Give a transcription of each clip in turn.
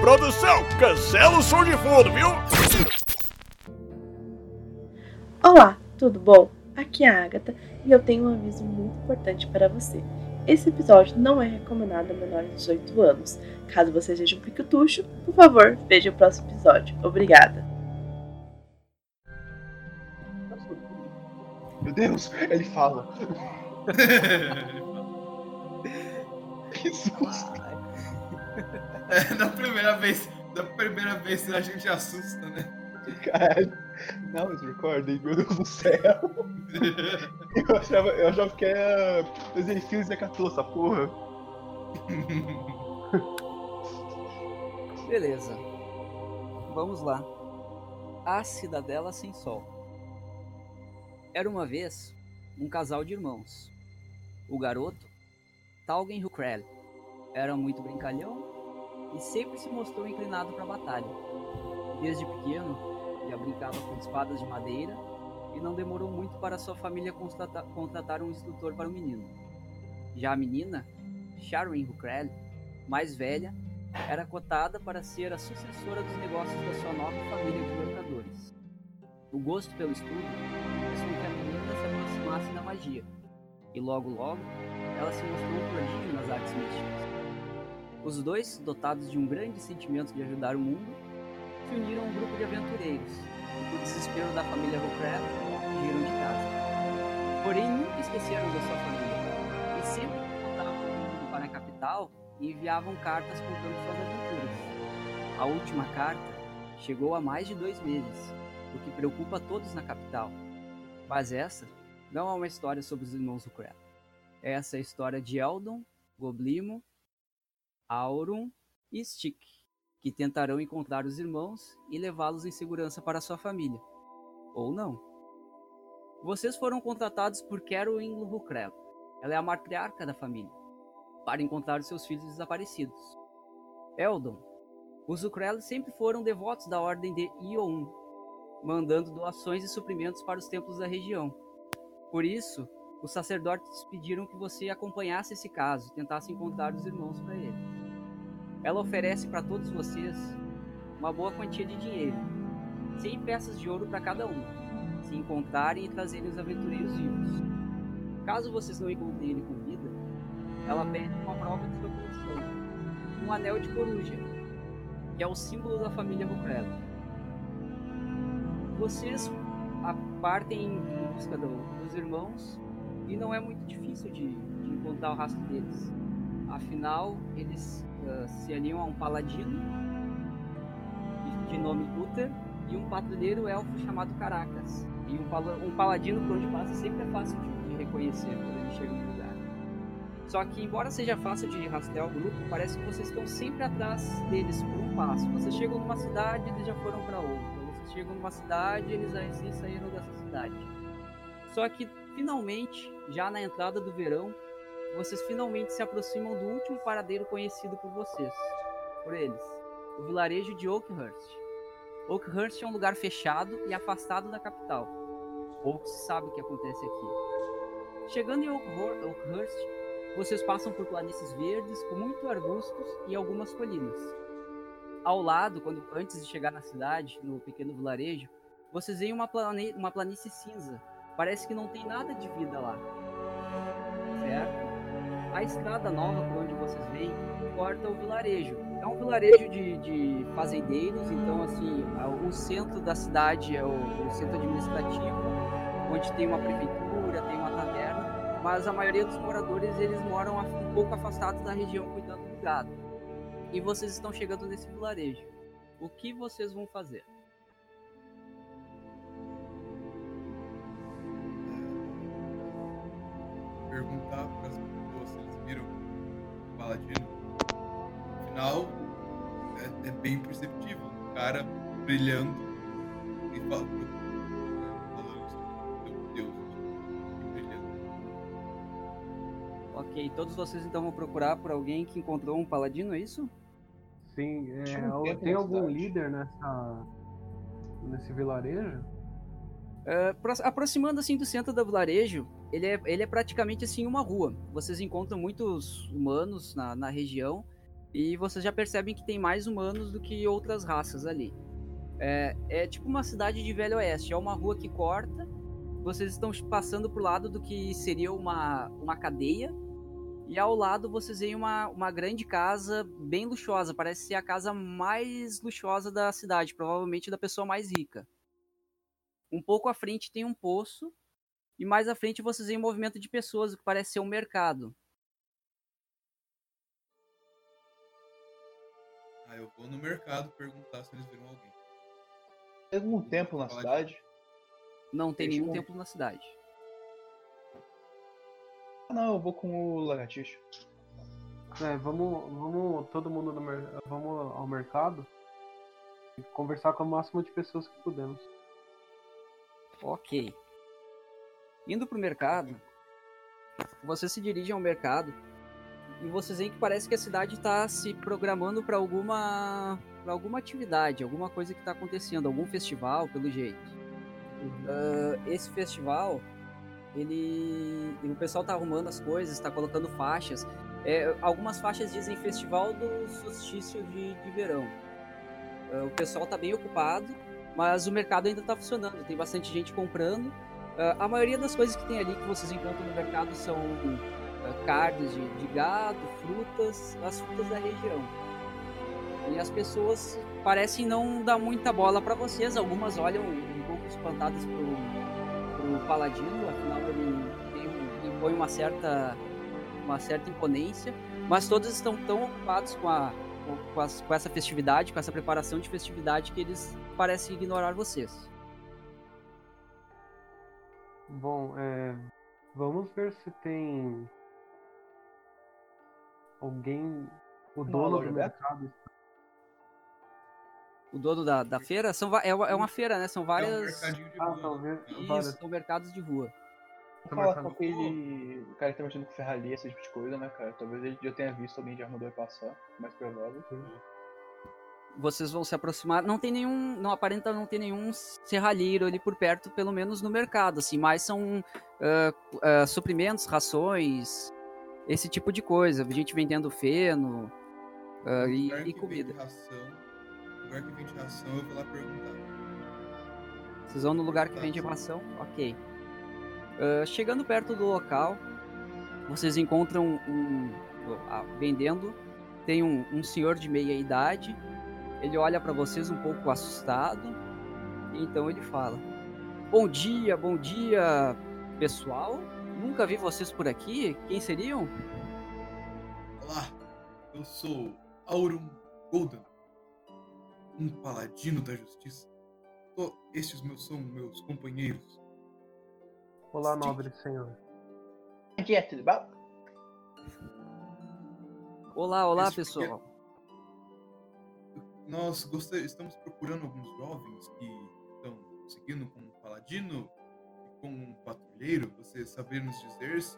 produção, cancela o som de fundo, viu? Olá, tudo bom? Aqui é a Agatha e eu tenho um aviso muito importante para você. Esse episódio não é recomendado a menores de 18 anos. Caso você seja um piquetucho, por favor, veja o próximo episódio. Obrigada. Meu Deus, ele fala. que susto. É, da primeira vez, da primeira vez a gente assusta, né? Caralho. Não, it's recording, meu Deus do céu. Eu achava, eu achava que era exercício de catou essa porra. Beleza. Vamos lá. A Cidadela Sem Sol. Era uma vez um casal de irmãos. O garoto, Talgen Hukrell, era muito brincalhão e sempre se mostrou inclinado para a batalha. Desde pequeno, já brincava com espadas de madeira e não demorou muito para sua família contratar um instrutor para o menino. Já a menina, Sharon Hukrell, mais velha, era cotada para ser a sucessora dos negócios da sua nova família de mercadores. O gosto pelo estudo fez com que a menina se aproximasse da magia, e logo logo ela se mostrou um prodígio nas artes místicas. Os dois, dotados de um grande sentimento de ajudar o mundo, se uniram a um grupo de aventureiros, e por desespero da família Rucraft, fugiram de casa. Porém, nunca esqueceram da sua família, e sempre que voltavam para a capital, enviavam cartas contando suas aventuras. A última carta chegou há mais de dois meses, o que preocupa todos na capital. Mas essa não é uma história sobre os irmãos Rucraft. Essa é a história de Eldon, Goblimo, Aurum e Stick, que tentarão encontrar os irmãos e levá-los em segurança para sua família. Ou não. Vocês foram contratados por Carolyn Rucrell. Ela é a matriarca da família, para encontrar os seus filhos desaparecidos. Eldon. Os Rucrell sempre foram devotos da ordem de Ioun, mandando doações e suprimentos para os templos da região. Por isso, os sacerdotes pediram que você acompanhasse esse caso e tentasse encontrar os irmãos para ele. Ela oferece para todos vocês uma boa quantia de dinheiro, 100 peças de ouro para cada um, se encontrarem e trazerem os aventureiros vivos. Caso vocês não encontrem ele com vida, ela pede uma prova de sua condição, um anel de coruja, que é o símbolo da família Rucrella. Vocês partem em busca do- dos irmãos e não é muito difícil de, de encontrar o rastro deles. Afinal, eles ah, se aliam a um paladino de- nome Uther e um patrulheiro elfo chamado Caracas. E um, pala- um paladino por onde passa sempre é fácil de, de reconhecer quando ele chega no lugar. Só que, embora seja fácil de rastrear o grupo, parece que vocês estão sempre atrás deles por um passo. Vocês chegam numa cidade, eles já foram para outra. Vocês chegam numa cidade, eles assim saíram dessa cidade. Só que, finalmente, já na entrada do verão, vocês finalmente se aproximam do último paradeiro conhecido por vocês, por eles, o vilarejo de Oakhurst. Oakhurst é um lugar fechado e afastado da capital. Pouco se sabe o que acontece aqui. Chegando em Oakhur- Oakhurst, vocês passam por planícies verdes com muitos arbustos e algumas colinas. Ao lado, quando antes de chegar na cidade, no pequeno vilarejo, vocês veem uma, plane- uma planície cinza. Parece que não tem nada de vida lá. A estrada nova por onde vocês vêm corta o vilarejo é um vilarejo de, de fazendeiros, então assim, o centro da cidade é o, o centro administrativo, onde tem uma prefeitura, tem uma taverna, mas a maioria dos moradores eles moram um pouco afastados da região cuidando do gado. E vocês estão chegando nesse vilarejo. O que vocês vão fazer? Perguntar para as paladino. Afinal, é, é bem perceptível. O cara brilhando e falando, Deus, brilhando. Ok, todos vocês então vão procurar por alguém que encontrou um paladino, é isso? Sim, é, um tem algum cidade. líder nessa nesse vilarejo? Pro- aproximando assim do centro do vilarejo, ele é, ele é praticamente assim uma rua. Vocês encontram muitos humanos na, na região e vocês já percebem que tem mais humanos do que outras raças ali. É, é tipo uma cidade de Velho Oeste, é uma rua que corta. Vocês estão passando pro lado do que seria uma, uma cadeia. E ao lado vocês veem uma, uma grande casa bem luxuosa. Parece ser a casa mais luxuosa da cidade, provavelmente da pessoa mais rica. Um pouco à frente tem um poço. E mais à frente vocês veem um movimento de pessoas, o que parece ser um mercado. Ah, eu vou no mercado perguntar se eles viram alguém. Tem algum tempo na cidade? Não tem nenhum templo na cidade. Ah, não, eu vou com o lagartixo. É, vamos, vamos todo mundo no mer- vamos ao mercado e conversar com o máximo de pessoas que pudermos. Ok. Indo pro mercado, vocês se dirigem ao mercado e vocês veem que parece que a cidade está se programando para alguma para alguma atividade, alguma coisa que está acontecendo, algum festival, pelo jeito. Ah, esse festival, ele o pessoal tá arrumando as coisas, está colocando faixas. É, algumas faixas dizem Festival do Solstício de, de Verão. Ah, o pessoal tá bem ocupado, mas o mercado ainda está funcionando. Tem bastante gente comprando. Ah, a maioria das coisas que tem ali que vocês encontram no mercado são ah, carnes de, de gado, frutas, as frutas da região. E as pessoas parecem não dar muita bola para vocês. Algumas olham um pouco espantadas pro, pro paladino, afinal ele tem impõe uma certa uma certa imponência, mas todos estão tão ocupados com a com, as- com essa festividade, com essa preparação de festividade que eles parecem ignorar vocês. Bom, é, vamos ver se tem alguém, o Uma dono do mercado. O dono da, da feira são va- é, uma- é uma feira, né? São É um várias mercadinho de Ah, rua. talvez isso, várias. são mercados de rua. Vou falar com aquele o cara que tá mexendo com ferraria, esse tipo de coisa, né, cara? Talvez ele já tenha visto alguém de armador passar, mais provável. Vocês vão se aproximar, não tem nenhum, não aparenta não ter nenhum serralheiro ali por perto, pelo menos no mercado, assim, mas são ah, ah, suprimentos, rações, esse tipo de coisa, gente vendendo feno ah, e, Lugar e que comida. vende ração, lugar que vende ração, eu vou lá perguntar. Vocês vão no lugar que vende ração? Ok. Chegando perto do local, vocês encontram um. ah, vendendo. Tem um, um senhor de meia idade. Ele olha para vocês um pouco assustado. E então ele fala: Bom dia, bom dia, pessoal. Nunca vi vocês por aqui. Quem seriam? Olá, eu sou Aurum Golden, um paladino da justiça. To- estes meus são meus companheiros. Olá, Stick. nobre senhor. Aqui é tudo bom? Olá, olá, Esse pequeno- pessoal. Nós estamos procurando alguns jovens que estão seguindo com um paladino e com um patrulheiro. Você saberia nos dizer se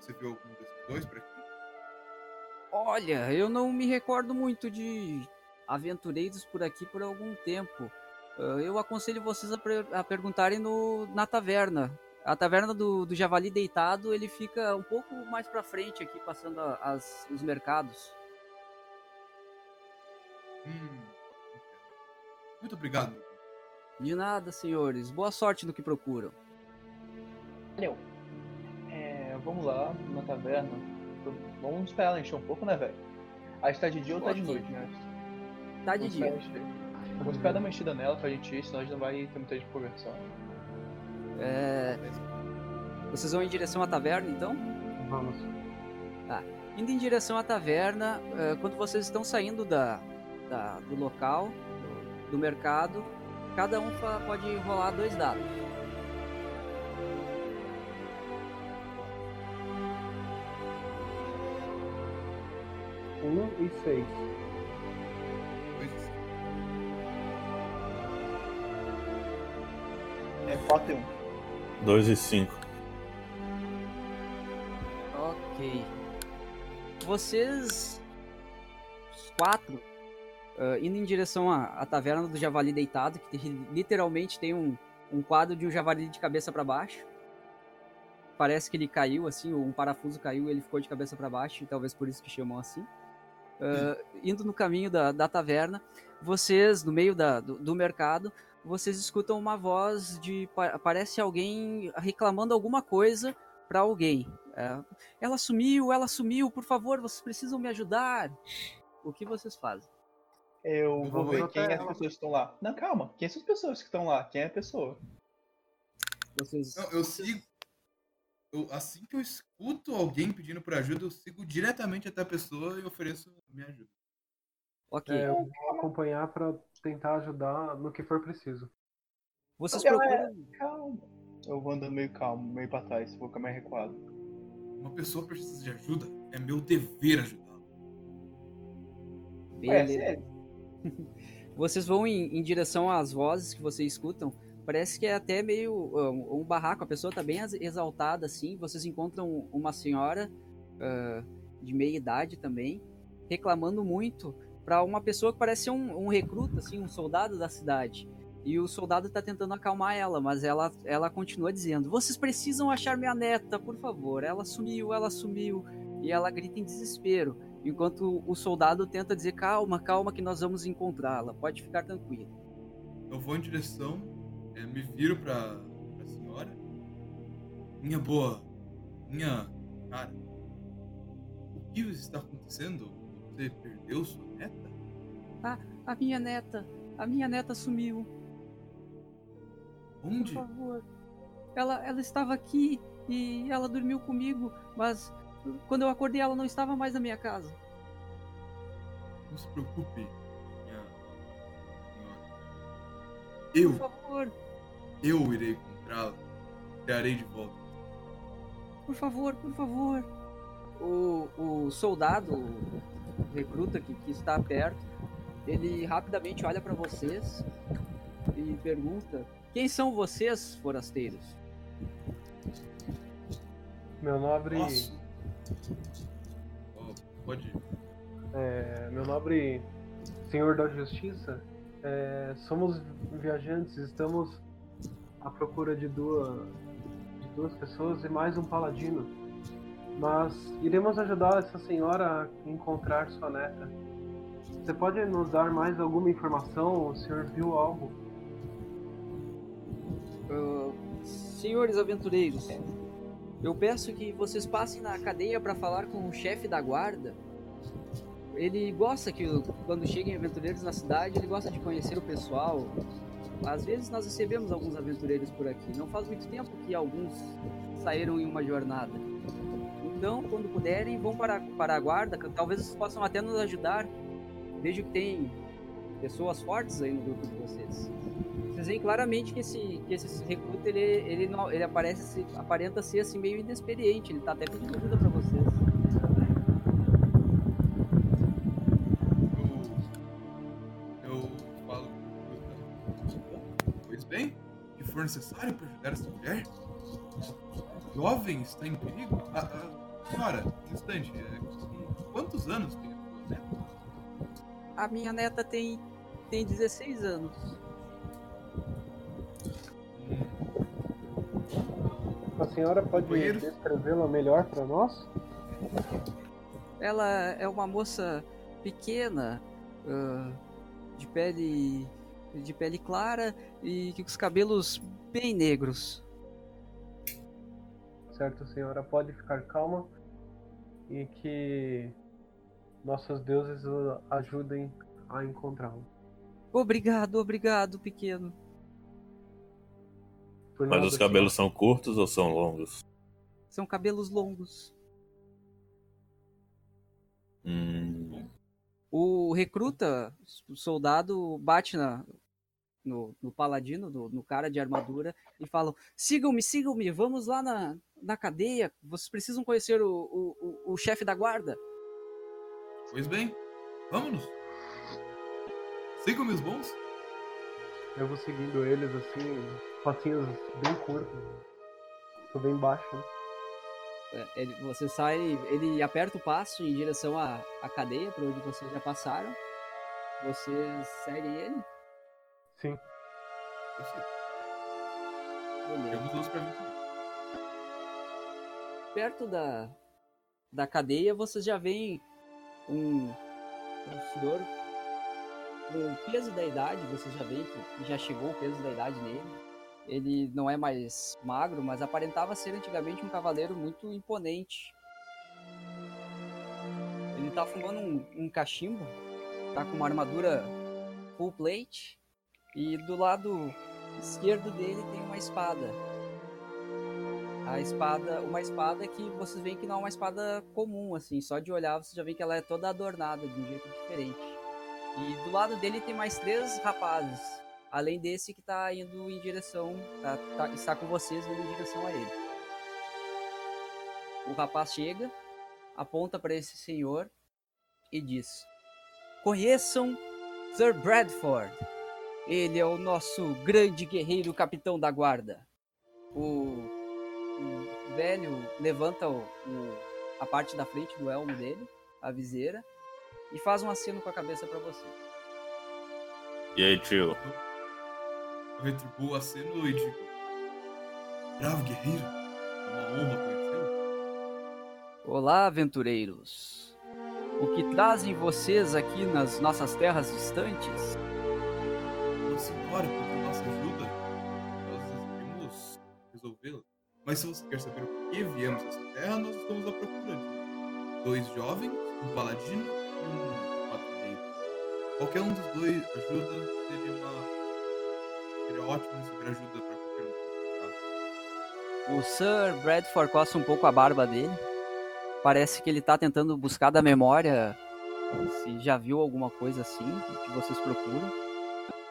você viu algum desses dois por aqui? Olha, eu não me recordo muito de aventureiros por aqui por algum tempo. Ah, eu aconselho vocês a, pre- a perguntarem no, na taverna. A taverna do, do Javali Deitado, ele fica um pouco mais pra frente aqui, passando as, os mercados. Hum. Muito obrigado. De nada, senhores. Boa sorte no que procuram. Valeu. É, vamos lá, na taverna. Vamos esperar ela encher um pouco, né, velho? A gente tá de dia ou tá de noite, né? Tá de dia. Eu vou esperar dar uma mexida nela pra gente ir, senão a gente não vai ter muita gente conversar. É, vocês vão em direção à taverna, então? Vamos. Indo em direção à taverna, eh, quando vocês estão saindo da, da- do local, do, do mercado, cada um pode rolar dois dados. Um e seis. Dois e cinco. É 4 e 1. 2 e 5. Ok. Vocês, quatro, eh, indo em direção à, à taverna do Javali Deitado, que tem- literalmente tem um, um quadro de um javali de cabeça para baixo. Parece que ele caiu assim, ou um parafuso caiu e ele ficou de cabeça para baixo, e talvez por isso que chamam assim. Eh, indo no caminho da, da taverna, vocês, no meio da, do, do mercado, vocês escutam uma voz de. pa- Parece alguém reclamando alguma coisa para alguém. É, ela sumiu, ela sumiu, por favor, vocês precisam me ajudar. O que vocês fazem? Eu vou ver quem é as pessoas que estão lá. Não, calma. Quem são as pessoas que estão lá? Quem é a pessoa? Vocês. Não, eu sigo. Eu, assim que eu escuto alguém pedindo por ajuda, eu sigo diretamente até a pessoa e ofereço minha ajuda. Ok. É, eu vou acompanhar pra tentar ajudar no que for preciso. Vocês Galera. procuram. Calma. Eu vou andando meio calmo, meio pra trás. Vou ficar mais recuado. Uma pessoa precisa de ajuda, é meu dever ajudá-la. É, Beleza. sério. Vocês vão em, em direção às vozes que vocês escutam. Parece que é até meio um, um barraco. A pessoa tá bem ex- exaltada assim. Vocês encontram uma senhora ah, de meia idade também, reclamando muito para uma pessoa que parece um, um recruta, assim, um soldado da cidade. E o soldado tá tentando acalmar ela, mas ela, ela continua dizendo: Vocês precisam achar minha neta, por favor. Ela sumiu, ela sumiu. E ela grita em desespero. Enquanto o soldado tenta dizer: Calma, calma, que nós vamos encontrá-la. Pode ficar tranquilo. Eu vou em direção, é, me viro pra, pra senhora. Minha boa, minha cara, o que está acontecendo? Você perdeu sua neta? A minha neta, a minha neta sumiu. Por Onde? favor. Ela, ela estava aqui e ela dormiu comigo, mas quando eu acordei ela não estava mais na minha casa. Não se preocupe, minha senhora. Eu, Por favor, eu irei encontrá-la. Trarei de volta. por favor, por favor. O, o soldado, o recruta que, que está perto, ele rapidamente olha para vocês e pergunta: Quem são vocês, forasteiros? Meu nobre. Nossa. Oh, pode ir. É, meu nobre senhor da justiça, é, somos viajantes, estamos à procura de duas, de duas pessoas e mais um paladino. Mas iremos ajudar essa senhora a encontrar sua neta. Você pode nos dar mais alguma informação? O senhor viu algo? Ah, senhores aventureiros, eu peço que vocês passem na cadeia para falar com o chefe da guarda. Ele gosta que quando cheguem aventureiros na cidade, ele gosta de conhecer o pessoal. Às vezes nós recebemos alguns aventureiros por aqui. Não faz muito tempo que alguns saíram em uma jornada. Então, quando puderem, vão para, para a guarda. Talvez vocês possam até nos ajudar. Vejo que tem pessoas fortes aí no grupo de vocês. Vocês veem claramente que esse, que esse recruta ele, ele, não, ele aparece, aparenta ser assim meio inexperiente. Ele tá até pedindo ajuda para vocês. Eu, eu falo Pois bem, que for necessário para ajudar essa mulher? A jovem está em perigo? Ah, ah, senhora, um instante. é, quantos anos tem a sua neta? A minha neta tem, tem 16 anos. A senhora pode descrevê-la melhor para nós? Ela é uma moça pequena, ah, de pele de pele clara e com os cabelos bem negros. Certo, senhora pode ficar calma e que nossos deuses o ajudem a encontrá-lo. Obrigado, obrigado, pequeno. Por Mas nada, os cabelos são curtos ou são longos? São cabelos longos. Hum, O recruta, o soldado, bate na, no, no paladino, no, no cara de armadura, e fala: sigam-me, sigam-me, vamos lá na, na cadeia. Vocês precisam conhecer o, o, o, o chefe da guarda. Pois bem, vamos. Sigam meus bons. Eu vou seguindo eles assim, passinhos bem curtos. Tô bem baixo. né? É, Ele, você sai, ele aperta o passo em direção à, à cadeia, por onde vocês já passaram. Vocês seguem ele? Sim. Eu. Temos luz pra mim perto da, da cadeia, vocês já veem um, um senhor com o peso da idade, vocês já veem que que já chegou o peso da idade nele. Ele não é mais magro, mas aparentava ser antigamente um cavaleiro muito imponente. Ele tá fumando um, um cachimbo, tá com uma armadura full plate, e do lado esquerdo dele tem uma espada. A espada, uma espada que vocês veem que não é uma espada comum, assim, só de olhar você já vê que ela é toda adornada de um jeito diferente. E do lado dele tem mais três rapazes, além desse que tá indo em direção, tá, tá- está com vocês indo em direção a ele. O rapaz chega, aponta para esse senhor e diz: Conheçam Sir Bradford. Ele é o nosso grande guerreiro capitão da guarda. O o velho levanta o, o- a parte da frente do elmo dele, a viseira, e faz um aceno com a cabeça pra você. E aí, tio? Retribuo aceno e digo: Bravo guerreiro, é uma honra conhecê-lo. Olá, aventureiros. O que trazem vocês aqui nas nossas terras distantes? Nossa senhora, com nossa ajuda, nós iremos resolvê-la. Mas se você quer saber por que viemos a essa terra, nós estamos à procura de dois jovens, um paladino e um patrulheiro. Qualquer um dos dois ajuda, seria uma. Seria ótimo receber ajuda para qualquer um. O Sir Bradford coça um pouco a barba dele. Parece que ele tá tentando buscar da memória se já viu alguma coisa assim que vocês procuram.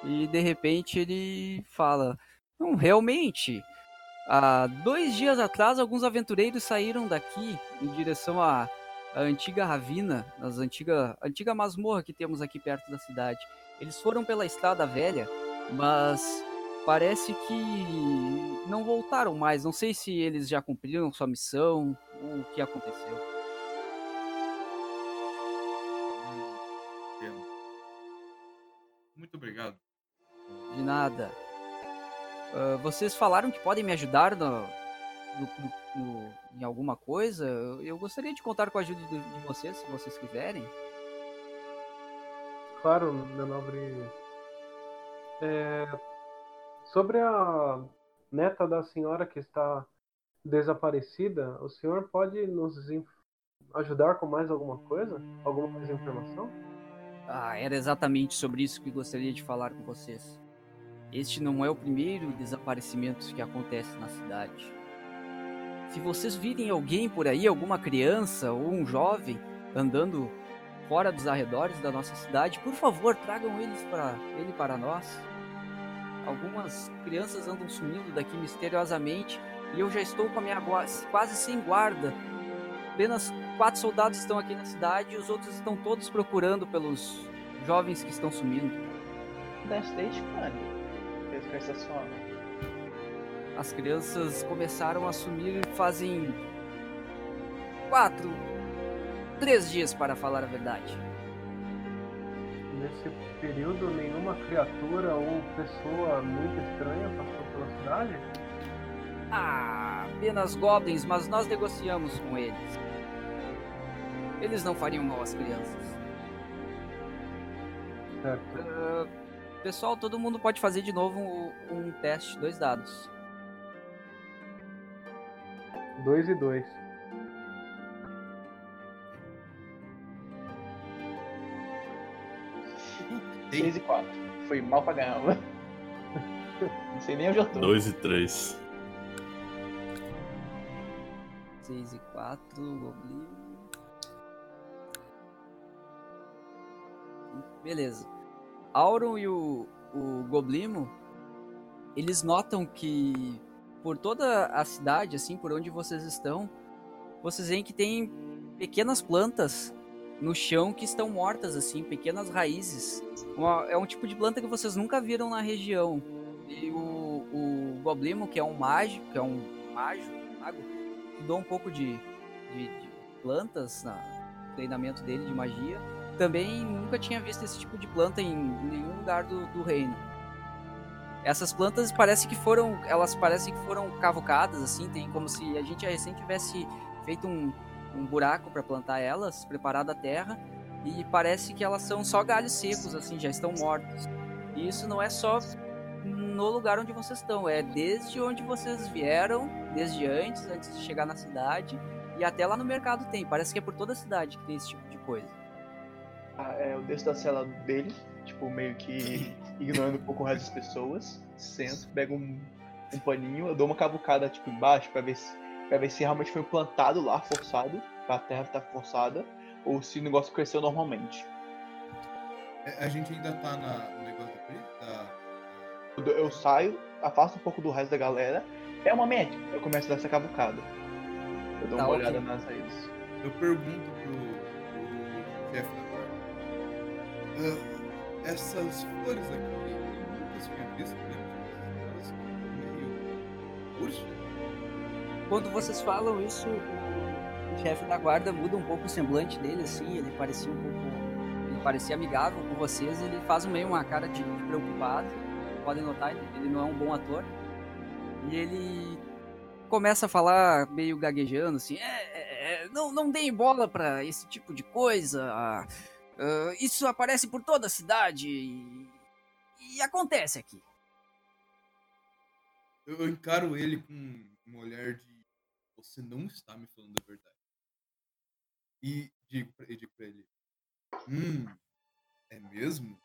E de repente ele fala: Não, realmente. Há dois dias atrás, alguns aventureiros saíram daqui em direção à, à antiga ravina, nas antiga, antiga masmorra que temos aqui perto da cidade. Eles foram pela estrada velha, mas parece que não voltaram mais. Não sei se eles já cumpriram sua missão ou o que aconteceu. Hum. Muito obrigado. De nada. Ah, vocês falaram que podem me ajudar no, no- no- no- em alguma coisa? Eu, eu gostaria de contar com a ajuda de, de vocês, se vocês quiserem. Claro, meu nobre. É, sobre a neta da senhora que está desaparecida, o senhor pode nos ajudar com mais alguma coisa? Alguma mais informação? Ah, era exatamente sobre isso que gostaria de falar com vocês. Este não é o primeiro desaparecimento que acontece na cidade. Se vocês virem alguém por aí, alguma criança ou um jovem andando fora dos arredores da nossa cidade, por favor, tragam eles para ele para nós. Algumas crianças andam sumindo daqui misteriosamente e eu já estou com a minha quase sem guarda. Apenas quatro soldados estão aqui na cidade e os outros estão todos procurando pelos jovens que estão sumindo. Das desde quando? Com essa fome. As crianças começaram a sumir fazem quatro, três dias para falar a verdade. Nesse período, nenhuma criatura ou pessoa muito estranha passou pela cidade? Ah, apenas goblins, mas nós negociamos com eles. Eles não fariam mal às crianças. Certo. Ah, pessoal, todo mundo pode fazer de novo um, um teste, dois dados. Dois e dois. Tem. 6 e 4. Foi mal pra caramba. Não sei nem onde eu tô. 2 e 3. 6 e 4, Goblin. Beleza. Auron e o, o Goblimo, eles notam que por toda a cidade, assim, por onde vocês estão, vocês veem que tem pequenas plantas no chão que estão mortas, assim, pequenas raízes. Uma- é um tipo de planta que vocês nunca viram na região. E o, o Goblimo, que é um mágico, que é um mágico, mago, estudou um pouco de, de, de plantas no treinamento dele de magia. Também nunca tinha visto esse tipo de planta em nenhum lugar do, do reino. Essas plantas parece que foram, elas parecem que foram cavucadas assim, tem como se a gente recém tivesse feito um, um buraco para plantar elas, preparado a terra, e parece que elas são só galhos secos assim, já estão mortos. E isso não é só no lugar onde vocês estão, é desde onde vocês vieram, desde antes, antes de chegar na cidade, e até lá no mercado tem. Parece que é por toda a cidade que tem esse tipo de coisa. Ah, é, eu desço da cela dele, tipo, meio que ignorando um pouco o resto das pessoas. Sento, pego um, um paninho, eu dou uma cavucada, tipo, embaixo pra ver se, pra ver se realmente foi plantado lá, forçado, pra terra estar forçada, ou se o negócio cresceu normalmente. É, A gente ainda tá na, no negócio da. Eu, saio, afasto um pouco do resto da galera, é uma média, eu começo a dar essa cavucada. Eu dou Tá, uma olhada nas raízes. Eu pergunto pro, pro chefe da guarda. "Ah, essas flores aqui, eu nunca tinha visto, né? Elas são meio murchas. Quando vocês falam isso, o chefe da guarda muda um pouco o semblante dele, assim, ele parecia um pouco. Ele parecia amigável com vocês, ele faz meio uma cara de, de preocupado. Podem notar, ele, não é um bom ator. E ele começa a falar meio gaguejando, assim, é, é, é, não, não deem bola pra esse tipo de coisa. ah, isso aparece por toda a cidade e, e acontece aqui. Eu, eu encaro ele com um olhar de você não está me falando a verdade. E digo pra, digo pra ele, hum, é mesmo?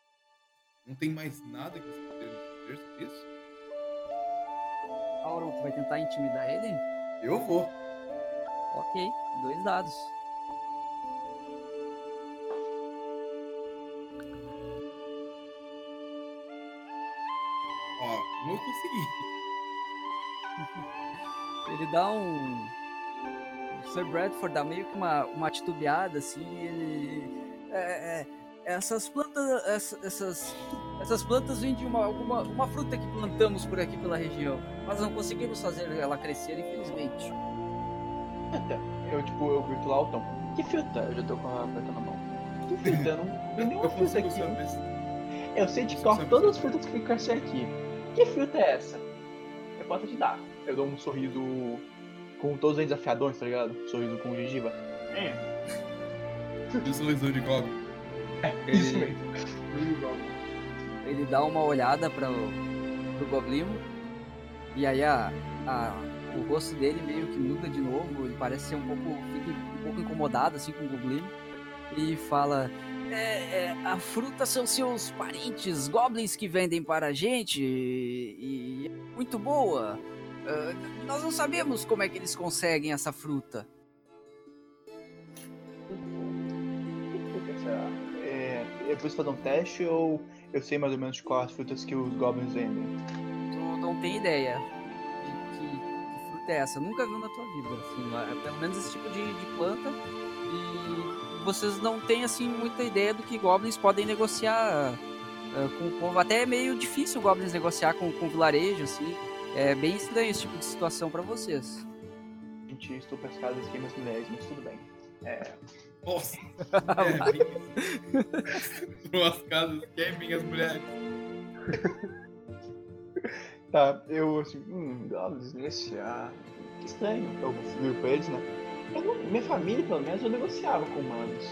Não tem mais nada que você poderia me dizer sobre isso? Auron, tu vai tentar intimidar ele? Eu vou. Ok, dois dados. Ó, não vou conseguir. Ele dá um. O Sir Bradford dá meio que uma, uma titubeada assim. Ele. É, é, essas plantas. essa- Essas, essas plantas vêm de uma, alguma, uma fruta que plantamos por aqui pela região. Mas não conseguimos fazer ela crescer, infelizmente. Eu, tipo, eu grito lá altão. Que fruta? Eu já tô com a fruta na mão. Que fruta? Eu não tem nenhuma Eu fruta aqui. Eu sei de cor todas as frutas que crescem aqui. Que fruta é essa? Eu posso te dar. Eu dou um sorriso com todos os dentes afiadões, tá ligado? Sorriso com gengiva. eu sou lesão de Goblin. Isso Ele, mesmo. ele dá uma olhada para o pro Goblimo. E aí a, a- o rosto dele meio que muda de novo. Ele parece ser um pouco. fica um pouco incomodado assim com o Goblimo. E fala. É, é, a fruta são seus parentes goblins que vendem para a gente e, e é muito boa. Ah, nós não sabemos como é que eles conseguem essa fruta. É, eu preciso fazer um teste ou eu sei mais ou menos quais as frutas que os goblins vendem? Tu não tem ideia de que, que fruta é essa. Nunca viu na tua vida, assim, lá- pelo menos esse tipo de, de planta. E vocês não têm, assim, muita ideia do que goblins podem negociar ah, com o povo. Até é meio difícil goblins negociar com, com o vilarejo, assim. É bem estranho esse tipo de situação pra vocês. Gente, estou as casas queima as mulheres, mas tudo bem. É, Nossa! É, bem... Suas casas queimem as mulheres. Tá, eu assim, hum, goblins negociar. Que estranho. Eu viro pra eles, né? Eu não- minha família, pelo menos, eu negociava com humanos.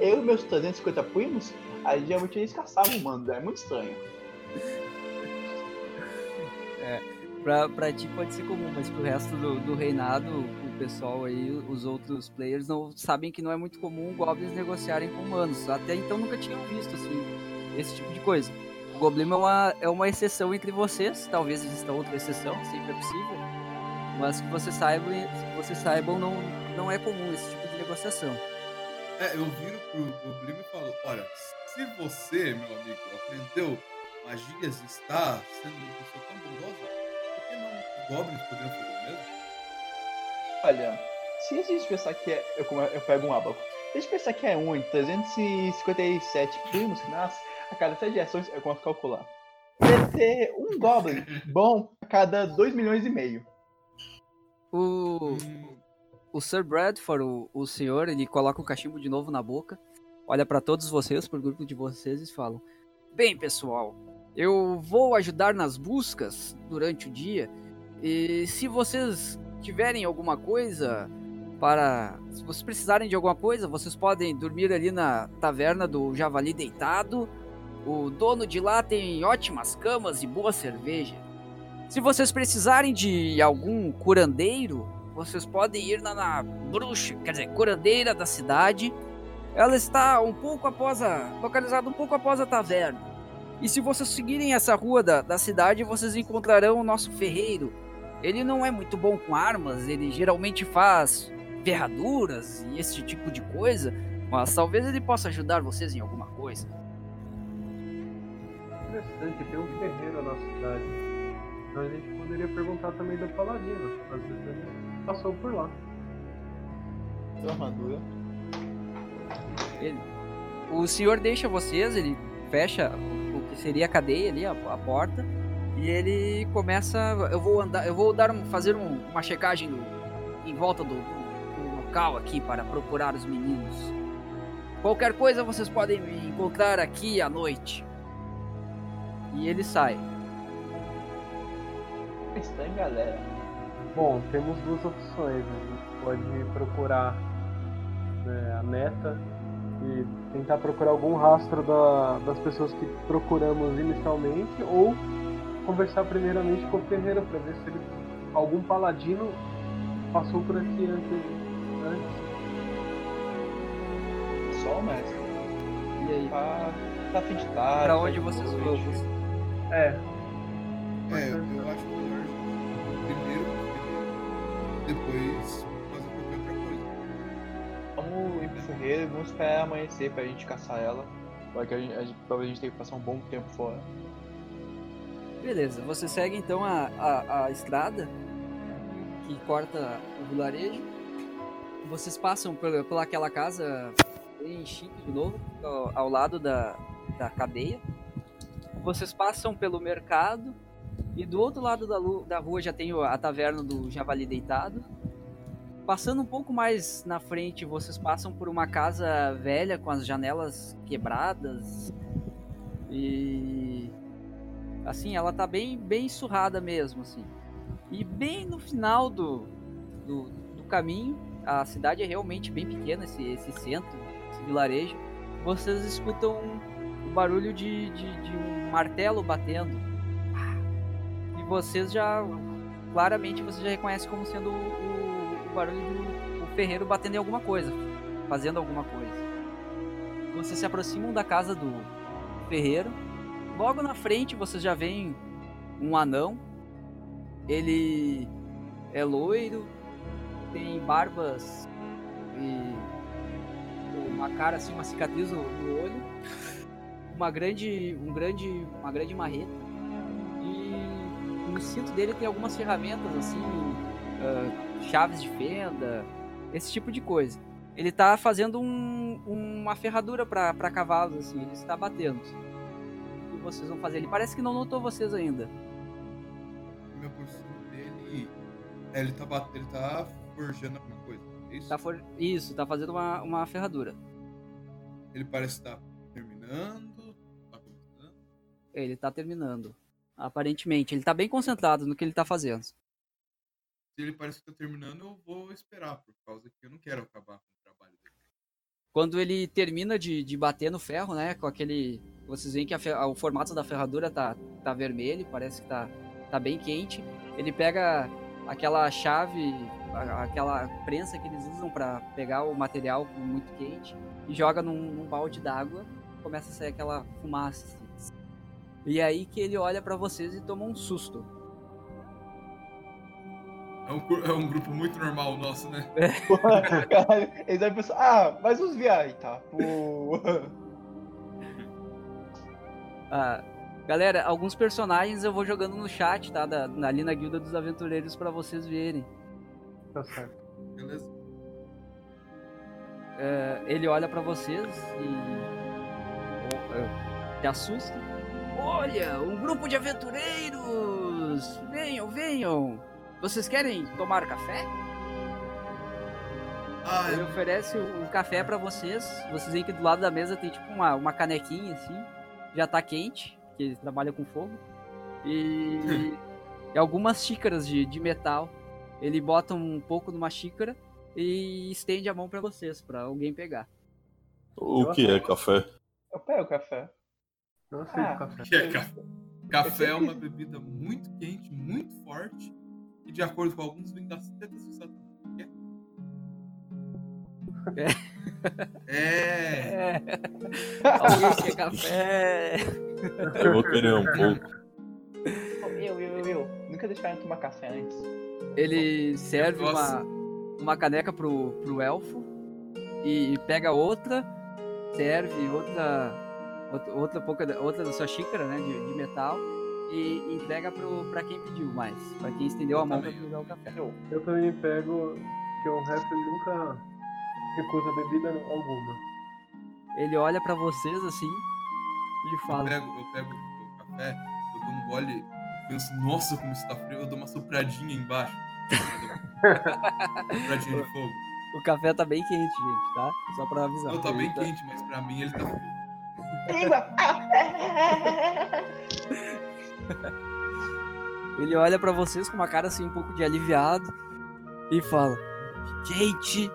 Eu e meus 350 primos, aí geralmente eles caçavam humanos, é muito estranho. Pra, pra ti pode ser comum, mas pro resto do, do reinado, o pessoal aí, os outros players, não sabem que não é muito comum goblins negociarem com humanos. Até então nunca tinham visto, assim. esse tipo de coisa. O Goblin é uma, é uma exceção entre vocês, talvez exista outra exceção, sempre é possível. Mas que vocês saibam, que vocês saibam não, não é comum esse tipo de negociação. É, eu viro pro Goblin e falo, olha, se você, meu amigo, aprendeu magias e está sendo uma pessoa tão bondosa, goblins poderiam fazer o mesmo? Olha, se a gente pensar que é. Eu, eu pego um abaco. Se a gente pensar que é um em 357 primos que nascem, a cada 7 gerações, eu começo a calcular. Deve ter um Goblin bom a cada 2 milhões e meio. O, o Sir Bradford, o, o senhor, ele coloca o cachimbo de novo na boca, olha pra todos vocês, pro grupo de vocês e falam: Bem, pessoal, eu vou ajudar nas buscas durante o dia. E se vocês tiverem alguma coisa para. Se vocês precisarem de alguma coisa, vocês podem dormir ali na taverna do Javali Deitado. O dono de lá tem ótimas camas e boa cerveja. Se vocês precisarem de algum curandeiro, vocês podem ir na, na bruxa, quer dizer, curandeira da cidade. Ela está um pouco após a. localizada um pouco após a taverna. E se vocês seguirem essa rua da, da cidade, vocês encontrarão o nosso ferreiro. Ele não é muito bom com armas, ele geralmente faz ferraduras e esse tipo de coisa, mas talvez ele possa ajudar vocês em alguma coisa. Interessante, tem um ferreiro na cidade. Então a gente poderia perguntar também do Paladino. Às vezes ele passou por lá. Armadura. Ele, o senhor deixa vocês, ele fecha o que seria a cadeia ali, a, a porta, e ele começa. Eu vou andar, eu vou dar um, fazer um- uma checagem no- em volta do, do local aqui para procurar os meninos. Qualquer coisa vocês podem me encontrar aqui à noite. E ele sai. Está em galera. Bom, temos duas opções. A gente pode procurar né, a neta e tentar procurar algum rastro da- das pessoas que procuramos inicialmente ou conversar primeiramente com o ferreiro para ver se ele, algum paladino passou por aqui antes. antes. Só o mestre. E aí? Tá, tá fim de tarde. Pra tá onde de vocês vão? Vocês- É, É, eu, eu acho melhor primeiro depois fazer qualquer outra coisa. Vamos ir pro ferreiro e vamos esperar amanhecer pra gente caçar ela. Porque a gente, a gente, talvez a gente tenha que passar um bom tempo fora. Beleza, você segue então a, a, a estrada que corta o vilarejo. Vocês passam por, por aquela casa bem chique de novo, ao, ao lado da, da cadeia. Vocês passam pelo mercado e do outro lado da, da rua já tem a taverna do Javali Deitado. Passando um pouco mais na frente, vocês passam por uma casa velha com as janelas quebradas e assim, ela tá bem bem surrada mesmo, assim. E bem no final do, do, do caminho, a cidade é realmente bem pequena, esse, esse centro, esse vilarejo. Vocês escutam o barulho de, de, de um martelo batendo. E vocês já, claramente, você já reconhece como sendo o, o, o barulho do o ferreiro batendo em alguma coisa, fazendo alguma coisa. Vocês se aproximam da casa do ferreiro. Logo na frente vocês já veem um anão. Ele é loiro, tem barbas e uma cara assim, uma cicatriz no, olho, uma grande, um grande, uma grande marreta e no cinto dele tem algumas ferramentas assim, ah, chaves de fenda, esse tipo de coisa. Ele tá fazendo um- uma ferradura para cavalos assim, ele está batendo. Vocês vão fazer? Ele parece que não notou vocês ainda. Me aproximo dele. É, ele tá ele tá forjando alguma coisa. É isso? Tá for... Isso, tá fazendo uma, uma ferradura. Ele parece estar terminando. Tá começando. Ele tá terminando. Aparentemente, ele tá bem concentrado no que ele tá fazendo. Se ele parece que tá terminando, eu vou esperar, por causa que eu não quero acabar com o trabalho dele. Quando ele termina de, de bater no ferro, né? Com aquele. Vocês veem que a o formato da ferradura tá, tá vermelho, parece que tá, tá bem quente. Ele pega aquela chave, aquela prensa que eles usam para pegar o material muito quente e joga num, num balde d'água começa a sair aquela fumaça. assim. E aí que ele olha pra vocês e toma um susto. É um, é um grupo muito normal nosso, né? Eles vão pensar, ah, mas os viais, tá? Pô. Ah, galera, alguns personagens eu vou jogando no chat, tá? Da, ali na Guilda dos Aventureiros pra vocês verem. Tá certo. Beleza? É, ele olha pra vocês e. oh, é, se assusta. Olha, um grupo de aventureiros! Venham, venham! Vocês querem tomar café? Ah, Ele eu... oferece um café pra vocês. Vocês veem que do lado da mesa tem tipo uma, uma canequinha assim. Já tá quente, que ele trabalha com fogo. E, e algumas xícaras de, de metal. Ele bota um pouco numa xícara e estende a mão pra vocês, pra alguém pegar. O que é café? Eu pego o café. Não aceito Ah. café. que é café? Café é uma bebida muito quente, muito forte, e de acordo com alguns, vem das tetas de Satanás. É. É. É. Alguém quer café? Eu vou querer um pouco. Eu, eu, eu, eu. Nunca deixaram tomar café antes. Ele serve uma, uma caneca pro, pro elfo e pega outra, serve outra outra, outra, pouca, da- outra da sua xícara, né, de, de metal e entrega pro, pra quem pediu mais, pra quem estendeu a mão pra também. pegar o café. Eu. Eu também pego que o Rap nunca recusa bebida alguma. Ele olha pra vocês assim e Eu fala: pego, eu pego o café, eu dou um gole, penso, nossa, como isso tá frio, eu dou uma sopradinha embaixo. sopradinha de fogo. O café tá bem quente, gente, tá? Só pra avisar. Não, tá bem Ele quente, mas pra mim ele tá frio. Língua! Ele olha pra vocês com uma cara assim um pouco de aliviado e fala: Gente,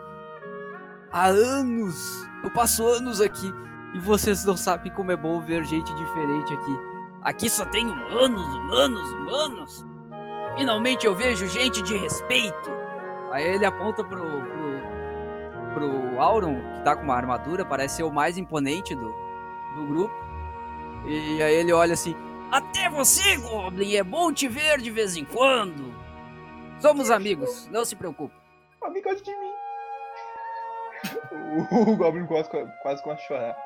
há anos, eu passo anos aqui e vocês não sabem como é bom ver gente diferente aqui. Aqui só tem humanos, humanos, humanos. Finalmente eu vejo gente de respeito. Aí ele aponta pro, pro, pro Auron, que tá com uma armadura, parece ser o mais imponente do, do grupo. E aí ele olha assim: até você, Goblin, é bom te ver de vez em quando. Somos amigos, não se preocupe. O amigo gosta de mim. O, Goblin quase, quase começa a chorar.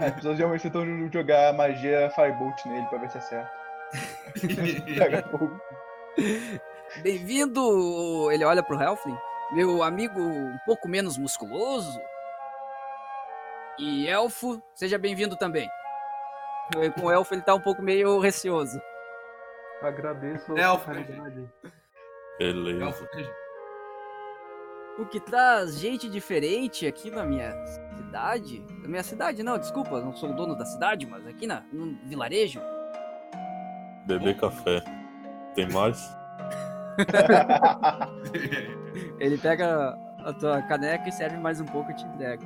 As pessoas geralmente tentam jogar magia Firebolt nele pra ver se. Pega fogo. Bem-vindo, ele olha pro Helfling, meu amigo um pouco menos musculoso. E Elfo, seja bem-vindo também. Eh, Com o Elfo ele tá um pouco meio receoso. Agradeço a É, hospitalidade. Beleza. Elfo? O que traz gente diferente aqui na minha cidade. Na minha cidade, não, desculpa, não sou o dono da cidade, mas aqui na, no vilarejo. Beber café. Tem mais? Ele pega a tua caneca e serve mais um pouco e te entrega.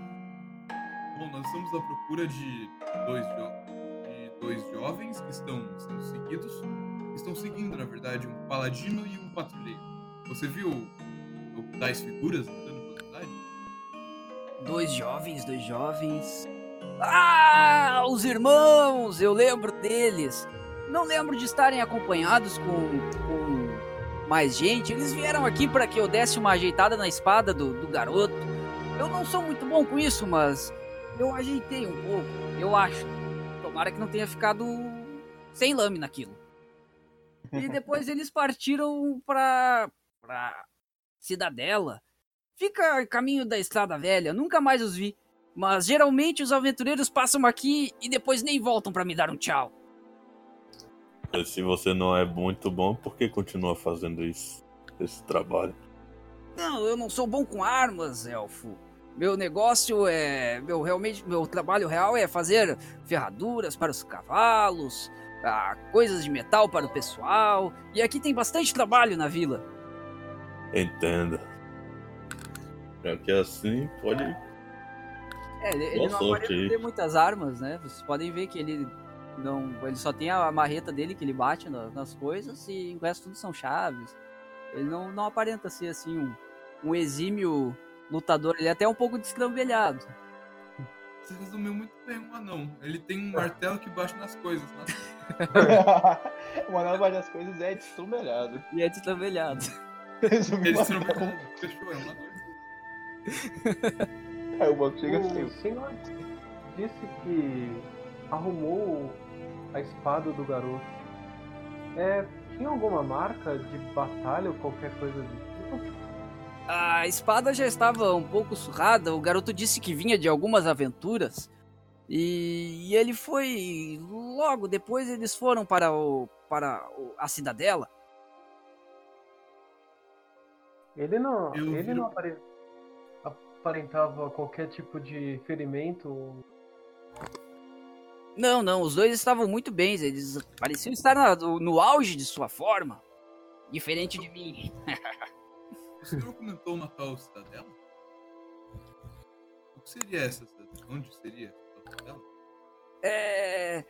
Bom, nós estamos à procura de dois, jo- de dois jovens que estão sendo seguidos. Estão seguindo, na verdade, um paladino e um patrulheiro. Você viu tais figuras andando pela cidade? Dois jovens, dois jovens. Ah, os irmãos! Eu lembro deles. Não lembro de estarem acompanhados com, com mais gente. Eles vieram aqui para que eu desse uma ajeitada na espada do, do garoto. Eu não sou muito bom com isso, mas eu ajeitei um pouco. Eu acho. Tomara que não tenha ficado sem lâmina aquilo. E depois eles partiram pra, pra Cidadela. Fica a caminho da Estrada Velha, nunca mais os vi. Mas geralmente os aventureiros passam aqui e depois nem voltam pra me dar um tchau. Se você não é muito bom, por que continua fazendo isso? Esse trabalho? Não, eu não sou bom com armas, elfo. Meu negócio é. Meu, realmente, meu trabalho real é fazer ferraduras para os cavalos, ah, coisas de metal para o pessoal. E aqui tem bastante trabalho na vila. Entenda. É que assim pode. É, ele, ele Boa não aparenta aí. ter muitas armas, né? Vocês podem ver que ele não. Ele só tem a marreta dele que ele bate na- nas coisas e o resto tudo são chaves. Ele não, não aparenta ser assim um, um exímio lutador. Ele é até um pouco destrambelhado. Você resumiu muito bem um anão. Ele tem um martelo que bate nas coisas. Né? o anão bate as coisas é destrumbelhado. E é destrambelhado. Resumindo, Ele o se anão- Fechou, é um anão. Aí o banco chega O assim. senhor disse que arrumou a espada do garoto. É, tinha alguma marca de batalha ou qualquer coisa do tipo? A espada já estava um pouco surrada. O garoto disse que vinha de algumas aventuras. E, e ele foi. Logo depois eles foram para, o, para o- a cidadela. Ele não, Eu ele viro- não apare- aparentava qualquer tipo de ferimento. Não, não, os dois estavam muito bem. Eles pareciam estar na- no, no auge de sua forma. Diferente de mim. O senhor comentou uma tal cidadela? O que seria essa cidadela? Onde seria essa cidadela? É.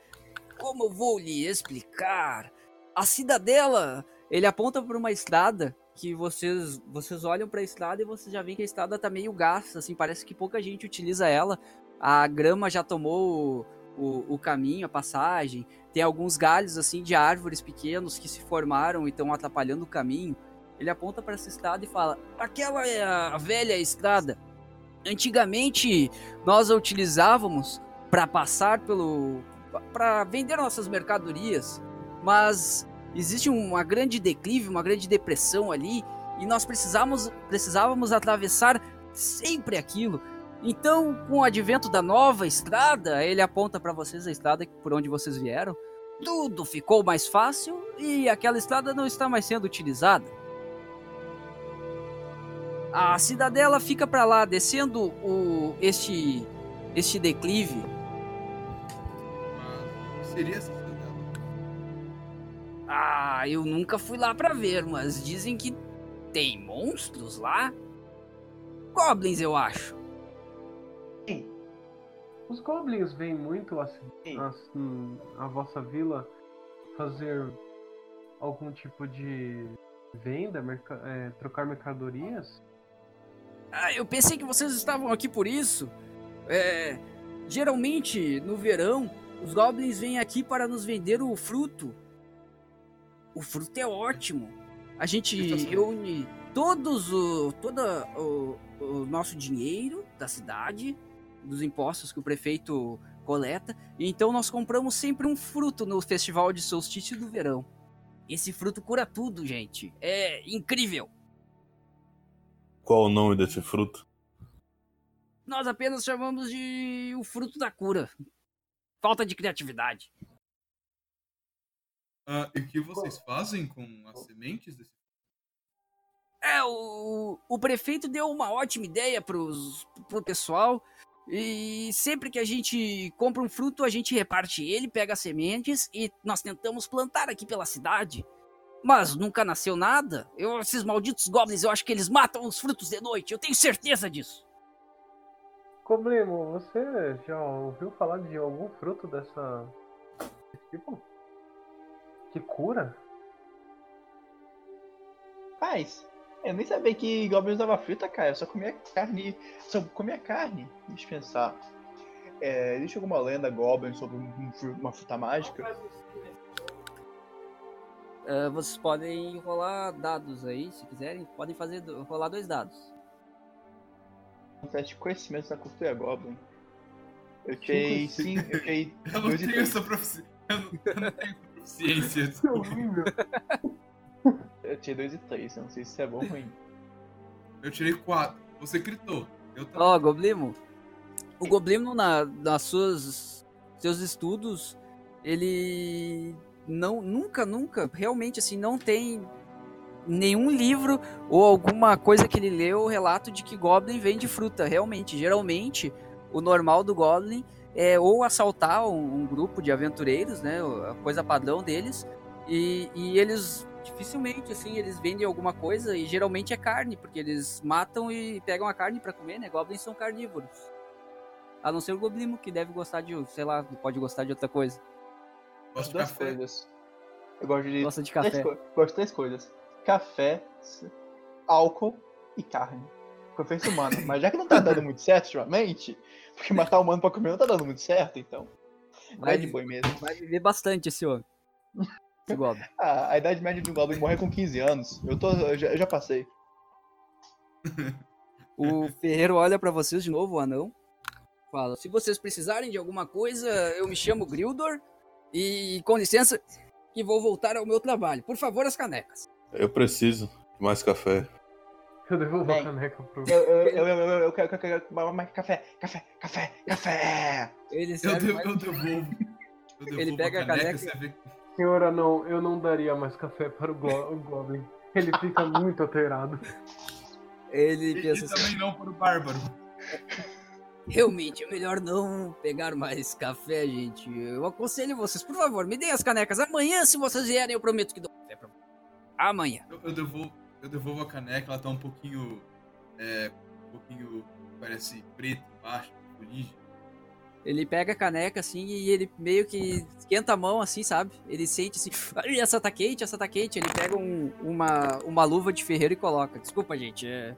Como eu vou lhe explicar? A cidadela, ele aponta para uma estrada que vocês vocês olham para a estrada e vocês já veem que a estrada tá meio gasta, assim, parece que pouca gente utiliza ela. A grama já tomou o, o, o caminho, a passagem. Tem alguns galhos assim de árvores pequenos que se formaram e estão atrapalhando o caminho. Ele aponta para essa estrada e fala: "Aquela é a velha estrada. Antigamente nós a utilizávamos para passar pelo para vender nossas mercadorias, mas existe uma grande declive, uma grande depressão ali e nós precisávamos precisávamos atravessar sempre aquilo. Então, com o advento da nova estrada, ele aponta para vocês a estrada por onde vocês vieram. Tudo ficou mais fácil e aquela estrada não está mais sendo utilizada. A cidadela fica para lá, descendo o este este declive seria? Ah, eu nunca fui lá pra ver, mas dizem que tem monstros lá. Goblins, eu acho. Os goblins vêm muito assim, Sim. assim à vossa vila fazer algum tipo de venda, merca- é, trocar mercadorias? Ah, eu pensei que vocês estavam aqui por isso. É, geralmente, no verão, os goblins vêm aqui para nos vender o fruto. O fruto é ótimo. A gente é reúne todos o todo o, o nosso dinheiro da cidade, dos impostos que o prefeito coleta, e então nós compramos sempre um fruto no festival de solstício do verão. Esse fruto cura tudo, gente. É incrível. Qual o nome desse fruto? Nós apenas chamamos de o fruto da cura. Falta de criatividade. Ah, e o que vocês fazem com as sementes desse É, o, o prefeito deu uma ótima ideia pros, pro pessoal. E sempre que a gente compra um fruto, a gente reparte ele, pega as sementes e nós tentamos plantar aqui pela cidade. Mas nunca nasceu nada. Eu, esses malditos goblins, eu acho que eles matam os frutos de noite. Eu tenho certeza disso. Goblimo, você já ouviu falar de algum fruto dessa desse tipo? Que cura? Paz, eu nem sabia que Goblin usava fruta, cara. Eu só comia carne. Só comia carne. Deixa eu pensar. É, existe alguma lenda Goblin sobre um- um uma fruta mágica? Ah, vocês podem rolar dados aí, se quiserem. Podem fazer do- rolar dois dados. Um teste de conhecimento da cultura Goblin. Eu tirei sim, eu tirei Eu não tenho essa profici... eu, não, eu não tenho essa proficiência. Eu tirei 2 e 3, eu não sei se isso é bom ou ruim. Eu tirei quatro. Você gritou. Ó, Goblimo. O Goblimo, na, nas suas seus estudos, ele não nunca, nunca, realmente assim, não tem nenhum livro ou alguma coisa que ele leu o relato de que Goblin vende fruta. Realmente, geralmente, o normal do Goblin é ou assaltar um, um grupo de aventureiros, né, a coisa padrão deles, e, e eles dificilmente assim eles vendem alguma coisa e geralmente é carne porque eles matam e pegam a carne pra comer né goblins são carnívoros a não ser o goblimo que deve gostar de sei lá pode gostar de outra coisa Gosto de Duas café. coisas. Eu gosto de. gosta de três café co- gosto de três coisas: café, álcool e carne. Preferência humana. Mas já que não tá dando muito certo ultimamente, porque matar humano pra comer não tá dando muito certo, então. Vai Vai, de boi mesmo. vai viver bastante esse homem. Esse Goblin. Ah, a idade média de um Goblin morrer com 15 anos. Eu, tô, eu, já, eu já passei. O ferreiro olha pra vocês de novo, o anão. Fala: Se vocês precisarem de alguma coisa, eu me chamo Grildor. E com licença, que vou voltar ao meu trabalho. Por favor, as canecas. Eu preciso de mais café. Eu devolvo Bem, a caneca pro. Eu, eu, eu, eu, eu, eu quero, eu quero, eu quero mais café, café, café, café. Ele Eu, devo, mais- eu devolvo. Eu devolvo Ele pega a caneca- você vê- Senhora, não, eu não daria mais café para o, Glo- o Goblin. Ele fica muito alterado. Ele pensa e assim: também não para o bárbaro. Realmente, é melhor não pegar mais café, gente. Eu aconselho vocês, por favor, me deem as canecas. Amanhã, se vocês vierem, eu prometo que dou café pra vocês. Amanhã. Eu, eu devolvo, eu devolvo a caneca, ela tá um pouquinho. É, um pouquinho. Parece preto embaixo, fuligem. Ele pega a caneca assim e ele meio que esquenta a mão assim, sabe? Ele sente assim, "Ai, essa tá quente, essa tá quente. Ele pega um- uma, uma luva de ferreiro e coloca. Desculpa, gente, é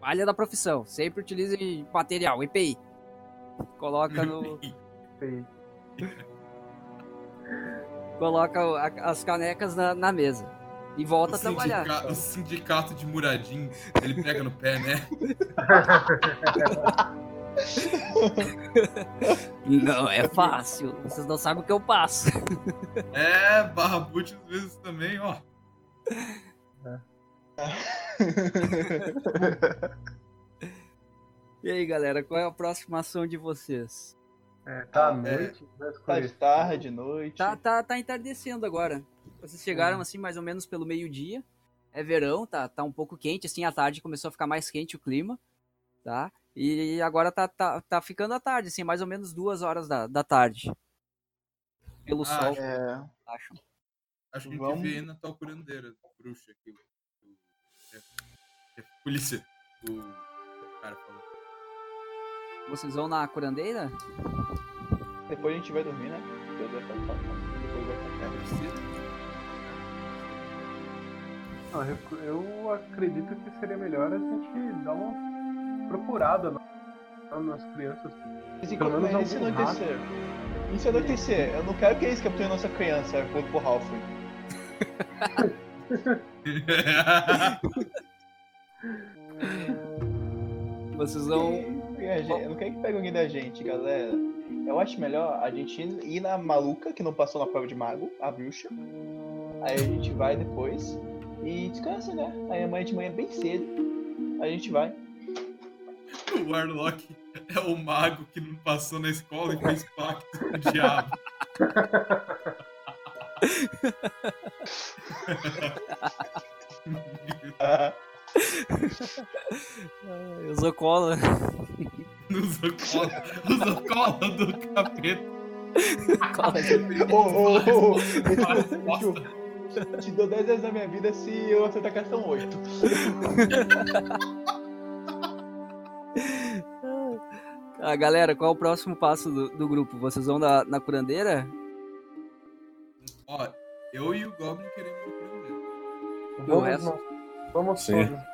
falha da profissão. Sempre utilize material, EPI. Coloca no. Feio. coloca a- as canecas na, na mesa. E volta O, a trabalhar. o sindicato de Muradim, ele pega no pé, né? Não é fácil. Vocês não sabem o que eu passo. É, barra boot às vezes também, ó. E aí, galera, qual é a próxima ação de vocês? É, tá à É. noite, vai Tá de tarde, noite. Tá, tá, tá entardecendo agora. Vocês chegaram assim mais ou menos pelo meio-dia. É verão, tá, tá um pouco quente, assim, à tarde começou a ficar mais quente o clima, tá? E agora tá, tá, tá ficando à tarde, assim, mais ou menos duas horas da, da tarde. Pelo Ah, sol, É, acham. Acho que a Vamos. gente vê na tal curandeira, bruxa aqui. É, é, polícia. O cara falou. Vocês vão na curandeira? depois a gente vai dormir, né? Depois vai pra casa. Depois vai pra casa. Eu, eu acredito que seria melhor a gente dar uma procurada na- nas crianças. Mas Pelo menos mas e se algum anoitecer? E se anoitecer? Eu não quero que eles capturem nossa criança, junto pro Ralph. Vocês vão. Eu não quero que pegue alguém da gente, galera. Eu acho melhor a gente ir na maluca que não passou na prova de mago, a bruxa. Aí a gente vai depois e descansa, né? Aí amanhã de manhã bem cedo a gente vai. o Warlock é o mago que não passou na escola e fez pacto com o diabo. Eu sou cola. Usou cola, usou cola do capeta. cola de... Ô, ô, ô, Te dou 10 anos da minha vida se eu acertar questão 8. Ah, galera, qual é o próximo passo do, do grupo? Vocês vão na, na curandeira? Ó, eu e o Goblin queremos o curandeiro. E o Vamos, resto? vamos Sim. todos.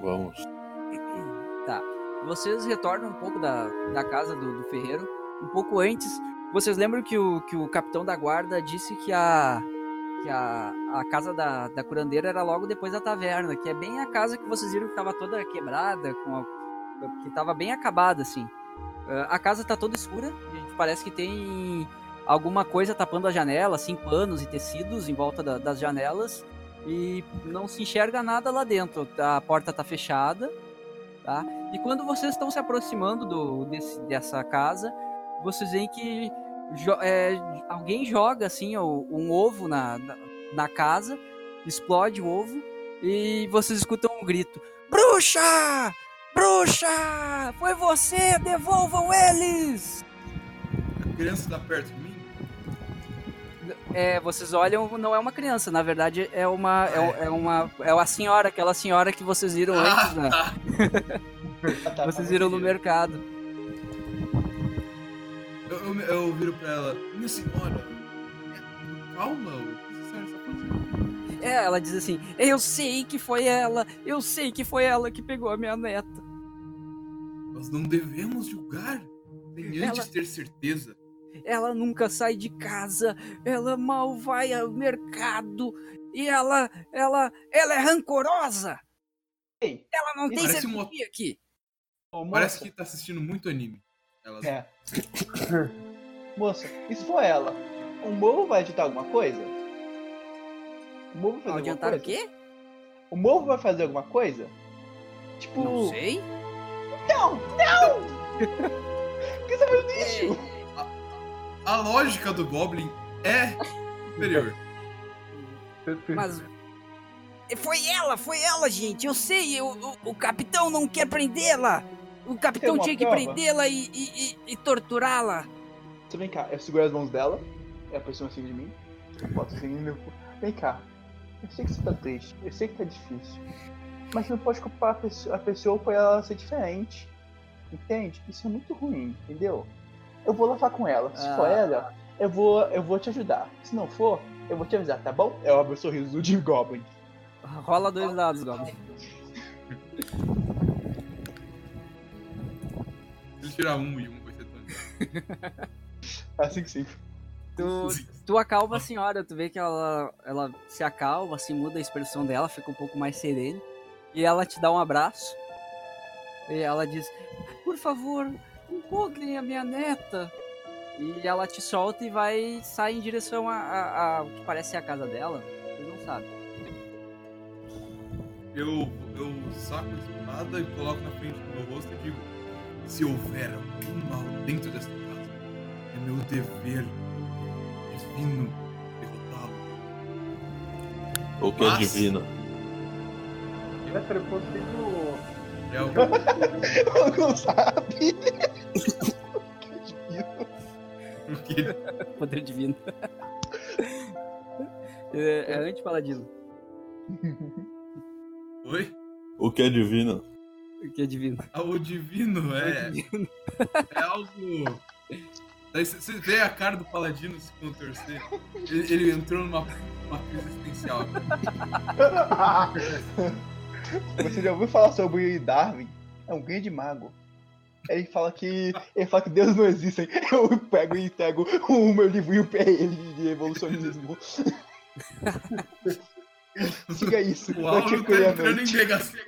Vamos. Vocês retornam um pouco da, da casa do, do ferreiro. Um pouco antes, vocês lembram que o, que o capitão da guarda disse que a, que a, a casa da, da curandeira era logo depois da taverna, que é bem a casa que vocês viram que estava toda quebrada, com a- que estava bem acabada, assim. Ah, a casa tá toda escura, parece que tem alguma coisa tapando a janela, assim, panos e tecidos em volta da- das janelas, e não se enxerga nada lá dentro. A porta tá fechada, tá? E quando vocês estão se aproximando do, desse- dessa casa, vocês veem que jo- é, alguém joga assim o- um ovo na, na, na casa, explode o ovo e vocês escutam um grito: Bruxa! Bruxa! Foi você! Devolvam eles! A criança tá perto de mim? É, vocês olham, não é uma criança, na verdade é uma é, o- é uma é a senhora, aquela senhora que vocês viram antes, né? Ah, Ah, tá, Vocês tá. viram no mercado. Eu, eu, eu viro pra ela, minha senhora, é, calma, o fazendo? É, ela diz assim: Eu sei que foi ela, eu sei que foi ela que pegou a minha neta. Nós não devemos julgar sem antes Ela- ter certeza. Ela nunca sai de casa, ela mal vai ao mercado e ela, ela, ela é rancorosa. Ei, Ela não tem Parece um serventia aqui. Parece que tá assistindo muito anime. Ela É. Moça, e se for ela? O morro vai adiantar alguma coisa? O morro vai fazer Adiantar alguma o coisa? quê? O morro vai fazer alguma coisa? Tipo. Não sei. Não! Não! Por que você vai no lixo? A lógica do Goblin é superior. Mas foi ela, foi ela, gente. Eu sei. O, o, o capitão não quer prendê-la. O capitão tinha que prendê-la e, e, e- e torturá-la. Você vem cá, eu seguro as mãos dela, é aproxima assim de mim, eu boto assim no meu. Vem cá, eu sei que você tá triste, eu sei que tá difícil, mas você não pode culpar a pessoa, a pessoa por ela ser diferente, entende? Isso é muito ruim, entendeu? Eu vou lá falar com ela, se for Ah. ela, eu vou, eu vou te ajudar, se não for, eu vou te avisar, tá bom? Eu abro o sorriso do Jim Goblin. Rola dois dados, Goblin. Ele tirar um e um vai ser tão. Assim que sim. Tu, tu acalma a senhora, tu vê que ela, ela se acalma, assim, muda a expressão dela, fica um pouco mais serena. E ela te dá um abraço. E ela diz: Por favor, encontrem a minha neta. E ela te solta e vai sair em direção a, a, a o que parece ser a casa dela. Vocês não sabem. Eu, eu saco a espada e coloco na frente do meu rosto e digo: Se houver algum mal dentro desta casa, é meu dever divino derrotá-lo. O que é Mas- divino? Mestre, eu consigo. É o não sabe. o que Poder divino. é, é anti-paladino. foi? O que é divino? O que é divino? Ah, o divino é, é algo. Daí você vê a cara do paladino se contorcer. Ele, ele entrou numa uma crise existencial. Você já ouviu falar sobre Darwin? É um grande mago. Ele fala que. Ele fala que Deus não existe. Eu pego e entrego o meu livrinho pra ele de evolucionismo. Siga isso. O Auro tá entrando em negação.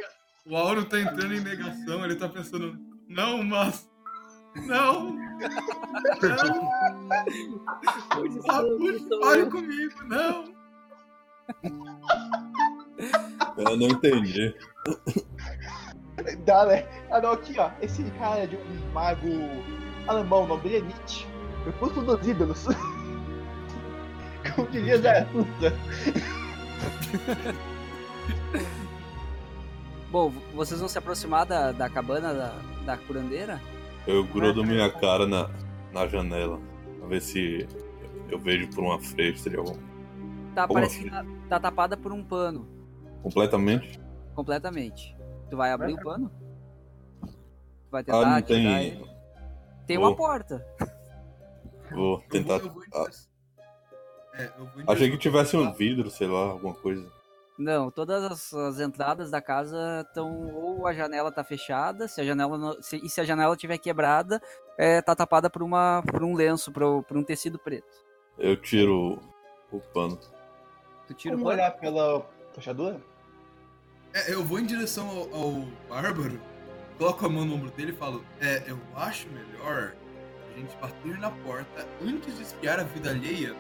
O Auro tá entrando em negação, ele tá pensando, não, mas. Não! Não! Ah, puxa, pare comigo, não! Eu não entendi. Dá, né? Ah, não, aqui, ó. Esse cara é de um mago alemão, o nome dele é Nietzsche. Crepúsculo dos ídolos. Como diria Zaratustra. Bom, vocês vão se aproximar da, da cabana da, da curandeira? Eu grudo minha cara na, na janela. Pra ver se eu vejo por uma fresta de algum. Tá, parece assim? que tá, tá tapada por um pano, Completamente? completamente. Tu vai abrir o pano? Tu vai Ah, tentar não tirar tem. ele? Tem uma Vou. porta. Vou tentar. Eu vou, eu vou ah, É, eu vou achei que tivesse um vidro, sei lá, alguma coisa. Não, todas as, as entradas da casa estão. Ou a janela tá fechada, se a janela não- se- e se a janela tiver quebrada, é, tá tapada por, uma, por um lenço, por, por um tecido preto. Eu tiro o, o pano. Tu tira o Vamos pano? olhar pela fechadura? É, eu vou em direção ao, ao bárbaro, coloco a mão no ombro dele e falo: É, eu acho melhor a gente bater na porta antes de espiar a vida alheia.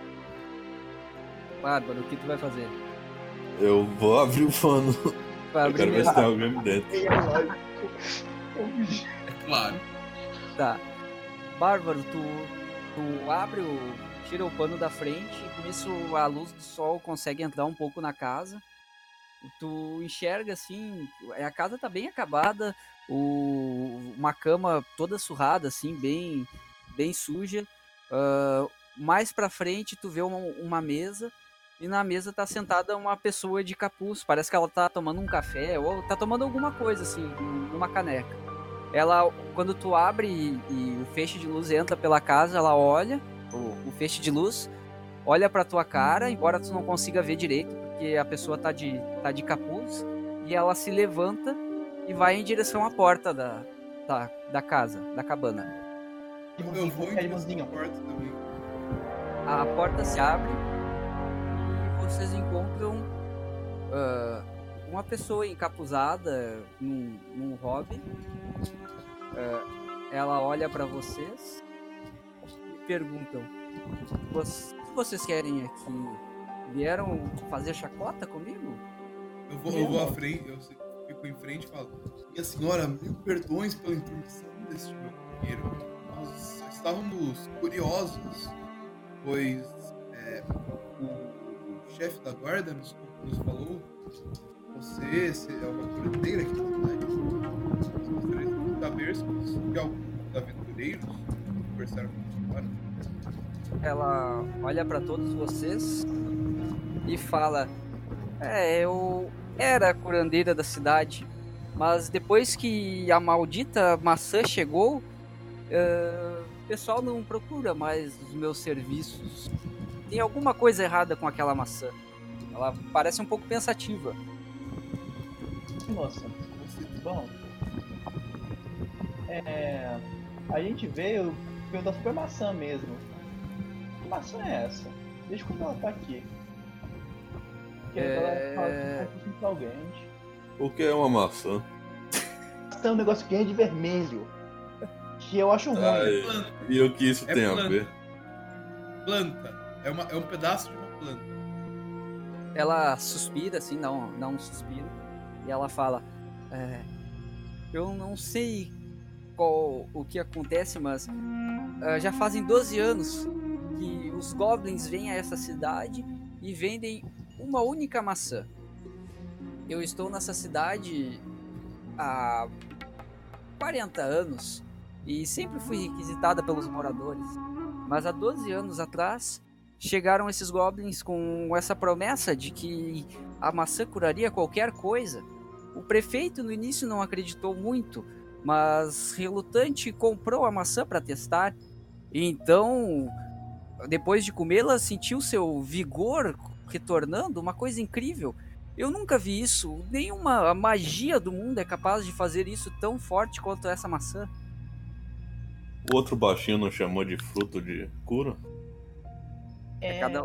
Bárbaro, o que tu vai fazer? Eu vou abrir o pano. Vai Eu abrir quero ver se tem alguém dentro. É claro. Tá. Bárbaro, tu, tu abre o. tira o pano da frente e com isso a luz do sol consegue entrar um pouco na casa. Tu enxerga assim, a casa tá bem acabada, o, uma cama toda surrada, assim, bem, bem suja. Ah, mais pra frente tu vê uma, uma mesa e na mesa tá sentada uma pessoa de capuz. Parece que ela tá tomando um café ou tá tomando alguma coisa assim, numa caneca. Ela, quando tu abre e, e o feixe de luz entra pela casa, ela olha, o, o feixe de luz, olha pra tua cara, embora tu não consiga ver direito, porque a pessoa tá de, tá de capuz, e ela se levanta e vai em direção à porta da, da, da casa, da cabana. Eu vou em mãozinha. porta também. A porta se abre vocês encontram ah, uma pessoa encapuzada num, num hobby. Ah, ela olha pra vocês e perguntam: "Voc- vocês querem aqui? Vieram fazer chacota comigo? Eu vou, eu vou à frente, eu fico em frente e falo: Minha senhora, mil perdões pela intromissão deste meu companheiro. Nós estávamos curiosos, pois é, o, o chefe da guarda nos, nos falou: Você se- é uma curandeira aqui na cidade. Nós gostaríamos de saber se alguns aventureiros conversaram com a senhora. Ela olha pra todos vocês e fala: É, eu era curandeira da cidade, mas depois que a maldita maçã chegou, eh, o pessoal não procura mais os meus serviços. Tem alguma coisa errada com aquela maçã. Ela parece um pouco pensativa. Moça, bom. É. A gente veio perguntar sobre a maçã mesmo. Que maçã é essa? Desde quando ela tá aqui? Porque É. ela fala que tá com alguém. O que é uma maçã? Tem um negócio que é de vermelho. Que eu acho ruim. Ah, e- o que isso É tem a planta. ver? planta. É, uma, é um pedaço de uma planta. Ela suspira, assim, dá um, dá um suspiro. E ela fala: é, Eu não sei qual o que acontece, mas ah, já fazem 12 anos que os goblins vêm a essa cidade e vendem uma única maçã. Eu estou nessa cidade há 40 anos e sempre fui requisitada pelos moradores. Mas há 12 anos atrás chegaram esses goblins com essa promessa de que a maçã curaria qualquer coisa. O prefeito no início não acreditou muito, mas relutante comprou a maçã para testar. Então, depois de comê-la, sentiu seu vigor retornando, uma coisa incrível. Eu nunca vi isso. Nenhuma magia do mundo é capaz de fazer isso tão forte quanto essa maçã. O outro baixinho não chamou de fruto de cura? É, Cada...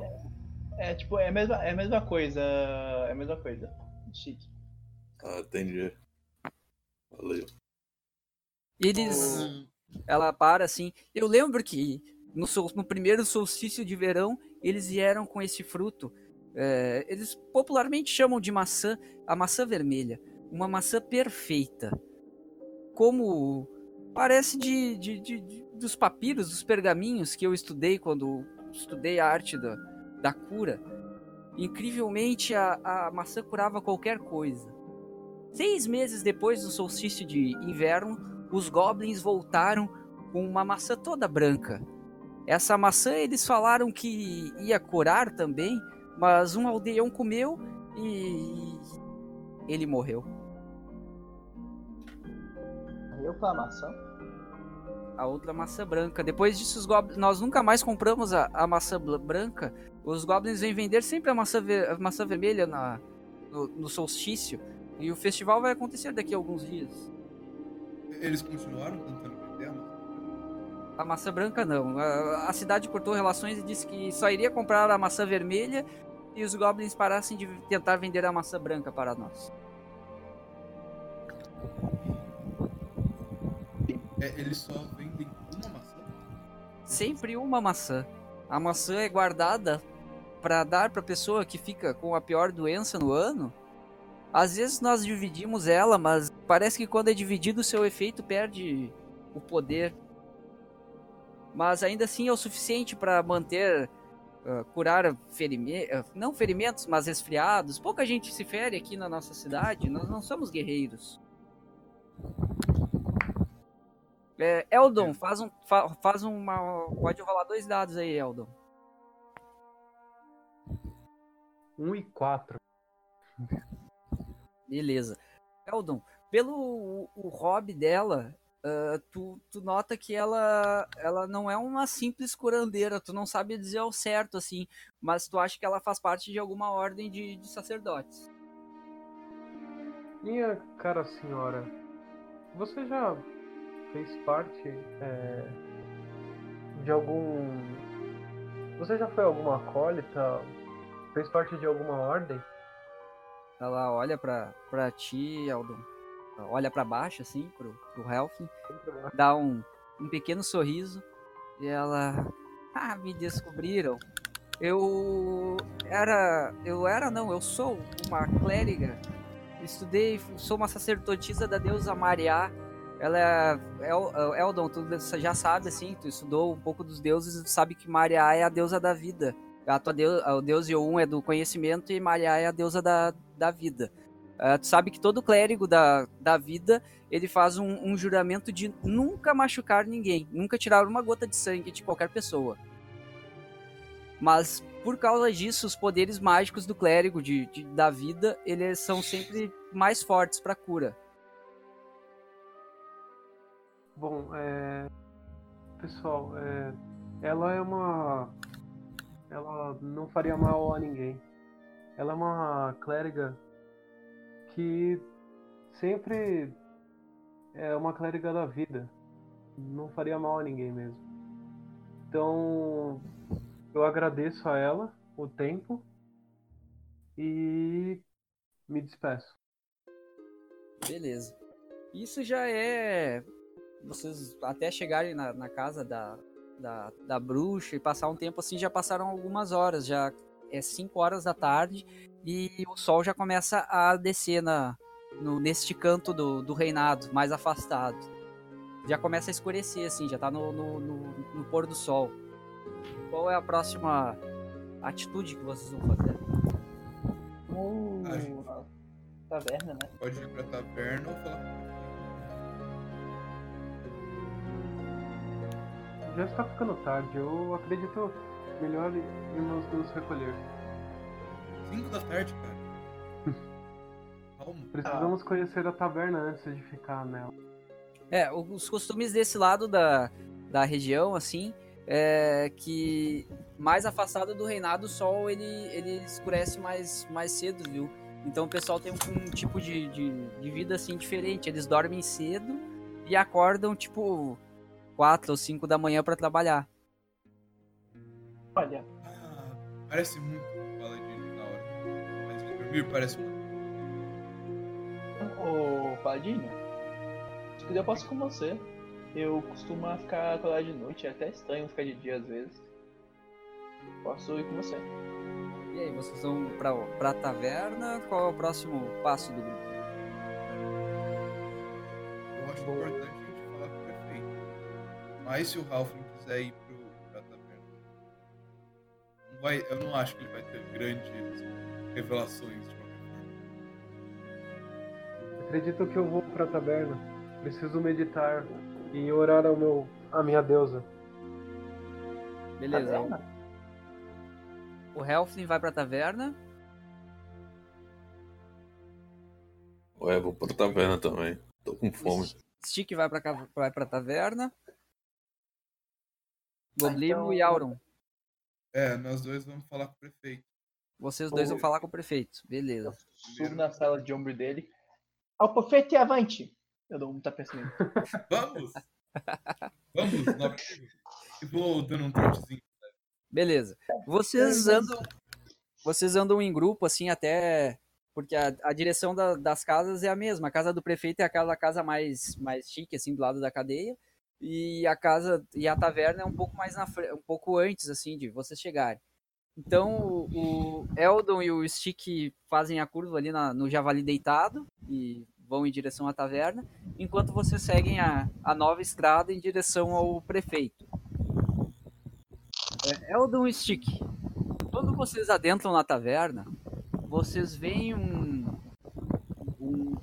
é tipo, é a mesma, é a mesma coisa. É a mesma coisa. Chique. Ah, entendi. Valeu. Eles. Hum, Ela para assim. Eu lembro que no, sol- no primeiro solstício de verão eles vieram com esse fruto. É, eles popularmente chamam de maçã, a maçã vermelha. Uma maçã perfeita. Como parece de, de- de- de- dos papiros, dos pergaminhos que eu estudei quando estudei a arte da, da cura. Incrivelmente a, a maçã curava qualquer coisa. Seis meses depois do solstício de inverno, os goblins voltaram com uma maçã toda branca. Essa maçã eles falaram que ia curar também, mas um aldeão comeu e ele morreu. Eu com a maçã. A outra maçã branca. Depois disso, os goblins, nós nunca mais compramos a, a maçã branca. Os goblins vêm vender sempre a maçã, ver- a maçã vermelha na, no, no solstício. E o festival vai acontecer daqui a alguns dias. Eles continuaram tentando vender a maçã? A maçã branca não. A, a cidade cortou relações e disse que só iria comprar a maçã vermelha e os goblins parassem de tentar vender a maçã branca para nós. É, eles só vendem uma maçã? Sempre uma maçã. A maçã é guardada para dar para pessoa que fica com a pior doença no ano. Às vezes nós dividimos ela, mas parece que quando é dividido o seu efeito perde o poder. Mas ainda assim é o suficiente para manter ah, curar ferimentos, não ferimentos, mas resfriados. Pouca gente se fere aqui na nossa cidade, nós não somos guerreiros. É, Eldon, faz um, fa- faz uma, pode rolar dois dados aí, Eldon. 1 e 4. Beleza. Eldon, pelo o, o hobby dela, ah, tu, tu nota que ela, ela não é uma simples curandeira, tu não sabe dizer ao certo, assim, mas tu acha que ela faz parte de alguma ordem de, de sacerdotes. Minha cara senhora, você já fez parte é, de algum. Você já foi alguma acólita? Fez parte de alguma ordem? Ela olha pra, pra ti, Eldon. Olha pra baixo, assim, pro, pro Helfin. Dá um, um pequeno sorriso. E ela. Ah, me descobriram. Eu era. Eu era, não, eu sou uma clériga. Estudei, sou uma sacerdotisa da deusa Mariá. Ela é. El, Eldon, tu já sabe, assim, tu estudou um pouco dos deuses e sabe que Mariá é a deusa da vida. A tua deus, o deus Yom é do conhecimento e Mariá é a deusa da, da vida. Uh, tu sabe que todo clérigo da, da vida ele faz um, um, juramento de nunca machucar ninguém, nunca tirar uma gota de sangue de qualquer pessoa. Mas por causa disso, os poderes mágicos do clérigo de, de da vida eles são sempre mais fortes para cura. Bom, é... pessoal, é... ela é uma ela não faria mal a ninguém. Ela é uma clériga que sempre é uma clériga da vida. Não faria mal a ninguém mesmo. Então, eu agradeço a ela o tempo e me despeço. Beleza. Isso já é. Vocês até chegarem na, na casa da, da, da bruxa e passar um tempo assim, já passaram algumas horas, já é 5 horas da tarde e o sol já começa a descer na, no, neste canto do, do reinado, mais afastado. Já começa a escurecer, assim, já tá no, no, no, no pôr do sol. Qual é a próxima atitude que vocês vão fazer? Uh, taverna, né? Pode ir pra taverna ou falar Já está ficando tarde, eu acredito melhor irmos nos recolher. 5 da tarde, cara. Calma. Precisamos ah. conhecer a taverna antes de ficar nela. É, os costumes desse lado da, da região, assim, é que mais afastado do reinado, o sol ele, ele escurece mais, mais cedo, viu? Então o pessoal tem um, um tipo de, de, de, vida assim diferente. Eles dormem cedo e acordam tipo 4 ou 5 da manhã para trabalhar. Olha. Ah, parece muito Paladino na hora. Mas dormir parece muito. Ô, Paladino, se quiser eu posso ir com você. Eu costumo ficar lá de noite, é até estranho ficar de dia às vezes. Posso ir com você. E aí, vocês vão pra, pra taverna? Qual é o próximo passo do grupo? Mas se o Ralph não quiser ir pro, pra taverna, não vai, eu não acho que ele vai ter grandes revelações de qualquer forma. Acredito que eu vou pra taverna. Preciso meditar e orar ao meu, a minha deusa. Beleza. Taverna? O Helfling vai pra taverna. Ué, vou pra taverna também. Tô com fome. Stick vai pra, vai pra taverna. Goblimo então... e Auron. É, nós dois vamos falar com o prefeito. Vocês dois vão falar com o prefeito. Beleza. Subo na sala de ombro dele. Ao prefeito e avante! Eu dou um tapecinho. Vamos! Vamos, no E vou dando um trotezinho. Beleza. Vocês andam. Vocês andam em grupo, assim, até. Porque a, a direção da, das casas é a mesma. A casa do prefeito é aquela casa mais, mais chique, assim, do lado da cadeia. E a casa e a taverna é um pouco mais na um pouco antes, assim, de vocês chegarem. Então o, Eldon e o Stick fazem a curva ali na, no javali deitado e vão em direção à taverna, enquanto vocês seguem a, a nova estrada em direção ao prefeito. É, Eldon Stick, quando vocês adentram na taverna, vocês veem um, um,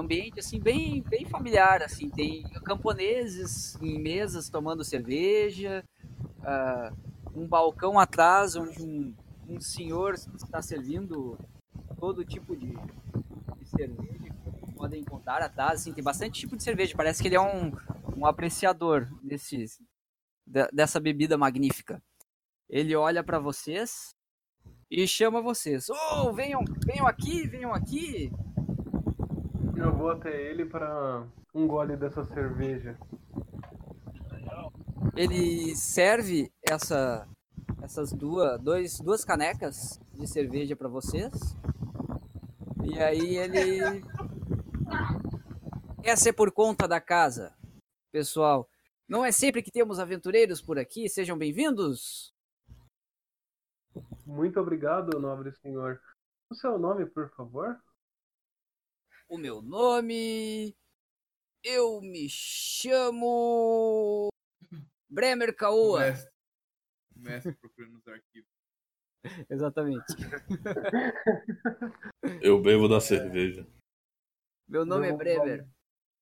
ambiente assim bem, bem familiar, assim, tem camponeses em mesas tomando cerveja, uh, um balcão atrás onde um, um senhor está servindo todo tipo de, de cerveja podem encontrar atrás, assim, tem bastante tipo de cerveja. Parece que ele é um, um apreciador desse, dessa bebida magnífica. Ele olha para vocês e chama vocês. Oh, venham, venham aqui, venham aqui. Eu vou até ele para um gole dessa cerveja. ele serve essa, essas duas, dois, duas canecas de cerveja para vocês. E aí ele. Essa é por conta da casa, pessoal. Não é sempre que temos aventureiros por aqui. Sejam bem-vindos. Muito obrigado, nobre senhor. O seu nome, por favor? O meu nome. Eu me chamo. Bremer Caoa. mestre, o mestre procurando nos arquivos. Exatamente. Eu bebo da cerveja. Meu nome é Bremer.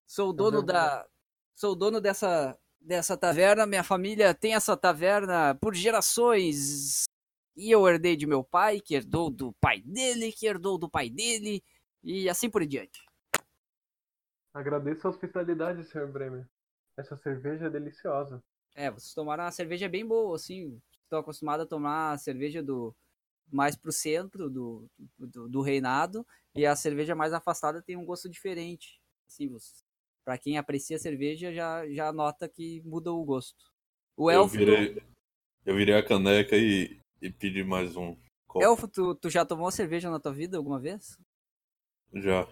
Sou dono da. Sou dono dessa, dessa taverna. Minha família tem essa taverna por gerações. E eu herdei de meu pai, que herdou do pai dele, que herdou do pai dele, e assim por diante. Agradeço a hospitalidade, Sr. Bremer. Essa cerveja é deliciosa. É, vocês tomaram uma cerveja bem boa, assim. Estou acostumado a tomar cerveja do mais pro centro do, do, do reinado, e a cerveja mais afastada tem um gosto diferente. Assim, pra quem aprecia cerveja, já, já nota que muda o gosto. O Eu elfo, virei, eu virei a caneca e, e pedi mais um copo. elfo tu, tu já tomou cerveja na tua vida alguma vez? Já.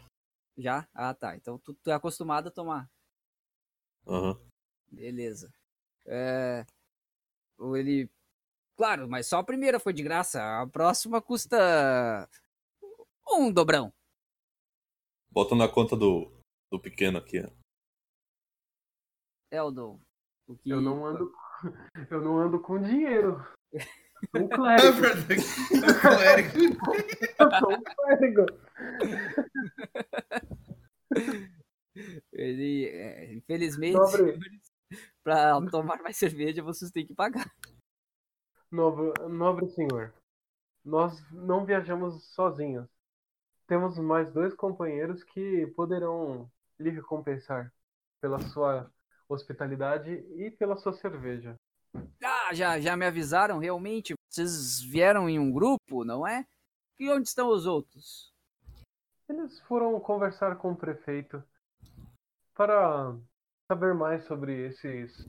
Já? Ah, tá. Então tu, tu é acostumado a tomar. Aham. Beleza. É, o ele. Claro, mas só a primeira foi de graça. A próxima custa. Um dobrão. Bota na conta do, do pequeno aqui. ó. Eldon. O que... Eu não ando. Eu não ando com dinheiro. Sou um É clérigo. verdade. O clérigo. Eu sou um clérigo. Ele. é, infelizmente, pra tomar mais cerveja, vocês têm que pagar. Nobre, nobre senhor, nós não viajamos sozinhos. Temos mais dois companheiros que poderão lhe recompensar pela sua hospitalidade e pela sua cerveja. Ah, já, já me avisaram, realmente. Vocês vieram em um grupo, não é? E onde estão os outros? Eles foram conversar com o prefeito para saber mais sobre esses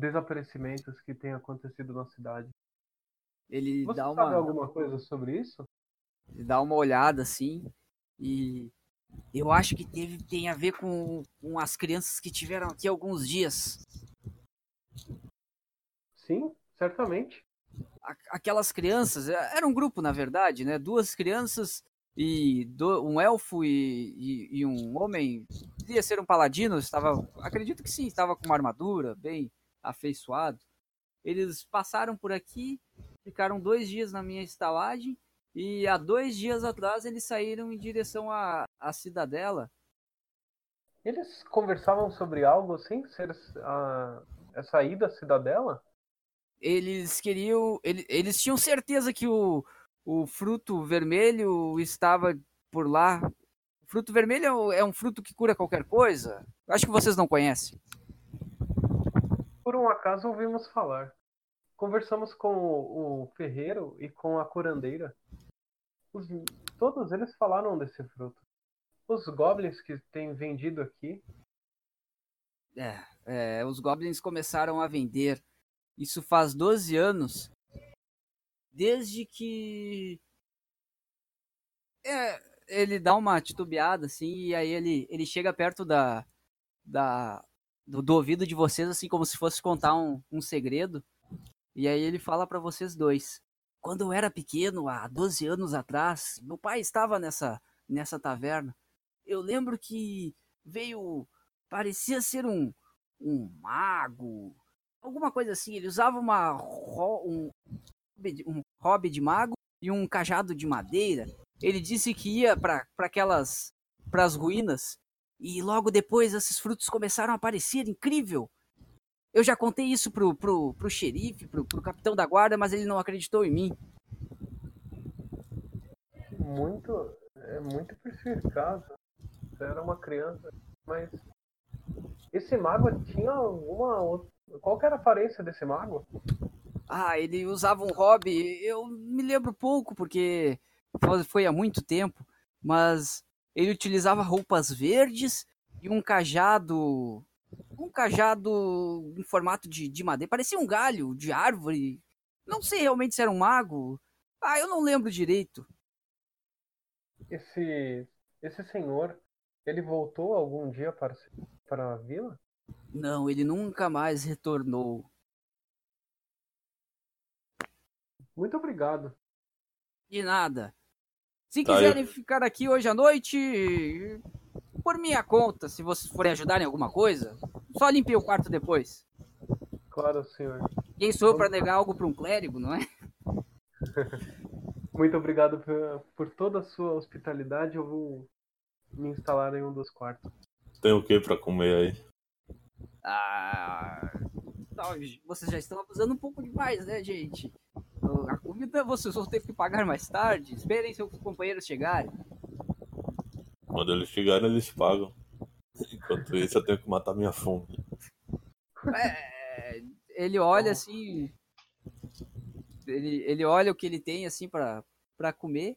desaparecimentos que têm acontecido na cidade. Ele Você dá sabe uma. alguma coisa sobre isso? Ele dá uma olhada assim e eu acho que teve, tem a ver com, com as crianças que tiveram aqui alguns dias. Sim, certamente. A- Aquelas crianças, é- era um grupo na verdade, né? Duas crianças e do- um elfo e, e- e um homem. Podia ser um paladino, estava, acredito que sim, estava com uma armadura bem afeiçoado. Eles passaram por aqui, ficaram dois dias na minha estalagem e há dois dias atrás eles saíram em direção à, à cidadela. Eles conversavam sobre algo sem ser a, essa ida à cidadela? Eles queriam. ele- Eles tinham certeza que o, o fruto vermelho estava por lá. O fruto vermelho é um- é um fruto que cura qualquer coisa? Acho que vocês não conhecem. Por um acaso ouvimos falar. Conversamos com o, o ferreiro e com a curandeira. Os- todos eles falaram desse fruto. Os goblins que têm vendido aqui, É, é, os goblins começaram a vender. Isso faz 12 anos. Desde que. É, ele dá uma titubeada assim, e aí ele, ele chega perto da, da, do, do ouvido de vocês, assim, como se fosse contar um, um segredo. E aí ele fala pra vocês dois. Quando eu era pequeno, há 12 anos atrás, meu pai estava nessa, nessa taverna. Eu lembro que veio. Parecia ser um, um mago, alguma coisa assim. Ele usava uma, um, um hobby de mago e um cajado de madeira. Ele disse que ia para aquelas, para as ruínas e logo depois esses frutos começaram a aparecer, incrível. Eu já contei isso pro, pro, pro xerife, pro, pro capitão da guarda, mas ele não acreditou em mim. muito, é muito perspicaz. Você era uma criança, mas esse mago tinha alguma outra. Qual que era a aparência desse mago? Ah, ele usava um hobby, eu me lembro pouco porque foi- foi há muito tempo, mas ele utilizava roupas verdes e um cajado um cajado em formato de, de madeira. Parecia um galho de árvore. Não sei realmente se era um mago. Ah, eu não lembro direito. Esse, esse senhor, ele voltou algum dia para, para a vila? Não, ele nunca mais retornou. Muito obrigado. De nada. Se Tá, quiserem ficar aqui hoje à noite, por minha conta, se vocês forem ajudar em alguma coisa, só limpei o quarto depois. Claro, senhor. Quem sou eu pra negar algo pra um clérigo, não é? Muito obrigado por, por toda a sua hospitalidade. Eu vou me instalar em um dos quartos. Tem o que pra comer aí? Ah, tá, vocês já estão abusando um pouco demais, né, gente? A comida vocês vão ter que pagar mais tarde. Esperem seus companheiros chegarem. Quando eles chegarem, eles pagam. Enquanto isso, eu tenho que matar minha fome. É, ele olha assim. Ele, ele olha o que ele tem assim pra, pra comer.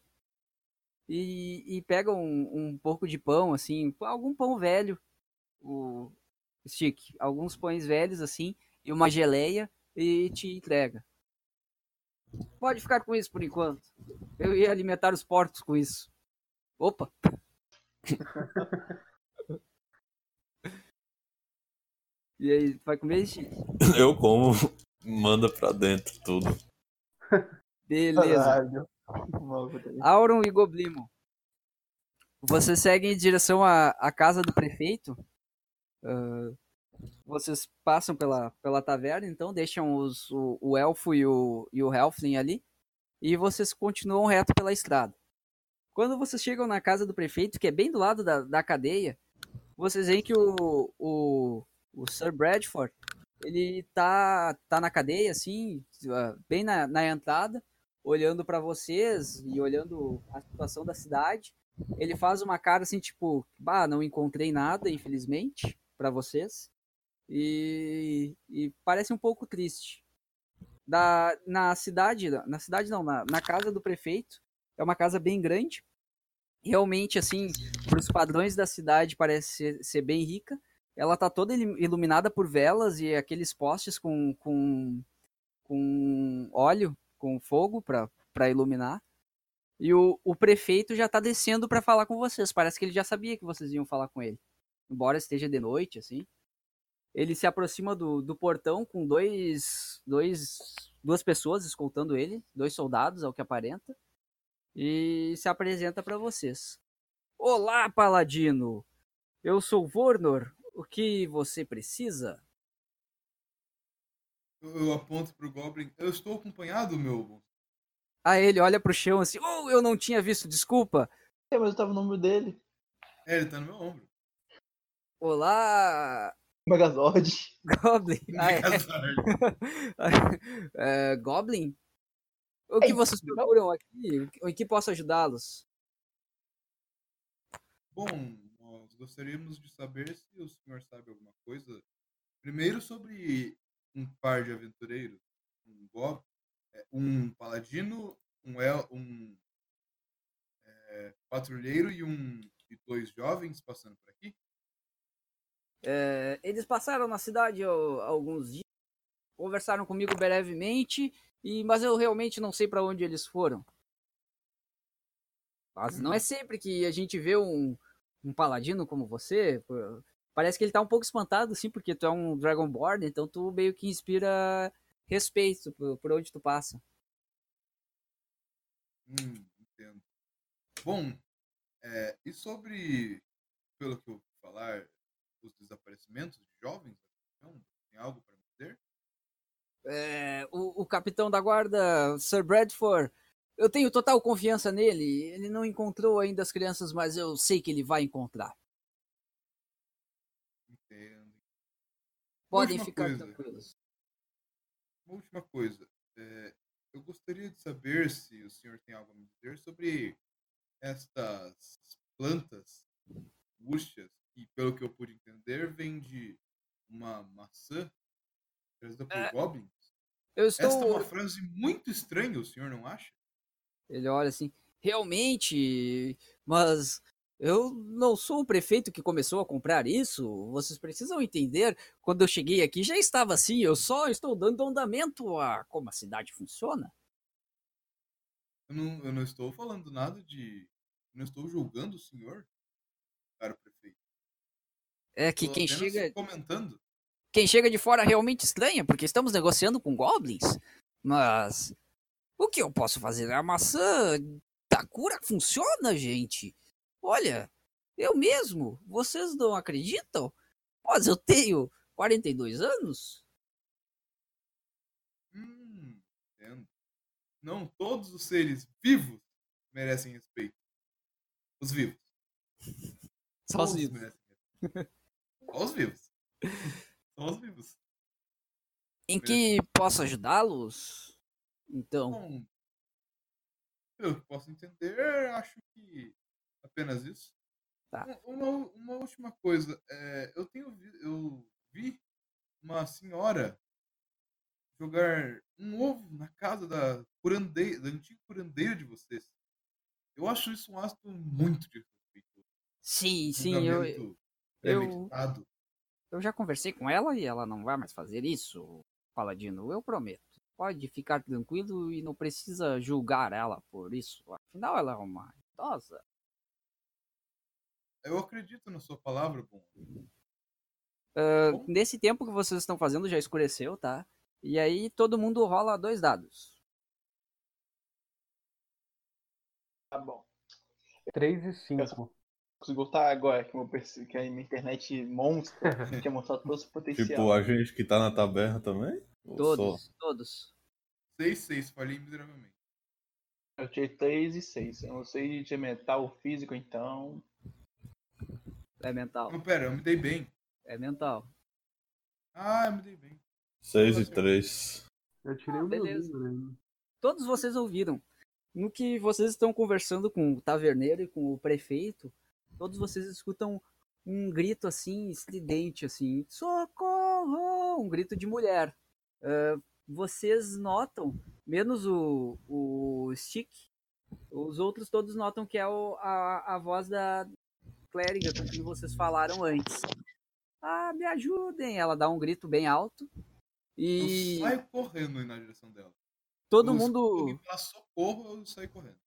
E, e pega um, um pouco de pão, assim, algum pão velho. O Stick, alguns pães velhos assim, e uma geleia, e te entrega. Pode ficar com isso por enquanto. Eu ia alimentar os porcos com isso. Opa! E aí, vai comer, Stick? Eu como, manda pra dentro tudo. Beleza. Auron e Goblimo. Vocês seguem em direção à, à casa do prefeito. Ah, vocês passam pela, pela taverna, então deixam os, o, o elfo e o, e o Helfling ali. E vocês continuam reto pela estrada. Quando vocês chegam na casa do prefeito, que é bem do lado da, da cadeia, vocês veem que o, o, o Sir Bradford, ele tá, tá na cadeia, assim, ah, bem na, na entrada, olhando para vocês e olhando a situação da cidade. Ele faz uma cara assim, tipo, bah, não encontrei nada, infelizmente, para vocês. E, e parece um pouco triste. Da, na cidade, na cidade não, na, na casa do prefeito, é uma casa bem grande. Realmente, assim, para os padrões da cidade, parece ser, ser bem rica. Ela tá toda ilu- iluminada por velas e aqueles postes com, com, com óleo, com fogo para iluminar. E o, o prefeito já tá descendo para falar com vocês. Parece que ele já sabia que vocês iam falar com ele. Embora esteja de noite, assim. Ele se aproxima do, do portão com dois, dois, duas pessoas escoltando ele, dois soldados, ao que aparenta, e se apresenta para vocês. Olá, paladino! Eu sou Vornor. O que você precisa? Eu, aponto pro Goblin. Eu estou acompanhado, meu. Aí ele olha pro chão assim, oh, eu não tinha visto, desculpa. É, mas eu tava no número dele. É, ele tá no meu ombro. Olá, Megazord. Goblin. Ah, é. Megazord. É, Goblin? O que Ei, vocês procuram aqui? Em que posso ajudá-los? Bom, nós gostaríamos de saber se o senhor sabe alguma coisa. Primeiro sobre um par de aventureiros, um gob, é, um paladino, um el, um é, patrulheiro e um e dois jovens passando por aqui. É, eles passaram na cidade há alguns dias, conversaram comigo brevemente, e, mas eu realmente não sei para onde eles foram. Mas não é sempre que a gente vê um, um paladino como você. Parece que ele tá um pouco espantado, sim, porque tu é um Dragonborn, então tu meio que inspira respeito por, por onde tu passa. Hum, entendo. Bom, é, e sobre, pelo que eu ouvi falar, os desaparecimentos de jovens? Não, tem algo para me dizer? É, o, o capitão da guarda, Sir Bradford, eu tenho total confiança nele. Ele não encontrou ainda as crianças, mas eu sei que ele vai encontrar. Entendo. Podem Última ficar coisa. tranquilos. Uma última coisa. é, eu gostaria de saber se o senhor tem algo a me dizer sobre estas plantas rústicas, que, pelo que eu pude entender, vem de uma maçã trazida por É, goblins. Eu Esta é estou. uma frase muito estranha, o senhor não acha? Ele olha assim, realmente, mas Eu não sou o prefeito que começou a comprar isso. Vocês precisam entender. Quando eu cheguei aqui já estava assim. Eu só estou dando andamento a como a cidade funciona. Eu não, eu não estou falando nada de. eu Não estou julgando o senhor. É que quem chega, comentando. quem chega de fora realmente estranha, porque estamos negociando com goblins. Mas o que eu posso fazer? A maçã da cura funciona, gente. Olha, eu mesmo, vocês não acreditam? Mas eu tenho 42 anos. Hum, entendo. Não todos os seres vivos merecem respeito. Os vivos. Só os vivos. Só os vivos. Só os vivos. Em que posso ajudá-los? Então, Bom, eu posso entender, acho que apenas isso. Tá. Um- Uma, uma última coisa, é, eu tenho vi, eu vi uma senhora jogar um ovo na casa da curandeira, da antiga curandeira de vocês. Eu acho isso um ato muito respeito. sim, sim, eu, eu- premeditado. eu já conversei com ela e ela não vai mais fazer isso, Paladino. Eu prometo. Pode ficar tranquilo e não precisa julgar ela por isso. Afinal, ela é uma idosa. Eu acredito na sua palavra, bom. Bom. nesse tempo que vocês estão fazendo já escureceu, tá? E aí todo mundo rola dois dados. Tá bom. 3 e 5. Consigo voltar agora, que, meu, PC que a minha internet monstro quer mostrar todo o seu potencial. Tipo, a gente que tá na taberna também? Todos, só? todos. 6, 6, falhei miseravelmente. Eu tirei 3 e 6. Eu não sei de mental ou físico, então. É mental. Não, pera, eu me dei bem. É mental. Ah, eu me dei bem. 6 e 3. Eu tirei Ah, o beleza. né? Todos vocês ouviram. No que vocês estão conversando com o taverneiro e com o prefeito, todos vocês escutam um grito assim, estridente, assim, socorro! Um grito de mulher. Ah, vocês notam, menos o, o Stick, os outros todos notam que é o- a, a voz da clériga com quem vocês falaram antes. Ah, me ajudem! Ela dá um grito bem alto. E Eu saio correndo na direção dela. todo Eu mundo. falar socorro, eu saio correndo.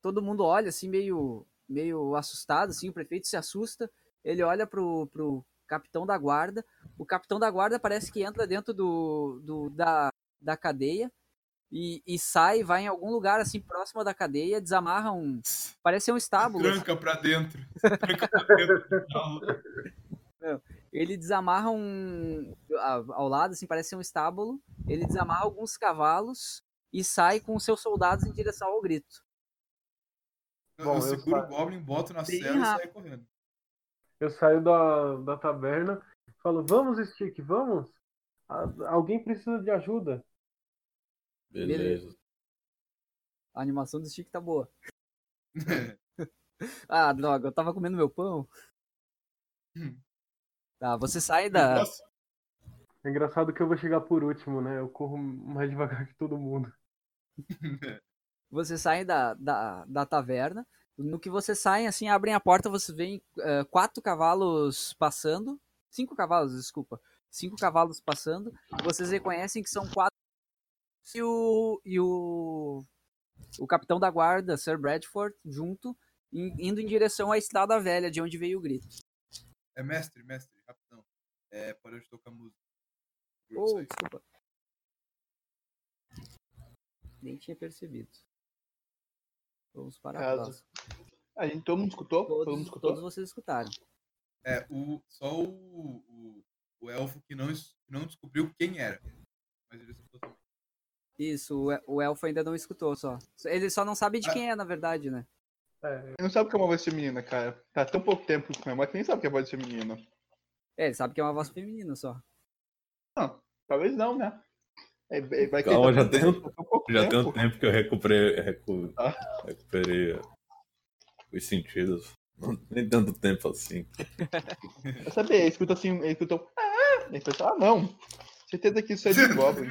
todo mundo olha assim meio meio assustado assim o prefeito se assusta ele olha pro, pro capitão da guarda o capitão da guarda parece que entra dentro do, do da, da cadeia e, e sai vai em algum lugar assim próximo da cadeia desamarra um parece ser um estábulo. Tranca pra dentro. Tranca pra dentro. ele desamarra um ao lado assim parece ser um estábulo ele desamarra alguns cavalos e sai com seus soldados em direção ao grito Bom, eu eu seguro sa- o Goblin, boto na cela e saio correndo. Eu saio da, da taberna, falo, vamos, Stick, vamos? Alguém precisa de ajuda. Beleza. a animação do Stick tá boa ah droga eu tava comendo meu pão tá você sai da É engraçado que eu vou chegar por último, né? Eu corro mais devagar que todo mundo. Você sai da, da, da taverna. No que você sai, assim, abrem a porta, você vê eh, quatro cavalos passando. Cinco cavalos, desculpa. Cinco cavalos passando. Vocês reconhecem que são quatro. E o. E o. O capitão da guarda, Sir Bradford, junto, in- indo em direção à Estrada Velha, de onde veio o grito. é mestre, mestre, rapidão. É, parou de tocar música. Eu Oh, desculpa. Nem tinha percebido. Vamos para a Caso. próxima. A gente, todo mundo escutou? todo mundo Todos, escutou? todos vocês escutaram. É, o, só o, o, o elfo que não, não descobriu quem era. Mas ele escutou também. Isso, o o elfo ainda não escutou só. Ele só não sabe de Ah. quem é, na verdade, né? É, Ele não sabe que é uma voz feminina, cara. Tá tão pouco tempo com a memória que nem sabe que é voz feminina. É, ele sabe que é uma voz feminina só. Não, talvez não, né? É, é, vai Calma, já tem um- Já tem um tempo. tempo que eu recuperei, recu- Ah. recuperei os sentidos. Não, nem tanto tempo assim. Vai saber, escuta assim, ele escutou. Ah! Ah, não. Certeza que isso é de Goblin.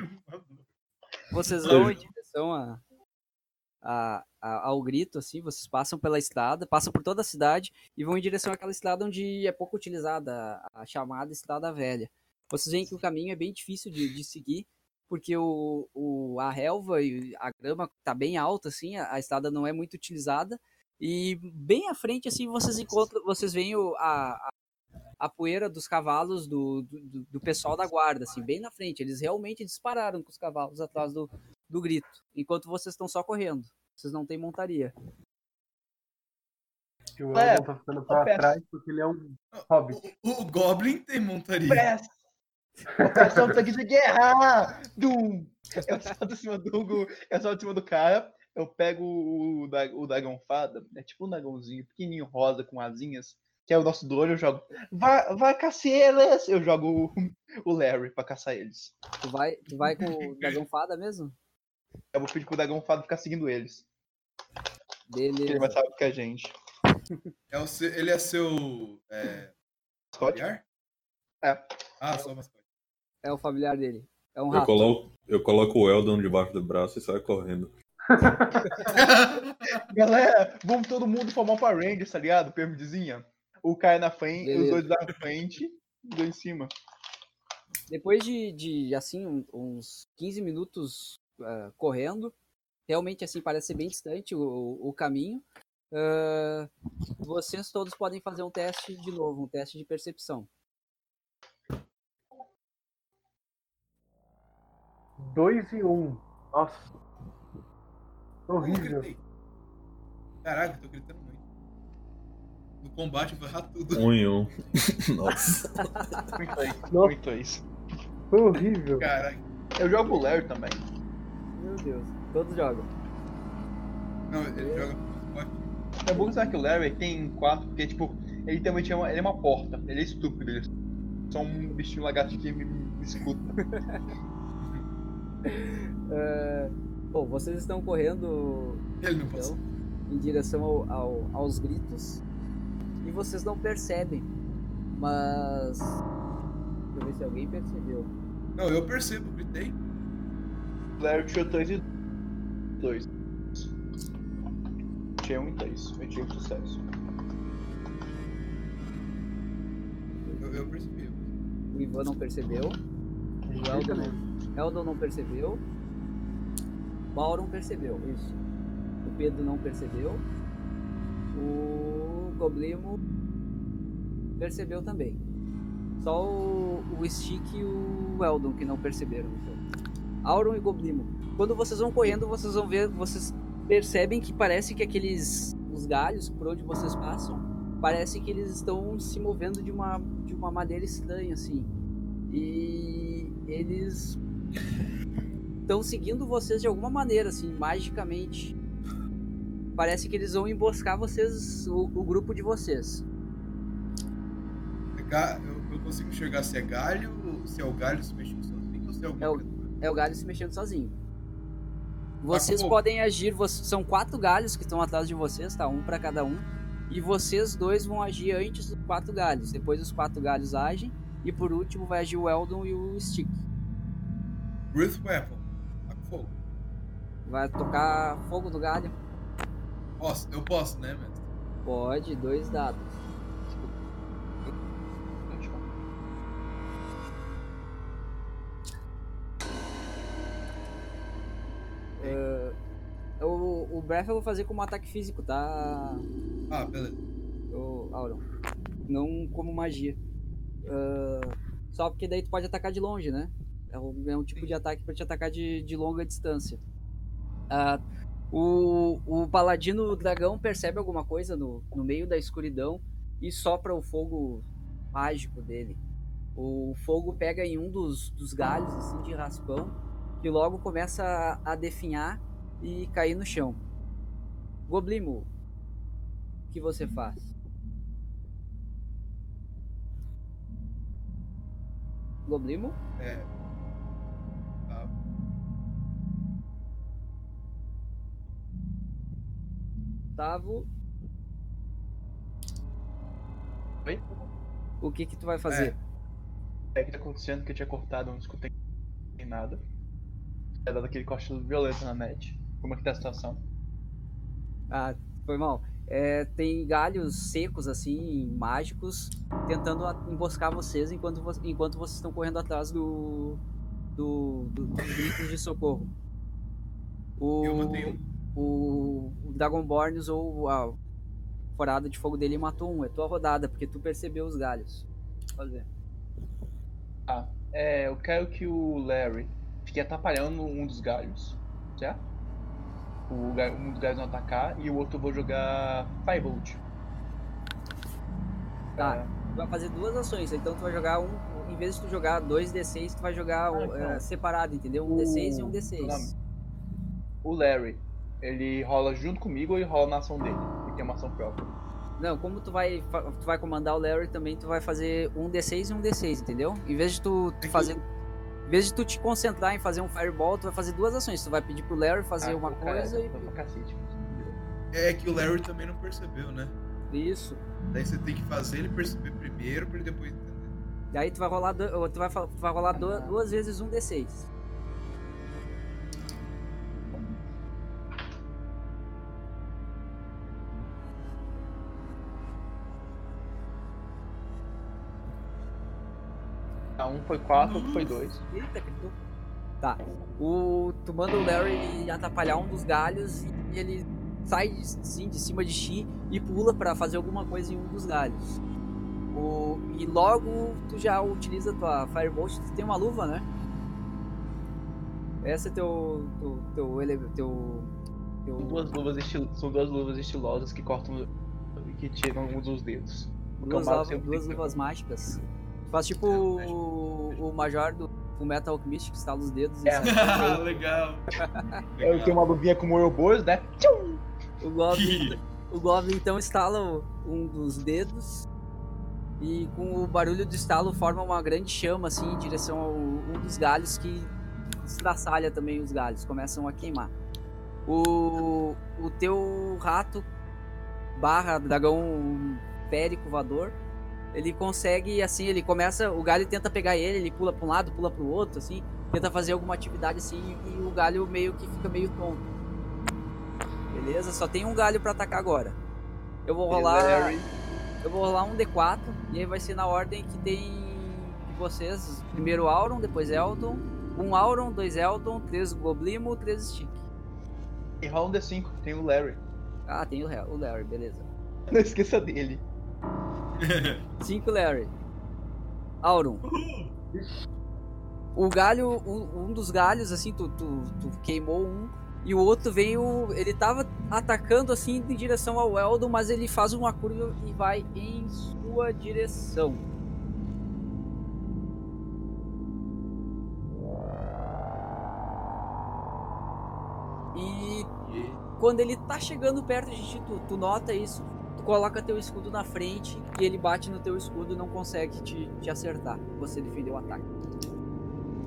Vocês vão em direção a, a a- ao grito, assim, vocês passam pela estrada, passam por toda a cidade e vão em direção àquela estrada onde é pouco utilizada, a, a chamada Estrada Velha. Vocês veem que o caminho é bem difícil de, de seguir, porque o, o, a relva e a grama tá bem alta, assim, a, a estrada não é muito utilizada. E bem à frente, assim, vocês encontram, vocês veem o, a, a, poeira dos cavalos do, do, do- pessoal da guarda, assim, bem na frente. Eles realmente dispararam com os cavalos atrás do, do grito, enquanto vocês estão só correndo. Vocês não têm montaria. O É, Eldon tá ficando pra peço. trás porque ele é um hobbit. O, o Goblin tem montaria. Pressa! Operação Tanque de Guerra! Dum! Eu salto em cima do, eu salto em cima do cara, eu pego o, da- o dragão fada, é tipo um dragãozinho pequenininho rosa com asinhas, que é o nosso drone, eu jogo. Vai, vai caçar eles! Eu jogo o, o Larry pra caçar eles. Tu vai, tu vai com o dragão fada mesmo? Eu vou pedir pro dragão fada ficar seguindo eles. que Ele é mais Beleza. rápido que a gente. É o seu- ele é seu. É, Scott? familiar? É. Ah, só mascote. É o familiar dele. É um Eu rato. coloco, eu coloco o Eldon debaixo do braço e saio correndo. Galera, vamos todo mundo formar Power Rangers, tá ligado? Piramidezinha. O cara na frente, os dois na frente, os dois em cima. Depois de, de assim, uns 15 minutos ah, correndo, realmente assim parece ser bem distante o, o caminho. ah, vocês todos podem fazer um teste de novo, um teste de percepção. Dois e um. Nossa. Horrível. Caraca, eu tô gritando muito. No combate vai errar tudo. Um em um. Nossa. Muito isso. Nossa. Muito isso. Foi horrível. Caraca. Eu jogo o Larry também. Meu Deus, todos jogam. Não, ele joga com mascote. É bom pensar que o Larry tem quatro, porque, tipo, ele também é uma, ele é uma porta. Ele é estúpido. Ele é só um bichinho lagarto que me, me escuta. Ah, bom, vocês estão correndo Ele não passa. então, em direção ao- ao- aos gritos e vocês não percebem, mas deixa eu ver se alguém percebeu. Não, eu percebo, gritei. O Larry tirou 3 e 2. Tirei um e 3. Eu tive sucesso. Eu, eu percebi. O Ivan não percebeu, o Eldon não, Eldon não percebeu, Bauron percebeu, isso. O Pedro não percebeu, o Goblimo percebeu também. Só o, o Stick e o Eldon que não perceberam. Então. Auron e Goblimo. Quando vocês vão correndo, vocês vão ver, vocês percebem que parece que aqueles os galhos por onde vocês passam, parece que eles estão se movendo de uma de uma maneira estranha assim. E eles estão seguindo vocês de alguma maneira assim, magicamente. Parece que eles vão emboscar vocês, o, o grupo de vocês. É Eu, eu consigo enxergar se é galho, se é o galho se mexendo sozinho ou se é alguma É o-. É o galho se mexendo sozinho. Vocês bom. podem agir, vocês- são quatro galhos que estão atrás de vocês, tá? Um pra cada um. E vocês dois vão agir antes dos quatro galhos. Depois os quatro galhos agem. E por último vai agir o Eldon e o Stick. Breath Weapon. Tá com fogo. Vai tocar fogo no galho? Posso, eu posso, né, mestre? Pode, dois dados. É, o, o Breath eu vou fazer como ataque físico, tá? Ah, beleza. o Auron. Não como magia. Ah, só porque daí tu pode atacar de longe, né? É um, é um tipo de ataque pra te atacar de, de longa distância. Ah, o, o paladino dragão percebe alguma coisa no, no meio da escuridão e sopra o fogo mágico dele. O fogo pega em um dos, dos galhos assim, de raspão e logo começa a, a definhar e cair no chão. Goblimo, o que você faz? Goblimo? É. Tá. Tavo, Oi? o que que tu vai fazer? É o que tá acontecendo que eu tinha cortado, não escutei nada. É dado aquele corte violento na net. Como é que tá a situação? Ah, foi mal. É, tem galhos secos, assim, mágicos, tentando emboscar vocês enquanto, vo- enquanto vocês estão correndo atrás do, do, do- dos gritos de socorro. O, Eu mantenho. o, o Dragonborn usou a forada de fogo dele e matou um. É tua rodada, porque tu percebeu os galhos. Fazer. Tá. É, eu quero que o Larry fique atrapalhando um dos galhos, certo? O, um dos galhos não atacar e o outro eu vou jogar Firebolt. Tá. Tu vai fazer duas ações, então tu vai jogar um. Em vez de tu jogar dois D6, tu vai jogar Ah, então. é, separado, entendeu? Um O- D6 e um D6. Não. O Larry, ele rola junto comigo ou ele rola na ação dele? Ele tem uma ação própria. Não, como tu vai, tu vai comandar o Larry também, tu vai fazer um D6 e um D6, entendeu? Em vez de tu, tu fazer. Em vez de tu te concentrar em fazer um fireball, tu vai fazer duas ações. Tu vai pedir pro Larry fazer Ah, uma coisa Pra cacete. É que o Larry também não percebeu, né? e. Isso. Daí você tem que fazer ele perceber primeiro pra ele depois entender. E aí tu vai rolar, do- tu vai, tu vai rolar do- duas vezes um D6. Um foi 4, outro foi 2. Eita, gritou. Tá. O, tu manda o Larry atrapalhar um dos galhos e ele sai assim, de cima de ti e pula pra fazer alguma coisa em um dos galhos. O, e logo tu já utiliza tua Firebolt, tu tem uma luva, né? Essa é teu. teu. teu. ele- teu, teu São duas luvas, estil... São duas luvas estilosas que cortam e que tiram um dos dedos. Duas, o mago lava- sempre duas que- luvas mágicas. Faz tipo o, o Major do Full Metal Alchemist que estala os dedos É. sai. Legal. Eu tenho uma luvinha com Ouroboros, né? Tchum! O Goblin, o Goblin então estala o- um dos dedos e com o barulho do estalo forma uma grande chama assim em direção ao um dos galhos que estraçalha também os galhos, começam a queimar. O, o teu rato barra dragão férico voador, ele consegue assim, ele começa, o galho tenta pegar ele, ele pula para um lado, pula para o outro assim, tenta fazer alguma atividade assim e o galho meio que fica meio tonto. Beleza? Só tem um galho pra atacar agora. Eu vou rolar. Eu vou rolar um D4 e aí vai ser na ordem que tem de vocês. Primeiro Auron, depois Eldon. Um Auron, dois Eldon, três Goblimo, três Stick. E rola um D5, tem o Larry. Ah, tem o Larry, beleza. Não esqueça dele. Cinco Larry. Auron. O galho, um, um dos galhos, assim, tu, tu, tu queimou um. E o outro veio. Ele tava atacando assim em direção ao Eldon, mas ele faz uma curva e vai em sua direção. E quando ele tá chegando perto de ti, tu, tu nota isso, tu coloca teu escudo na frente e ele bate no teu escudo e não consegue te, te acertar. Você defendeu o ataque.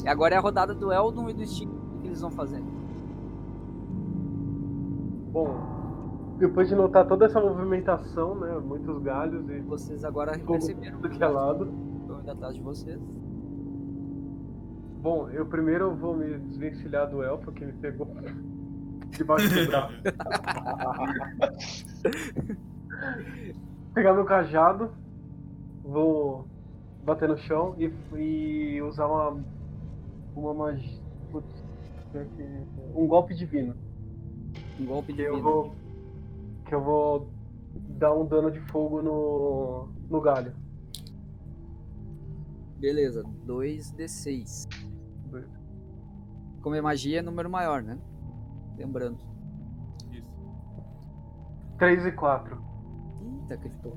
E agora é a rodada do Eldon e do Stick. O que eles vão fazer? Bom, depois de notar toda essa movimentação, né? Muitos galhos e Vocês agora perceberam tudo que é lado. estão indo atrás de vocês. Bom, eu primeiro vou me desvencilhar do elfo que me pegou debaixo do braço. Pegar meu cajado, vou bater no chão e, e usar uma uma magia, putz, um golpe divino. Um golpe Que de eu vou que eu vou dar um dano de fogo no no galho. Beleza, 2d6. Como é magia, é número maior, né? Lembrando. Isso. 3 e 4. Eita, gritou.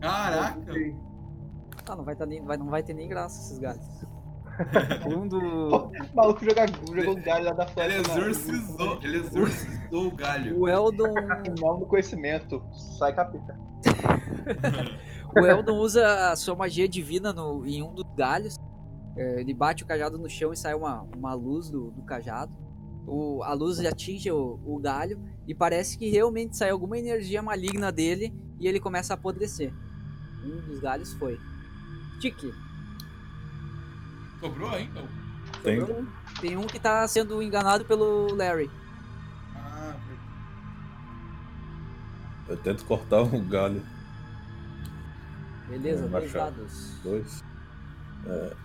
Caraca! Ah, não vai, tá nem, vai, não vai ter nem graça esses galhos. Um do. O maluco joga, jogou o galho lá da Ele flecha. na- exorcizou, ele exorcizou o galho. O Eldon. Mal no conhecimento. Sai capita. O Eldon usa a sua magia divina no, em um dos galhos. É, ele bate o cajado no chão e sai uma, uma luz do, do cajado. O, a luz atinge o, o galho e parece que realmente sai alguma energia maligna dele e ele começa a apodrecer. Um dos galhos foi. Tique. Sobrou ainda? Tem. sobrou um. Tem um que tá sendo enganado pelo Larry. Ah, Eu tento cortar um galho. Beleza, dois dados. Dois. É.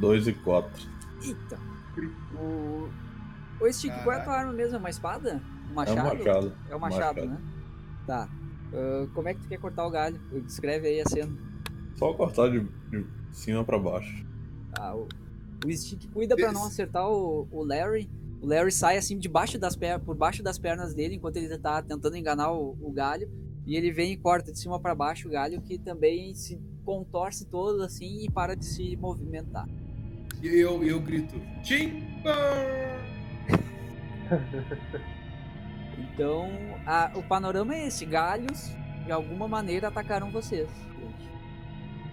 Dois e quatro. Eita. O. Ô, Stick, qual é a tua arma mesmo? É uma espada? Um machado? É um machado. É um machado, Machado. né? Tá. Ah, como é que tu quer cortar o galho? Descreve aí a cena. Só cortar de, de cima pra baixo. Ah, o, o Stick cuida pra não acertar o, o Larry. O Larry sai assim debaixo das pernas, por baixo das pernas dele, enquanto ele tá tentando enganar o, o galho. E ele vem e corta de cima pra baixo o galho, que também se contorce todo assim e para de se movimentar. E eu, eu grito: Timber! Então, a- o panorama é esse: galhos de alguma maneira atacaram vocês.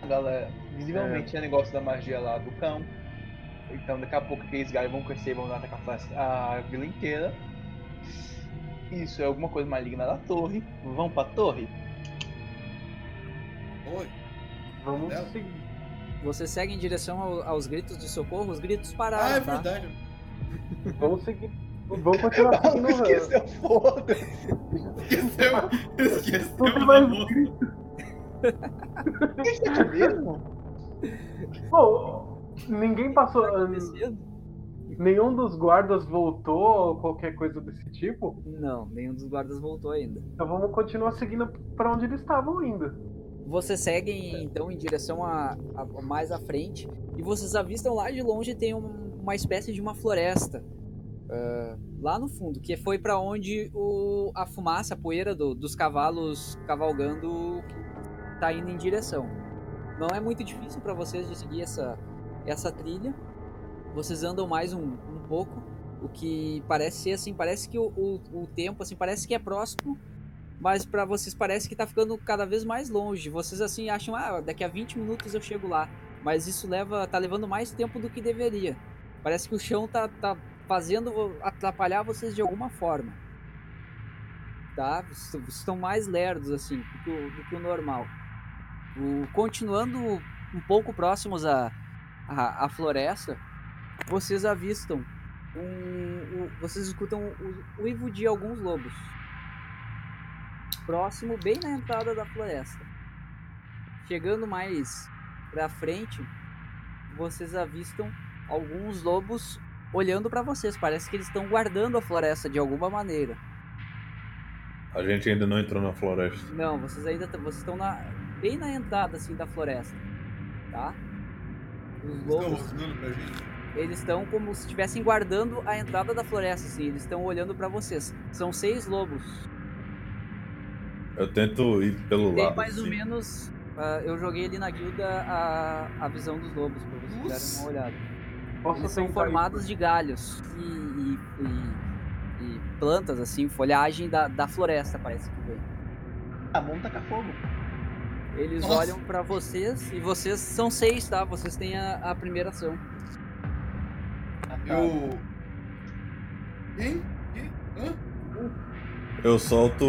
Galera, visivelmente é negócio da magia lá do campo. Então daqui a pouco aqueles galhos vão crescer e vão atacar a vila inteira. Isso é alguma coisa maligna da torre. Vão pra torre? Oi. Vamos seguir. Você segue em direção ao- aos gritos de socorro, os gritos Ah, pararam, é tá? verdade. Vamos seguir. Vamos continuar seguindo. Esqueceu, foda Esqueceu. Esqueceu. Não tem mais amor. grito. Esqueceu mesmo? Pô, ninguém passou. Acontecendo? Nenhum dos guardas voltou ou qualquer coisa desse tipo. Não, nenhum dos guardas voltou ainda. Então vamos continuar seguindo pra onde eles estavam indo. Vocês seguem então em direção a, a- mais à frente e vocês avistam lá de longe tem um- uma espécie de uma floresta ah, lá no fundo, que foi pra onde o, a fumaça, a poeira do- dos cavalos cavalgando tá indo em direção. Não é muito difícil pra vocês de seguir essa, essa trilha. Vocês andam mais um, um pouco, o que parece ser assim, parece que o, o, o tempo assim parece que é próximo, mas pra vocês parece que tá ficando cada vez mais longe. Vocês assim acham, ah, daqui a 20 minutos eu chego lá, mas isso leva, tá levando mais tempo do que deveria. Parece que o chão tá, tá fazendo atrapalhar vocês de alguma forma. Tá? Estão mais lerdos assim do que o, do que o normal. O- continuando um pouco próximos à, à, à floresta, vocês avistam um, um- vocês escutam o uivo de alguns lobos próximo, bem na entrada da floresta. Chegando mais pra frente, vocês avistam alguns lobos olhando pra vocês. Parece que eles estão guardando a floresta de alguma maneira. A gente ainda não entrou na floresta. Não, vocês ainda vocês estão na bem na entrada assim da floresta, tá? Os Estão lobos, rosnando pra gente. eles estão como se estivessem guardando a entrada da floresta, assim. Eles estão olhando pra vocês. São seis lobos. Eu tento ir pelo Tem lado. mais ou assim. menos. ah, eu joguei ali na guilda a, a visão dos lobos, pra vocês darem Nossa. uma olhada. Posso Eles são formados de galhos e, e- e- e plantas, assim, folhagem da, da floresta, parece que vem. Ah, vamos tacar fogo. Eles Nossa. olham pra vocês e vocês são seis, tá? Vocês têm a, a primeira ação. Tá. Eu. Quem? Quem? Hã? Eu solto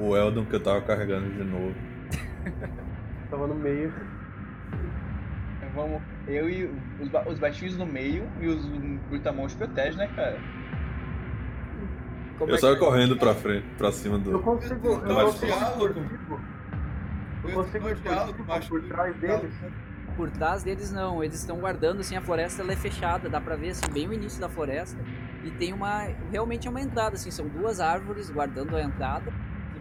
o- Eldon que eu tava carregando de novo. Tava no meio. Vamos, eu e os, ba- os baixinhos no meio e os brutamontes protegem, né, cara? Como eu é saio que- correndo pra frente, pra cima Eu do. consigo. Eu Então, consigo furtivo. Eu Eu consigo ir furtivo por trás deles. Por trás deles não, eles estão guardando assim a floresta ela é fechada, dá pra ver assim bem o início da floresta e tem uma realmente é uma entrada assim, são duas árvores guardando a entrada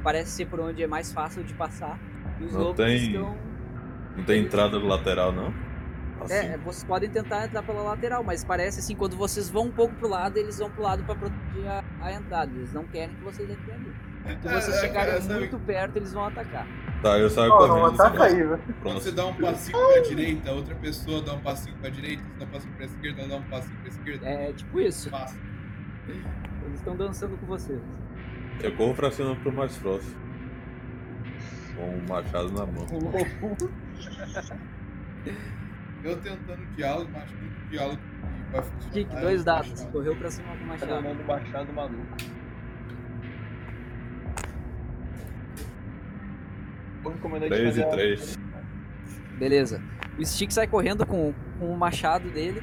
parece ser por onde é mais fácil de passar. E os Não lobos tem- estão Não tem entrada lateral, não? Assim. É, vocês podem tentar entrar pela lateral, mas parece assim, quando vocês vão um pouco pro lado, eles vão pro lado pra proteger a, a entrada. Eles não querem que vocês entrem ali. Se vocês É, é, chegarem sabe- muito perto, eles vão atacar. Tá, eu saio não correndo. ataca aí, velho. Quando Pronto. você dá um passinho pra direita, outra pessoa dá um passinho pra direita, você dá um passinho pra esquerda, ela dá um passinho pra esquerda. É tipo isso. Passa. Eles estão dançando com vocês. Eu corro pra cima pro mais próximo. Com o machado na mão. Eu tentando diálogo, mas acho que o diálogo vai funcionar. Kik, é dois dados. machado. Correu pra cima com o Tá machado. tomando baixado maluco. O comandante 3 e fazer a- 3. Beleza. O Stick sai correndo com, com o machado dele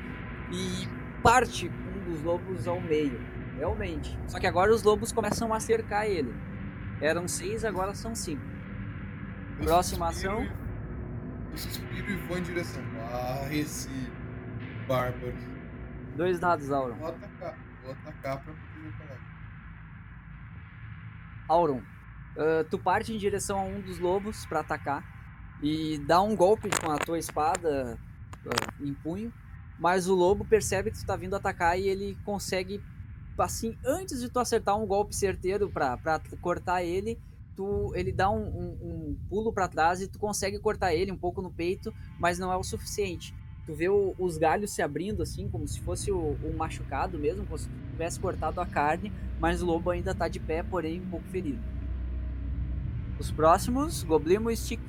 e parte um dos lobos ao meio, realmente. Só que agora os lobos começam a cercar ele. Eram seis, agora são cinco. Próxima suspiro ação. Eu suspiro e vou em direção. Ah, esse bárbaro. Dois dados, Auron. Vou atacar. Vou atacar pra proteger o colega. Auron, ah, tu parte em direção a um dos lobos pra atacar e dá um golpe com a tua espada ah, em punho, mas o lobo percebe que tu tá vindo atacar e ele consegue, assim, antes de tu acertar um golpe certeiro pra, pra cortar ele, tu, ele dá um, um- um pulo pra trás e tu consegue cortar ele um pouco no peito, mas não é o suficiente. Tu vê o- os galhos se abrindo assim, como se fosse o- um machucado mesmo, como se tu tivesse cortado a carne, mas o lobo ainda tá de pé, porém um pouco ferido. Os próximos, Goblimo e Stick.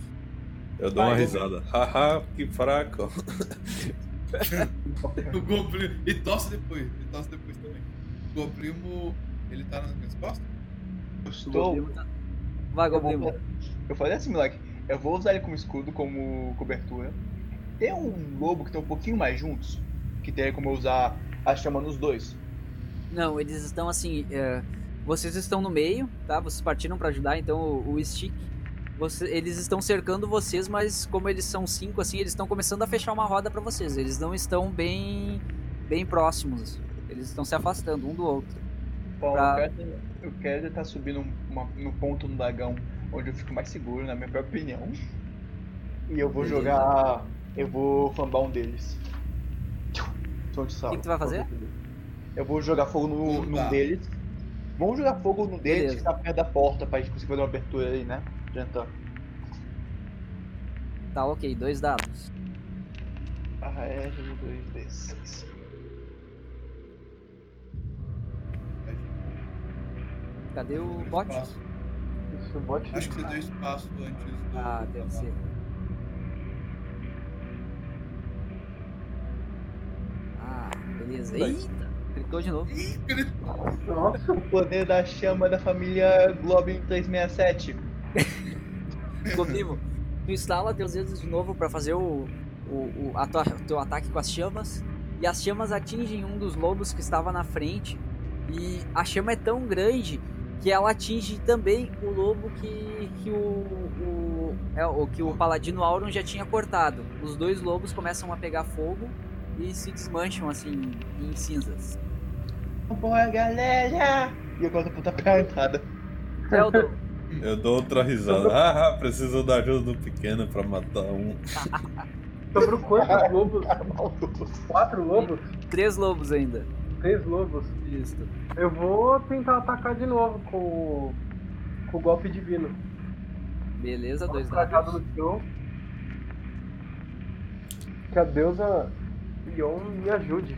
Eu dou uma Vai, risada. Haha, que fraco. O Goblin. E tosse depois. E tosse depois também. O Goblimo. Ele tá nas minhas costas? Eu O estou. Tá- Vai, Eu, vou, Goblimo. eu falei assim, moleque. Eu vou usar ele como escudo, como cobertura. Tem um lobo que tá um pouquinho mais juntos. Que teria como eu usar a chama nos dois. Não, eles estão assim. é, vocês estão no meio, tá? Vocês partiram pra ajudar, então o, o Stick. você- eles estão cercando vocês, mas como eles são cinco, assim, eles estão começando a fechar uma roda pra vocês. Eles não estão bem, bem próximos. Eles estão se afastando um do outro. Bom, Pra- eu quero, subir num, uma- no ponto no dragão onde eu fico mais seguro, na minha própria opinião. E eu vou Beleza. jogar. Eu vou fambar um deles. O que, que tu vai fazer? Eu vou jogar fogo no, num deles. Vamos jogar fogo no deles Beleza. que tá perto da porta pra gente conseguir fazer uma abertura aí, né? Adiantando. Tá, ok, dois dados. Ah, é, 2 desses. Cadê o bot? Isso, bote. Acho que você deu espaço antes do. Ah, deve ser. Ah, beleza. Eita! Clicou de novo. Nossa, O poder da chama da família Globin 367. Goblimo, tu instala teus dedos de novo pra fazer o, o, o a tua- teu ataque com as chamas. E as chamas atingem um dos lobos que estava na frente. E a chama é tão grande que ela atinge também o lobo que, que o, o, é, o que o paladino Auron já tinha cortado. Os dois lobos começam a pegar fogo e se desmancham assim em cinzas. Bora, galera! E eu conto a puta perguntada. Eldon, Eu dou outra risada. Haha, preciso da ajuda do pequeno pra matar um. sobrou quantos lobos? Quatro lobos? três lobos ainda. Três lobos. Isso. Eu vou tentar atacar de novo com, o- com o golpe divino. Beleza, dois Cajado dados. no chão. Que a deusa Ion me ajude.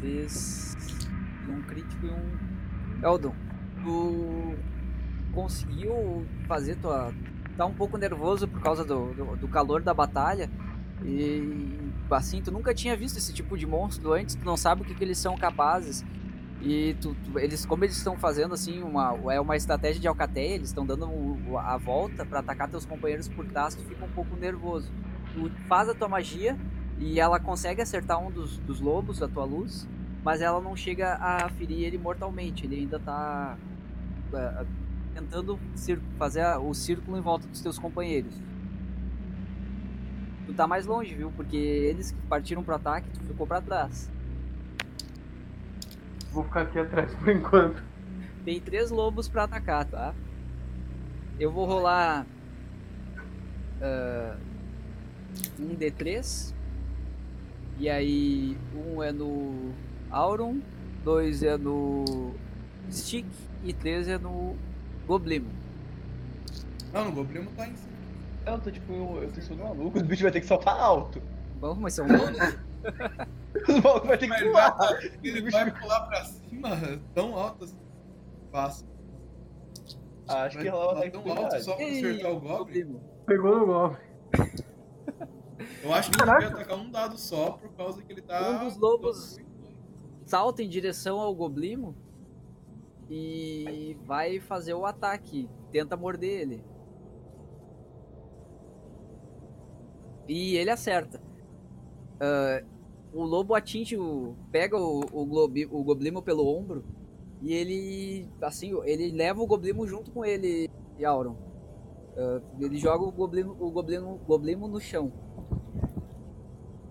Três. Um crítico e um. Eldon, tu conseguiu fazer tua. Tá um pouco nervoso por causa do, do, do calor da batalha. E assim, tu nunca tinha visto esse tipo de monstro antes, tu não sabe o que, que eles são capazes. E tu, tu- eles, como eles estão fazendo assim, uma, é uma estratégia de alcateia, eles estão dando a volta pra atacar teus companheiros por trás, tu fica um pouco nervoso. Tu faz a tua magia e ela consegue acertar um dos, dos lobos, a tua luz, mas ela não chega a ferir ele mortalmente. Ele ainda tá é, tentando fazer o círculo em volta dos teus companheiros. Tu tá mais longe, viu? Porque eles que partiram pro ataque, tu ficou pra trás. Vou ficar aqui atrás por enquanto. Tem três lobos pra atacar, tá? Eu vou rolar ah, um D3. E aí, um é no Auron, dois é no Stick e três é no Goblimo. Não, no Goblimo tá em cima. Eu tô tipo, eu, eu tô sendo maluco, os bichos vai ter que saltar alto. Bom, mas são lobos. Os malucos vai ter que ele pular. vai, ele vai pular pra cima tão alto assim. Fácil. Acho que Vai ela pular vai tão alto só pra acertar o Goblin. Pegou no golpe. Eu acho que ele devia atacar um dado só por causa que ele tá. Um dos lobos- salta em direção ao Goblimo e vai fazer o ataque. Tenta morder ele. E ele acerta. ah, o lobo atinge o. pega o, o, globi, o goblimo pelo ombro e ele. assim, ele leva o goblimo junto com ele, Auron. Ah, ele joga o goblimo, o goblimo, goblimo no chão.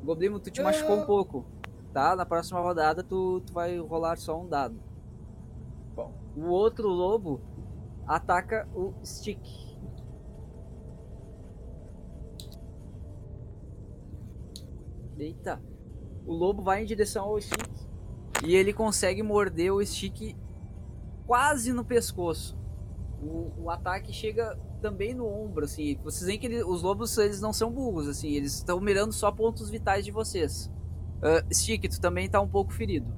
Goblimo, tu te machucou um pouco, tá? Na próxima rodada tu, tu vai rolar só um dado. Bom. O outro lobo ataca o Stick. Eita. O lobo vai em direção ao Stick. E ele consegue morder o Stick quase no pescoço. O, o ataque chega também no ombro, assim. Vocês veem que ele- os lobos eles não são burros, assim. Eles estão mirando só pontos vitais de vocês. Ah, Stick, tu também tá um pouco ferido.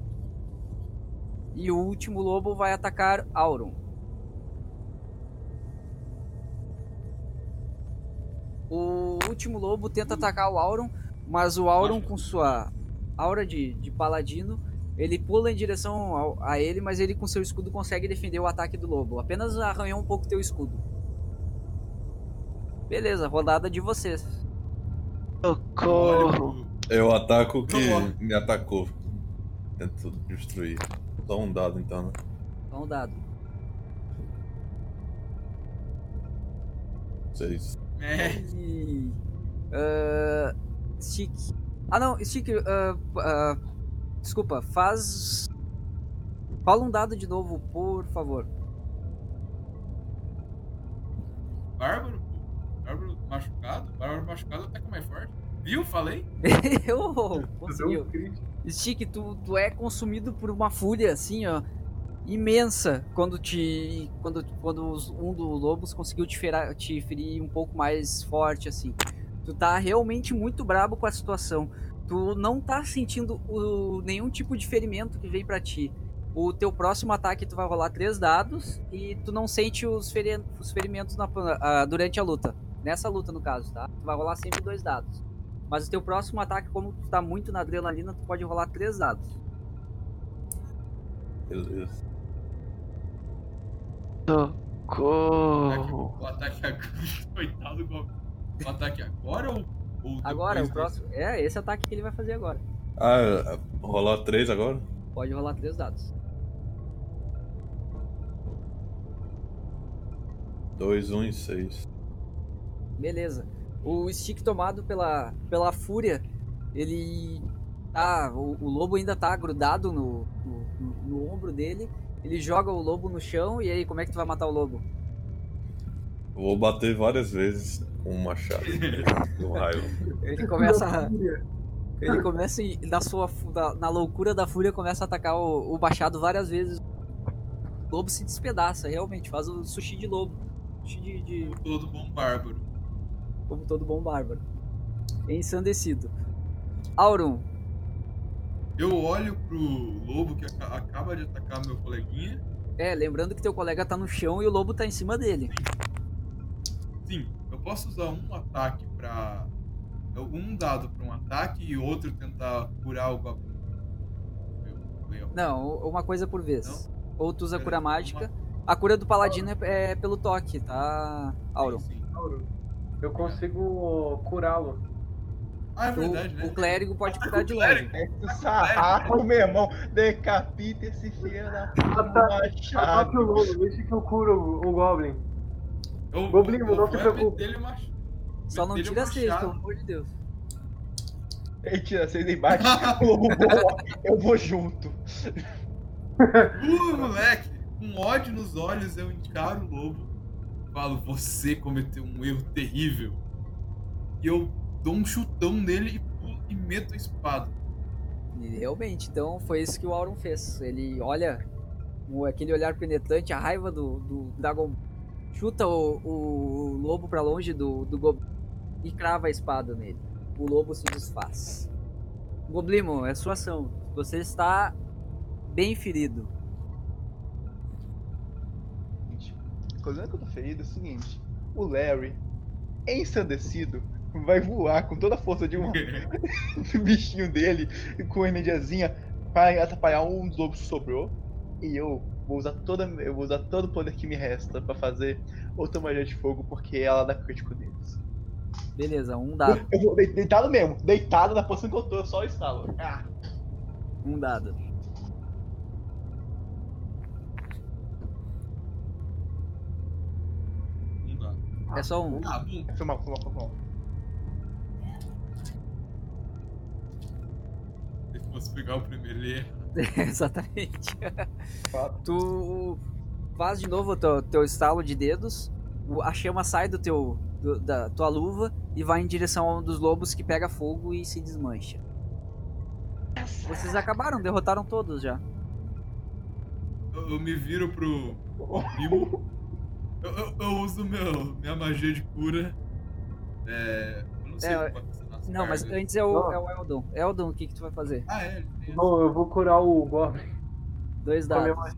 E o último lobo vai atacar Auron. O último lobo tenta atacar o Auron, mas o Auron com sua aura de, de paladino, ele pula em direção ao- a ele, mas ele com seu escudo consegue defender o ataque do lobo. Apenas arranhou um pouco teu escudo. Beleza, rodada de vocês. Socorro! Eu ataco o que me atacou. Tento destruir. Só um dado então, né? Só um dado. Seis. É. E, ah, Stick. Ah não, Stick. ah, ah, desculpa, faz. Fala um dado de novo, por favor. Bárbaro. Bárbaro machucado. Bárbaro machucado ataca mais forte. Viu? Falei? Eu conseguiu. um crítico. Stick, tu, tu é consumido por uma fúria assim, ó, imensa quando te quando quando um dos lobos conseguiu te, ferar, te ferir um pouco mais forte assim. Tu tá realmente muito brabo com a situação. Tu não tá sentindo o- nenhum tipo de ferimento que vem pra ti. O teu próximo ataque tu vai rolar três dados e tu não sente os, feri- os ferimentos na- ah, durante a luta. Nessa luta, no caso, tá? Tu vai rolar sempre dois dados. Mas o teu próximo ataque, como tu tá muito na adrenalina, tu pode rolar três dados. Beleza. Socorro! O ataque agora. Coitado do O ataque agora ou. ou Agora, o próximo. É, esse ataque que ele vai fazer agora. Ah, rolar três agora? Pode rolar três dados. Dois, um e seis. Beleza. O stick tomado pela, pela fúria, ele. Tá. O, o lobo ainda tá grudado no, no, no- no ombro dele. Ele joga o lobo no chão e aí, como é que tu vai matar o lobo? Vou bater várias vezes com um machado. com raiva. Ele começa a. Ele começa e, na sua na, na loucura da fúria começa a atacar o, o machado várias vezes. O lobo se despedaça, realmente, faz o sushi de lobo. Sushi de, de Como todo bom bárbaro. como todo bom bárbaro. Ensandecido. Auron, Eu olho pro lobo que aca- acaba de atacar meu coleguinha. é, lembrando que teu colega tá no chão e o lobo tá em cima dele. Sim, eu posso usar um ataque pra. Um dado pra um ataque e outro tentar curar o goblin. Eu- eu- Não, uma coisa por vez. Ou tu usa Pera cura aí, mágica. uma- A cura do paladino é, é pelo toque, tá, Auron? Sim, sim. Auro, Eu consigo curá-lo. Ah, é verdade, O, né? o clérigo pode curar o de clérigo. longe. Esse sarrafo, meu irmão. Decapita esse filho da puta Ataque o lobo, deixa que eu curo o, o Goblin. Eu, Goblin, eu, não eu se vou preocupe. meter ele mach- Só não tira seis, pelo amor de Deus. Ele tira seis e bate. O lobo boa. Eu vou junto. Uh, moleque! Com ódio nos olhos, eu encaro o lobo. Falo, você cometeu um erro terrível. E eu dou um chutão nele e, pulo e meto a espada. E realmente, então foi isso que o Auron fez. Ele olha o- aquele olhar penetrante, a raiva do, do Dragon. Chuta o, o lobo pra longe do, do Goblin e crava a espada nele. O lobo se desfaz. Goblimo, é sua ação. Você está bem ferido. Gente, Considerando que eu tô ferido, é o seguinte: o Larry, ensandecido, vai voar com toda a força de um bichinho dele, com energiazinha, para atrapalhar um dos lobos que sobrou. E eu vou usar toda, eu vou usar todo o poder que me resta pra fazer outra magia de fogo, porque ela dá crítico deles. Beleza, um dado. Eu vou de- deitado mesmo, deitado na posição que eu tô, eu só estalo. Ah, Um dado. Dá. É só um. Ah, bom. foi mal, foi mal, foi mal. Se fosse pegar o primeiro, ele ia. Exatamente. Tu faz de novo o teu, teu estalo de dedos, a chama sai do teu, do- da tua luva e vai em direção a um dos lobos que pega fogo e se desmancha. Vocês acabaram, derrotaram todos já. Eu, eu me viro pro, primo. Eu, eu, eu uso meu, minha magia de cura. É. Eu não sei É, Não, mas antes é o, é o Eldon. Eldon, o que, que tu vai fazer? Ah, é, Bom, eu vou curar o Goblin. Dois dados.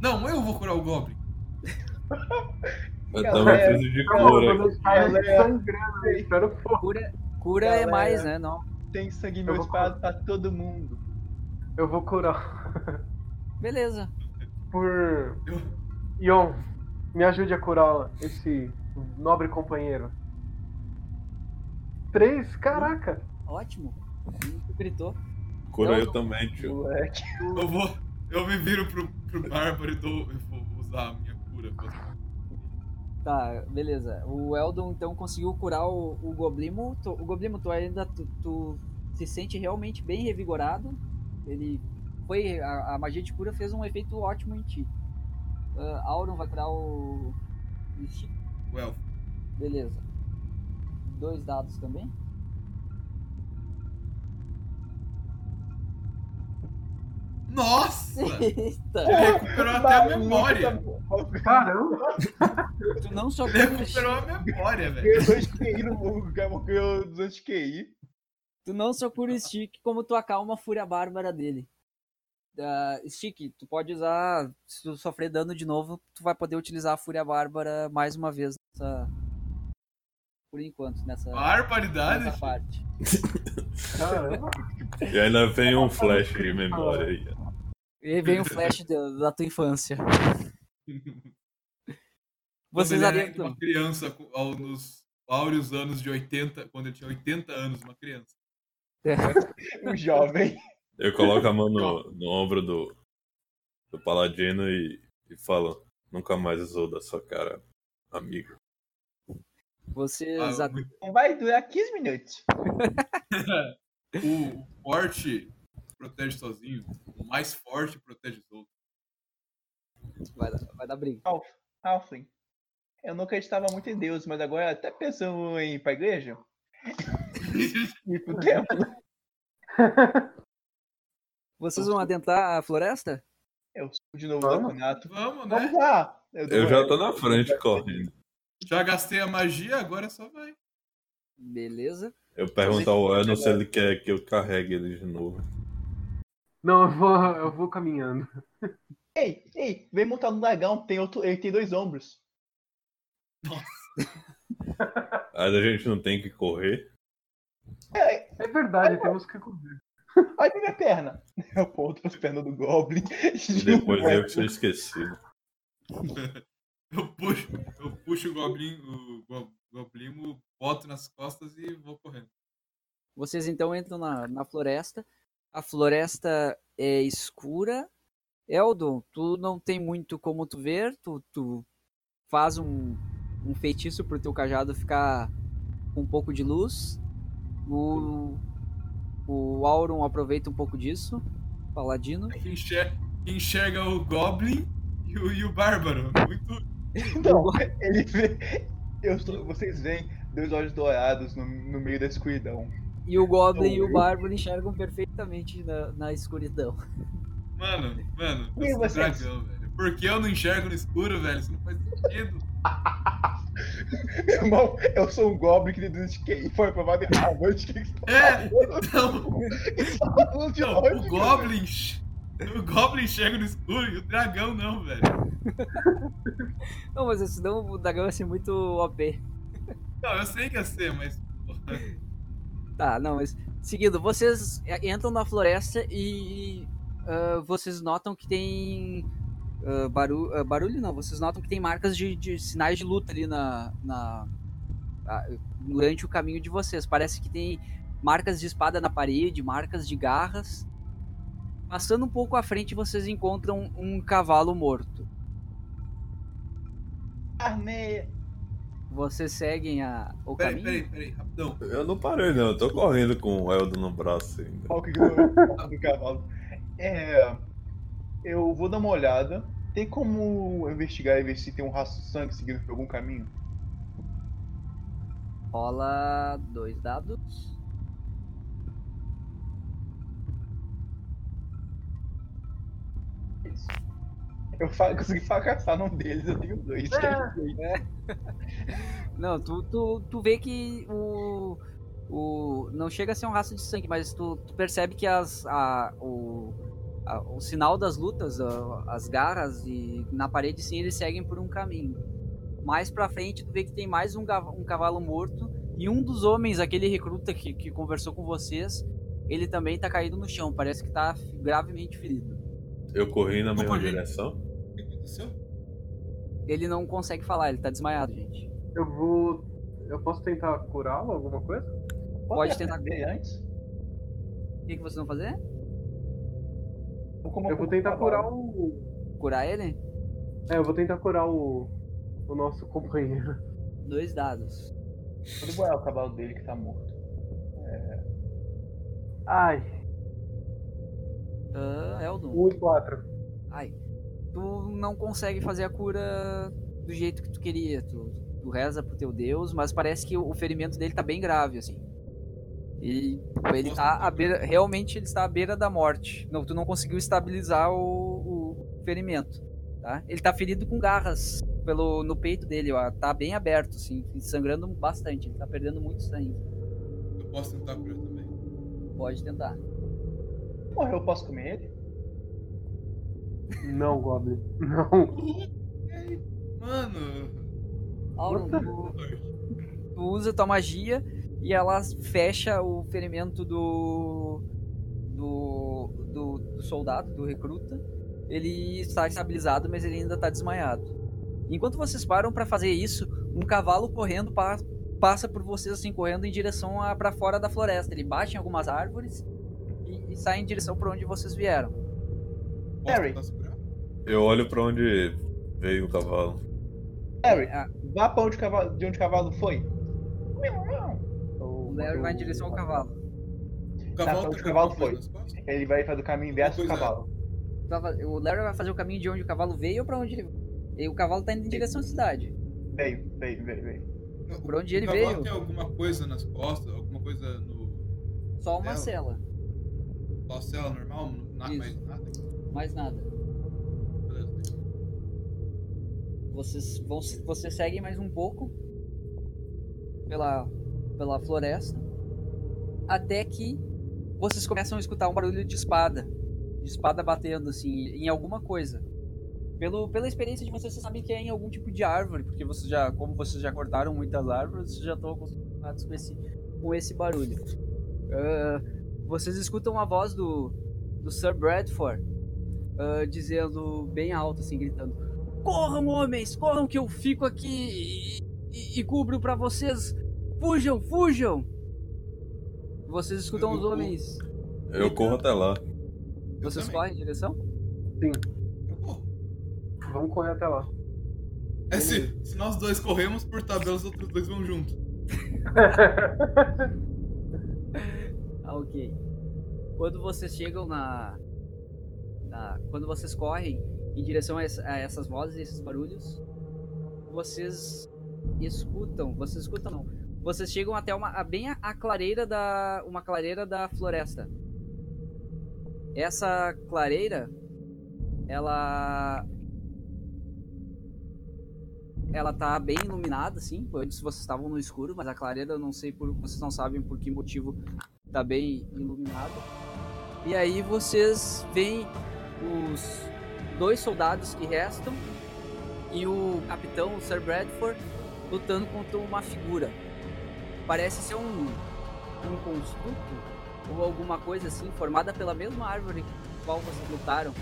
Não, eu vou curar o Goblin. Eu preciso de cura. Galera. Cura, cura é mais, né? Não. Tem sangue Eu meu espalhado pra todo mundo. Eu vou curar. Beleza. Por. Ion, me ajude a curar esse nobre companheiro. Três? Caraca! Ótimo. Tu gritou. Cura eu Não. também, tio. Moleque. eu vou. Eu me viro pro, pro Bárbaro e dou. Eu vou usar a minha cura. Tá, beleza. O Eldon então conseguiu curar o, o Goblimo. Tu- o Goblimo, tu ainda tu, tu se sente realmente bem revigorado. Ele foi. A, a magia de cura fez um efeito ótimo em ti. Ah, Auron vai curar o. O elfo. Beleza. Dois dados também. Nossa! Eita! Ele recuperou até a memória. Caramba! Tu não só Ele recuperou a memória, velho. Ganhou dois QI no mundo. Ganhou dois QI. Tu não só cura o Stick, como tu acalma a fúria bárbara dele. Uh, Stick, tu pode usar. Se tu sofrer dano de novo, tu vai poder utilizar a fúria bárbara mais uma vez nessa. Por enquanto, nessa, Barbaridade. nessa parte. Caramba! E ainda vem um flash de memória aí. E vem o flash da, da tua infância. Vocês adentram. Uma criança nos áureos anos de 80, quando ele tinha 80 anos, uma criança. Um jovem. Eu coloco a mão no, no ombro do, do paladino e, e falo: Nunca mais usou da sua cara, amigo. Vocês. Ah, muito- Não vai durar 15 minutos. o forte protege sozinho, o mais forte protege os outros. Vai, dar, vai dar briga. Halfling. Eu não acreditava muito em Deus, mas agora até pensando em ir pra igreja. ir pro templo. Vocês vão adentrar a floresta? Eu sou de novo Vamos? do Nato. Vamos, Vamos né? lá. Eu, Eu já tô na frente correndo. Já gastei a magia, agora só vai. Beleza. Eu pergunto ao Edon se ele quer que eu carregue ele de novo. Não, eu vou, eu vou caminhando. Ei, ei, vem montar no dragão. Tem outro, ele tem dois ombros. Aí a gente não tem que correr. É, É verdade, temos que correr. olha minha perna. Eu ponto pras pernas do Goblin. Depois eu que sou esquecido. Eu puxo, eu puxo o goblin, o go- goblimo, boto nas costas e vou correndo. Vocês então entram na, na floresta. A floresta é escura. Eldon, tu não tem muito como tu ver. Tu, tu faz um, um feitiço pro teu cajado ficar com um pouco de luz. O, o Auron aproveita um pouco disso. Paladino. Enxerga, enxerga o goblin e o, e o bárbaro. Muito. Não, ele vê. Eu vocês veem dois olhos dourados no, no meio da escuridão. E o Goblin e o Bárbaro enxergam perfeitamente na, na escuridão. Mano, mano, eu sou um vocês? dragão, velho. Por que eu não enxergo no escuro, velho? Isso não faz sentido. Meu irmão, eu sou um Goblin que dois de QI. Foi aprovado em Harvard. Que que tá É, então, onde, o Goblin. O Goblin enxerga no escuro e o dragão não, velho. Não, mas senão o dragão ia ser muito OP. Não, eu sei que ia ser, mas. Tá, não, mas. Seguindo, vocês entram na floresta e. ah, vocês notam que tem. ah, baru- ah, barulho não, vocês notam que tem marcas de, de sinais de luta ali na, na, ah, durante o caminho de vocês. Parece que tem marcas de espada na parede, marcas de garras. Passando um pouco à frente, vocês encontram um cavalo morto. Carne. Vocês seguem a, o Peraí, caminho? peraí, peraí, rapidão. Eu não parei, não. Eu tô correndo com o Eldo no braço ainda. Qual que ganhou do cavalo? É. Eu vou dar uma olhada. Tem como investigar e ver se tem um rastro de sangue seguindo por algum caminho? Rola dois dados. Isso. Eu consegui fracassar num deles, eu tenho dois. Não, tu, tu, tu vê que o, o. Não chega a ser um rastro de sangue, mas tu, tu percebe que as, a, o, a- o sinal das lutas, a- as garras e na parede sim eles seguem por um caminho. Mais pra frente tu vê que tem mais um, um cavalo morto e um dos homens, aquele recruta que, que conversou com vocês, ele também tá caído no chão, parece que tá gravemente ferido. Eu corri na mesma direção. O que aconteceu? Ele não consegue falar, ele tá desmaiado, gente. Eu vou. Eu posso tentar curá-lo, alguma coisa? Pode tentar- ver antes? O que, que vocês vão fazer? Como Eu vou tentar curar o. Curar ele? É, eu vou tentar curar o. O nosso companheiro. Dois dados. Vou devorar o cavalo dele que tá morto. Ai, Ah, Eldon. 1 e 4. Ai. Tu não consegue fazer a cura do jeito que tu queria. Tu, tu reza pro teu Deus, mas parece que o, o ferimento dele tá bem grave, assim. Ele, ele tá à beira, realmente ele está à beira da morte. Não, tu não conseguiu estabilizar o, o ferimento, tá? Ele tá ferido com garras pelo no peito dele, ó, tá bem aberto, assim, sangrando bastante. Ele tá perdendo muito sangue. Eu posso tentar curar também. Pode tentar. Morreu, eu posso comer ele? Não, Goblin. Não. Mano. Auron, tu, tu usa tua magia e ela fecha o ferimento do, do, do, do soldado, do recruta. Ele está estabilizado, mas ele ainda está desmaiado. Enquanto vocês param para fazer isso, um cavalo correndo pa- passa por vocês assim correndo em direção a para fora da floresta. Ele bate em algumas árvores e, sai em direção para onde vocês vieram. Harry. Eu olho pra onde veio o cavalo. Harry, Ah, vá pra onde o cavalo, de onde o cavalo foi. o Larry vai em direção ao cavalo. O Tá, cavalo tá onde o cavalo foi? Ele vai fazer o caminho inverso do é. cavalo. Tava- O Larry vai fazer o caminho de onde o cavalo veio ou para onde ele e o cavalo tá indo em direção à cidade. Veio, veio, veio, veio. Por onde ele o cavalo veio? tem alguma coisa nas costas? Alguma coisa no. Só uma Ela? cela, Só cela normal? Nada Isso. mais nada? mais nada. Beleza. Vocês vão, vocês seguem mais um pouco pela pela floresta até que vocês começam a escutar um barulho de espada, de espada batendo assim em alguma coisa. Pelo, pela experiência de vocês, vocês sabem que é em algum tipo de árvore, porque vocês já, como vocês já cortaram muitas árvores, vocês já estão acostumados com esse, com esse barulho. Ah, vocês escutam a voz do, do Sir Bradford ah, dizendo bem alto, assim, gritando: Corram, homens, corram que eu fico aqui e, e, e cubro pra vocês. Fujam, fujam! Vocês escutam os homens. Eu corro até lá. Eu Vocês correm em direção? Eu corro. Vamos correr até lá. É se, se nós dois corremos por tabela, os outros dois vão junto. Ah, ok. Quando vocês chegam na, na- Quando vocês correm em direção a, essa- a essas vozes, esses barulhos, vocês escutam. Vocês escutam não. Vocês chegam até uma. bem a, clareira da. uma clareira da floresta. Essa clareira. Ela. Ela tá bem iluminada, assim. Antes vocês estavam no escuro, mas a clareira não sei por. Vocês não sabem por que motivo tá bem iluminado. E aí vocês veem os dois soldados que restam e o capitão, o Sir Bradford, lutando contra uma figura. Parece ser um, um construto ou alguma coisa assim, formada pela mesma árvore com qual vocês lutaram.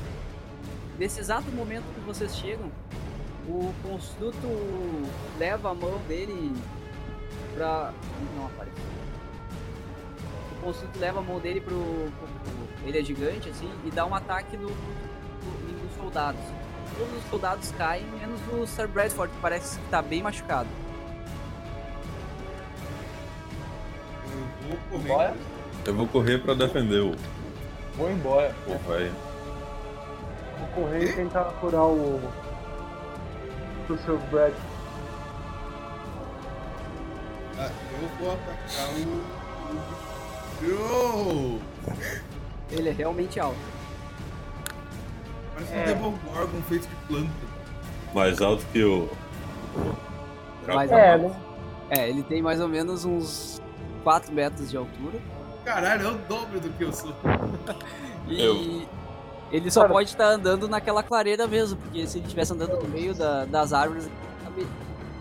Nesse exato momento que vocês chegam, o construto leva a mão dele pra. Não aparece. O construto leva a mão dele pro. pro- pro- Ele é gigante, assim, e dá um ataque no, no, nos soldados. Todos os soldados caem, menos o Sir Bradford, que parece que tá bem machucado. Eu vou correr. Eu vou correr pra defender o, Vou embora. o velho. Vou correr e tentar curar o. o seu Brad. Ah, eu vou atacar o. Ele é realmente alto. Parece É. um Demogorgon feito de planta. Mais alto que o. Mais É, alto. né? É, ele tem mais ou menos uns 4 metros de altura. Caralho, é o dobro do que eu sou. E Eu- ele só Cara- pode estar andando naquela clareira mesmo, porque se ele estivesse andando no meio da- das árvores.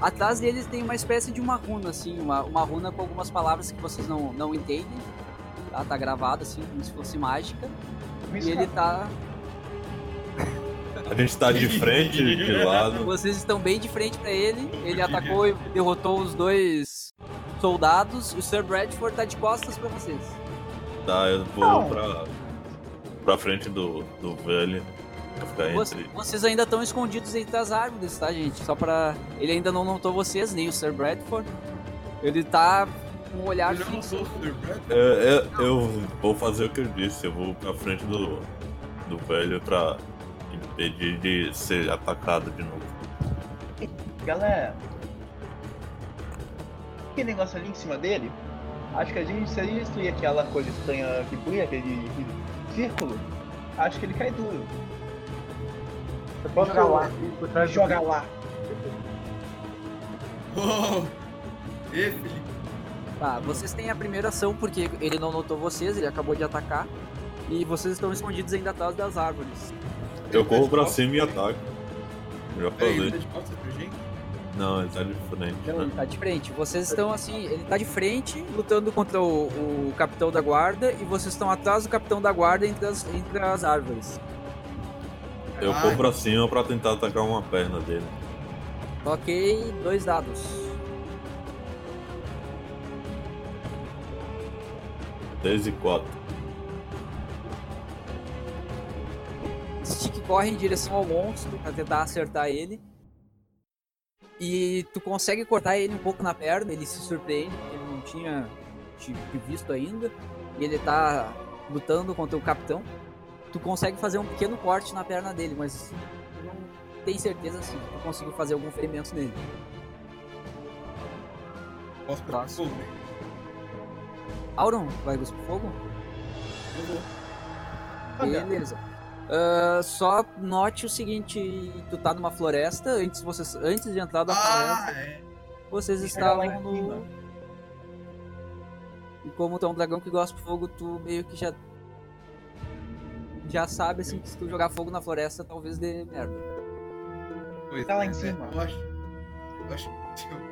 Atrás deles tem uma espécie de uma runa, assim, uma, uma runa com algumas palavras que vocês não, não entendem. Tá, tá gravado assim, como se fosse mágica. E ele tá. A gente tá de frente, de lado. Vocês estão bem de frente pra ele. Ele atacou e derrotou os dois soldados. E o Sir Bradford tá de costas pra vocês. Tá, eu vou Não. pra. pra frente do, do velho. Pra ficar Você- entre. vocês ainda estão escondidos entre as árvores, tá, gente? Só pra. Ele ainda não notou vocês, nem o Sir Bradford. Ele tá um olhar Eu não fixo. o Sir Brad. É, é, eu vou fazer o que eu disse, eu vou pra frente do, do velho pra impedir de ser atacado de novo. Galera, aquele negócio ali em cima dele, acho que a gente, se a gente destruir aquela coisa estranha que brilha, aquele, aquele círculo, acho que ele cai duro. Eu posso Joga lá. Joga lá. Oh! Ê, Felipe. Tá, vocês têm a primeira ação porque ele não notou vocês, ele acabou de atacar. E vocês estão escondidos ainda atrás das árvores. Eu corro pra cima e ataco. Já Peraí, ele tá falei. de costas pra gente? Não, ele tá de frente. Então, né? ele tá de frente. Vocês estão assim, ele tá de frente, lutando contra o, o capitão da guarda, e vocês estão atrás do capitão da guarda entre as, entre as árvores. Eu corro pra cima pra tentar atacar uma perna dele. Ok, dois dados. 10 e 4. Stick corre em direção ao monstro pra tentar acertar ele. E tu consegue cortar ele um pouco na perna, ele se surpreende, ele não tinha te visto ainda. E ele tá lutando contra o capitão. Tu consegue fazer um pequeno corte na perna dele, mas não tem certeza se tu conseguiu fazer algum ferimento nele. Posso Tá. Auron, vai cuspir fogo? Vou. Beleza. Ah, só note o seguinte, tu tá numa floresta, antes, vocês, antes de entrar da floresta, Ah, é. vocês estavam em no... cima. E como tu é um dragão que gosta de fogo, tu meio que já... Já sabe, assim, que se tu jogar fogo na floresta, talvez dê merda. Pois Tá lá é, em cima. Eu acho. Eu acho que eu.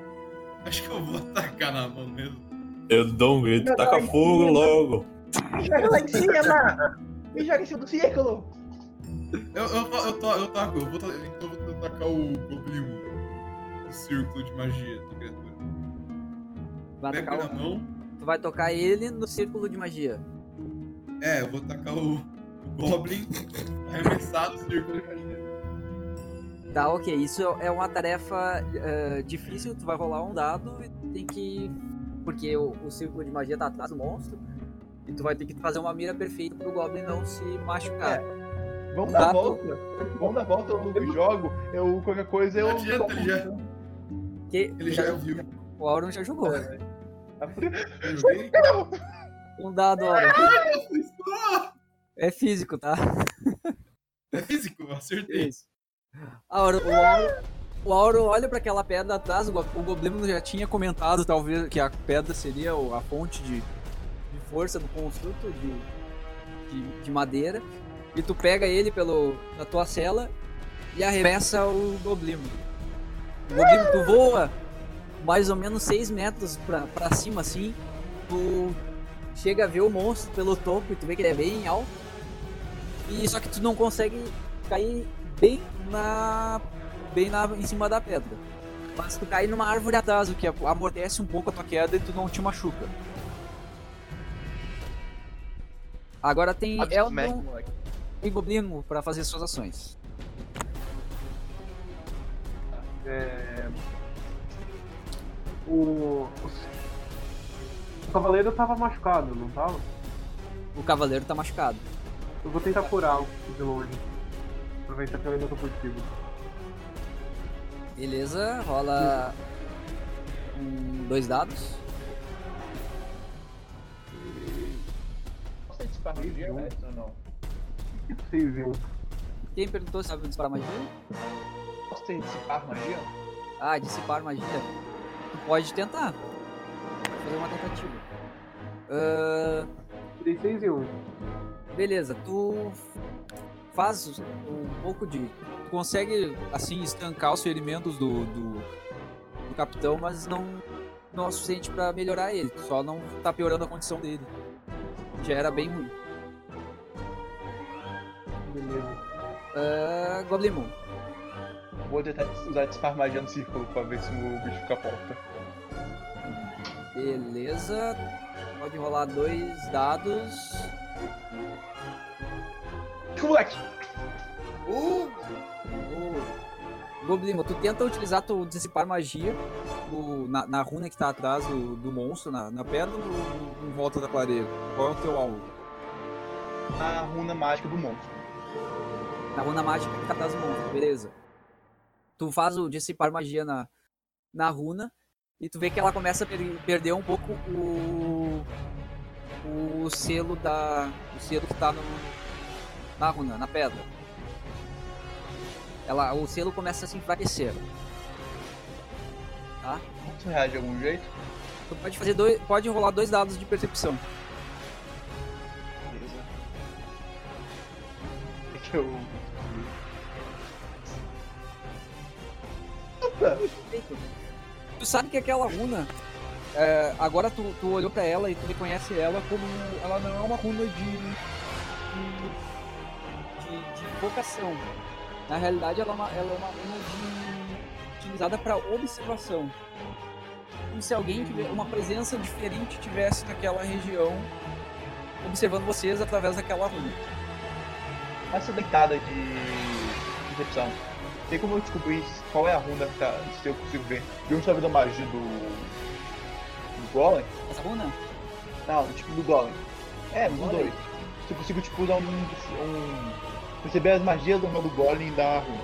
Acho que eu vou atacar na mão mesmo. Eu dou um grito, taca fogo não. logo! Me joga lá em cima! Me joga em cima do círculo! Eu, eu, eu, to- eu taco, eu vou, então eu vou tacar o Goblin. O círculo de magia da criatura. Vai Pega atacar na o... mão. Tu vai tocar ele no círculo de magia. É, eu vou tacar o, o Goblin arremessar no círculo de magia. Tá, ok. Isso é uma tarefa eh, difícil. Tu vai rolar um dado e tem que. Porque o, o círculo de magia tá atrás do monstro. E tu vai ter que fazer uma mira perfeita pro Goblin não se machucar. Vamos Tá. dar a volta. Vamos dar a volta, eu jogo. Eu, qualquer coisa, eu. Adianta, ele já- Que Ele já viu. O Auron já jogou. Joguei. Um dado, Auron. É físico, tá? É físico, eu acertei. Isso. Auron, o Auron, o Auron olha pra aquela pedra atrás. O, Go- o Goblin já tinha comentado, talvez, que a pedra seria a fonte de, de força do construto de, de, de madeira. E tu pega ele pelo, na tua cela e arremessa o Goblin. O Goblin, tu voa mais ou menos 6 metros pra cima assim. Tu chega a ver o monstro pelo topo e tu vê que ele é bem alto. E só que tu não consegue cair bem na bem na em cima da pedra. Mas tu cai numa árvore atrás, o que amortece um pouco a tua queda e tu não te machuca. Agora tem smack, moleque. e Goblino pra fazer suas ações. É... O... o... cavaleiro tava machucado, não tava? O cavaleiro tá machucado. Eu vou tentar curar de longe. Aproveitar que eu ainda tô cima. Beleza, rola um, dois dados. Você dispara magia? Ou não? Um. Quem perguntou se sabe disparar magia? Posso ter dissipar magia? Ah, dissipar magia. Tu pode tentar. Pode fazer uma tentativa. Ah, Tirei seis e um. beleza, tu faz um pouco de. Consegue, assim, estancar os ferimentos do, do, do capitão, mas não, não é o suficiente pra melhorar ele. Só não tá piorando a condição dele. Já era bem ruim. Beleza. Uh, Goblin Moon. Vou tentar usar dispar magia no círculo pra ver se o bicho fica porta. Beleza. Pode rolar dois dados. Moleque! Uh! Goblin, tu tenta utilizar tu dissipar magia na, na runa que tá atrás do, do monstro, na, na pedra ou em volta da clareira? Qual é o teu alvo? A runa mágica do monstro. Na runa mágica que tá atrás do monstro, beleza. Tu faz o dissipar magia na, na runa e tu vê que ela começa a per- perder um pouco o, o selo da. O selo que tá no, na runa, na pedra. Ela, o selo começa a se enfraquecer. Tá? Você reage de algum jeito? Tu pode fazer dois. Pode rolar dois dados de percepção. Beleza. É que eu. Tu sabe que aquela runa. é, agora tu, tu olhou pra ela e tu reconhece ela como. Ela não é uma runa de. de, invocação. Na realidade, ela é uma, ela é uma runa de, utilizada para observação. Como se alguém tiver. Uma presença diferente tivesse naquela região observando vocês através daquela runa. Essa deitada de percepção. Tem como eu descobrir qual é a runa que tá, se eu consigo ver? Eu não sabia da magia do. do Golem? Essa runa? Não, tipo do Golem. É, Golem? dois. Se eu consigo, tipo, dar um. um perceber as magias do do Golem e da runa.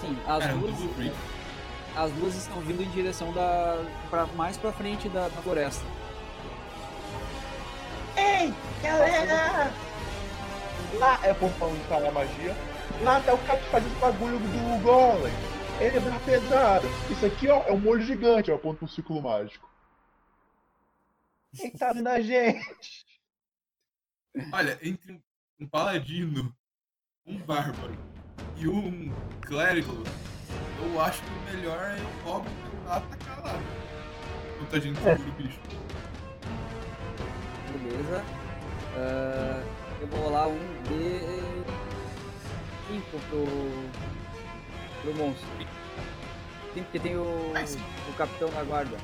Sim, as É, luzes. As luzes estão vindo em direção da. Pra, mais pra frente da, da floresta. Ei, galera! Lá é falando para a magia. Lá tá o cara que faz esse bagulho do Golem. Ele é barra pesada. Isso aqui, ó, é um molho gigante, ó, aponta um círculo mágico. Ele tá vindo a gente. Olha, entre um paladino, um bárbaro e um clérigo, eu acho que o melhor é o Goblin tentar atacar lá. Enquanto a gente segura o bicho. Beleza. Ah, eu vou rolar um D5 pro. pro monstro. Sim, porque tem o. O capitão da guarda.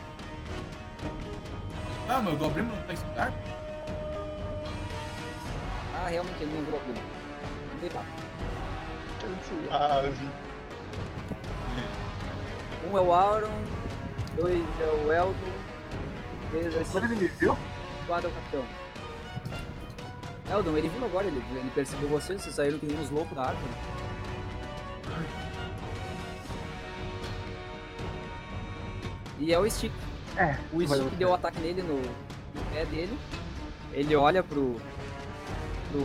Ah, mas o Goblin não tá em lugar? Ah, realmente ele não virou aquilo. Não tem lá. Suave. Um é o Auron, dois é o Eldon, três é o Mas ele me viu? quatro é o capitão. Eldon, ele viu agora, ele, ele percebeu vocês, vocês saíram que nem uns loucos da árvore. E é o Stick. É. O Stick deu o ataque nele no, no pé dele. Ele olha pro. pro.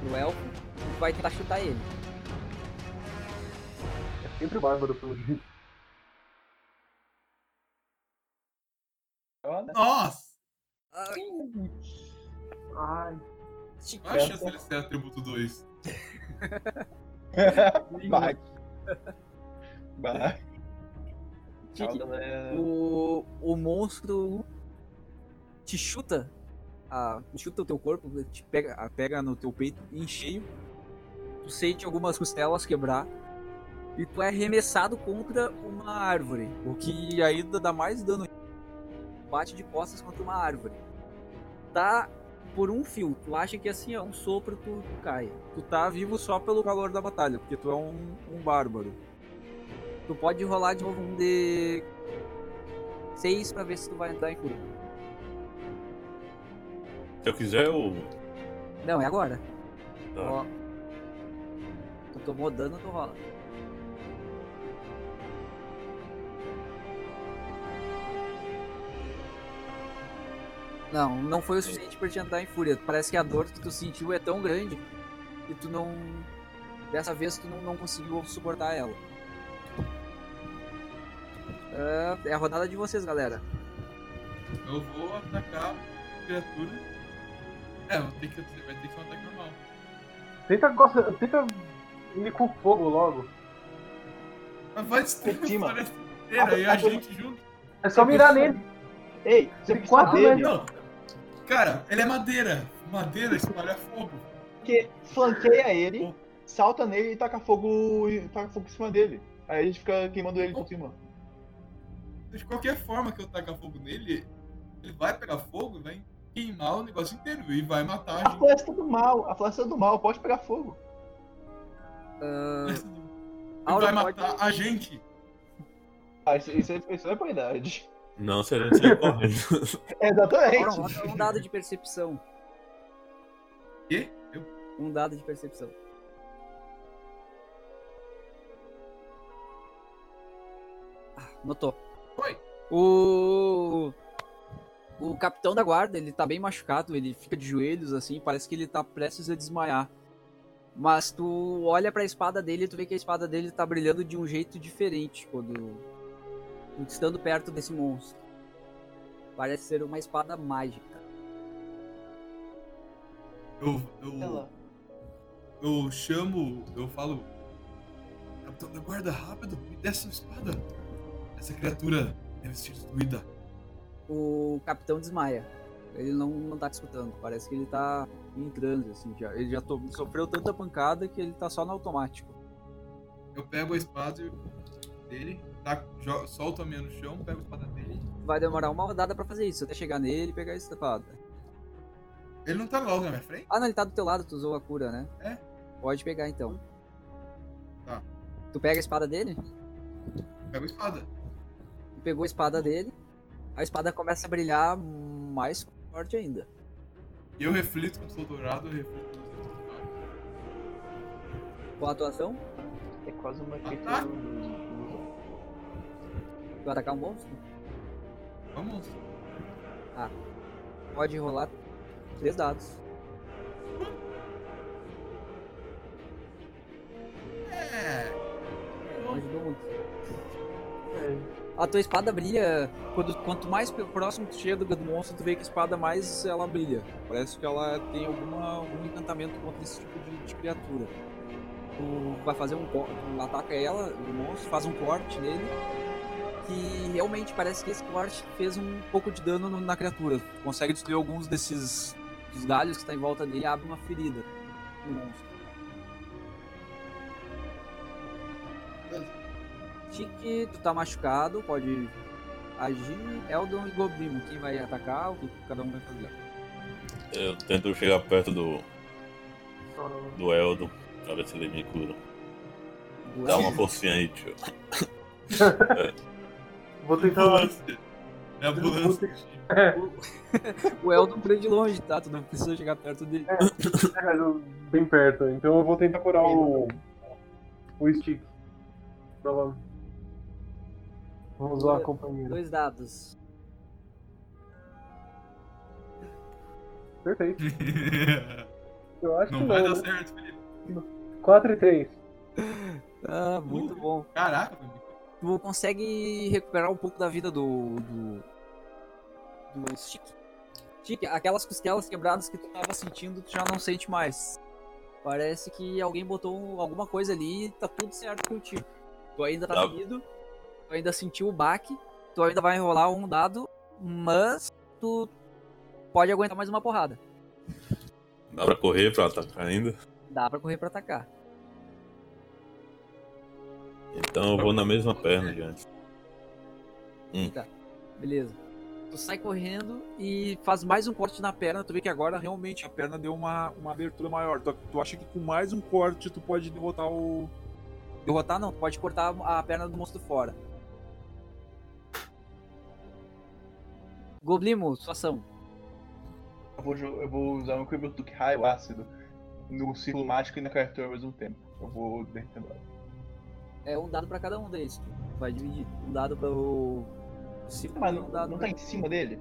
pro elfo vai tentar chutar ele. É sempre o bárbaro pelo jeito. Nossa! Ai. Stick, Qual a chance dele ser atributo 2? Vai. Vai. Stick, Tchau, galera. o, o monstro te chuta, a, chuta o teu corpo, te pega, a- pega no teu peito em cheio. Tu sente algumas costelas quebrar E tu é arremessado contra uma árvore. O que ainda dá mais dano. Bate de costas contra uma árvore. Tá por um fio. Tu acha que assim é um sopro, tu, tu cai. Tu tá vivo só pelo calor da batalha, porque tu é um, um bárbaro. Tu pode rolar de novo um de 6 pra ver se tu vai entrar em cura. Se eu quiser, eu. Não, é agora. Tá. Ó. Tomou dano, tu rola. Não, não foi o suficiente pra te entrar em fúria. Parece que a dor que tu sentiu é tão grande que tu não. Dessa vez tu não, não conseguiu suportar ela. Ah, é a rodada de vocês, galera. Eu vou atacar a criatura. É, vou ter que, vai ter que ser um ataque normal. Tenta, tenta ir com fogo logo. Mas vai destruir Por cima. a floresta inteira e a gente junto. É só mirar nele. Ei, você Tem quatro dele. Não. Cara, ele é madeira. Madeira espalha fogo. Porque flanqueia ele, salta nele e taca fogo, e taca fogo em cima dele. Aí a gente fica queimando ele por cima. De qualquer forma que eu tacar fogo nele, ele vai pegar fogo e vai queimar o negócio inteiro e vai matar a A gente. floresta do mal, a floresta do mal, pode pegar fogo. Ah, E Aura vai pode- matar a gente. Ah, isso, isso, é, isso é verdade. Não, se a gente sair correndo. Exatamente. Aura, roda um dado de percepção. Quê? Eu... Um dado de percepção. Ah, notou. Oi. O. O capitão da guarda, ele tá bem machucado, ele fica de joelhos assim, parece que ele tá prestes a desmaiar. Mas tu olha pra espada dele e tu vê que a espada dele tá brilhando de um jeito diferente quando. estando perto desse monstro. Parece ser uma espada mágica. Eu, eu, eu chamo, eu falo. Capitão da guarda, rápido, me dê essa espada. Essa criatura deve ser destruída. o capitão desmaia. Ele não, não tá te escutando. Parece que ele tá em transe, assim. Já, ele já to- sofreu tanta pancada que ele tá só no automático. Eu pego a espada dele, tá, solto a minha no chão, pego a espada dele. Vai demorar uma rodada pra fazer isso, até chegar nele e pegar a espada. Ele não tá logo na minha frente? Ah, não, ele tá do teu lado, tu usou a cura, né? É. Pode pegar então. Tá. Tu pega a espada dele? Pego a espada. Tu pegou a espada dele. A espada começa a brilhar mais forte ainda. E eu reflito quando sou dourado, eu reflito quando sou dourado. Com a atuação, É quase uma. Ah, tá. tu vai atacar um monstro. Vamos. Pode rolar três dados. É. Não ajudou muito. É, A tua espada brilha. Quando, quanto mais próximo tu chega do monstro, tu vê que a espada mais ela brilha. Parece que ela tem alguma, algum encantamento contra esse tipo de, de criatura. Tu vai fazer um tu ataca ela, o monstro, faz um corte nele. Que realmente parece que esse corte fez um pouco de dano no- na criatura. Tu consegue destruir alguns desses dos galhos que está em volta dele abre uma ferida no monstro. Tique, tu tá machucado, pode agir. Eldon e Goblimo, quem vai atacar, o que cada um vai fazer. Eu tento chegar perto do, só- do Eldon pra ver se ele me cura. O Dá uma forcinha aí, tio. Vou tentar. Ambulância. É a ambulância. O Eldon prende de longe, tá? Tu não precisa chegar perto dele. É, eu- bem perto. Então eu vou tentar curar o. O stick. Novamente. Vamos lá, companheiro. Dois dados. Perfeito. Eu acho Não que vai não. dar Né? certo, Felipe. 4 e 3. Ah, muito bom. Caraca. Tu consegue recuperar um pouco da vida do. do. do Stick. Stick, aquelas costelas quebradas que tu tava sentindo, tu já não sente mais. Parece que alguém botou alguma coisa ali e tá tudo certo contigo. Tu ainda tá Tá. Tu ainda sentiu o baque, tu ainda vai enrolar um dado, mas tu pode aguentar mais uma porrada. Dá pra correr pra atacar ainda? Dá pra correr pra atacar. Então eu vou na mesma perna de antes. Beleza. Tu sai correndo e faz mais um corte na perna. Tu vê que agora Realmente, a perna deu uma, uma abertura maior. Tu, tu acha que com mais um corte tu pode derrotar o. derrotar não, tu pode cortar a perna do monstro fora. Goblimo, sua ação. Eu vou, eu vou usar um Cribble Duke raio ácido no círculo mágico e na criatura ao mesmo tempo. Eu vou derretendo ela. É um dado pra cada um deles. Tu vai dividir. Um dado pro. círculo Mas não, um não pra- tá em cima dele?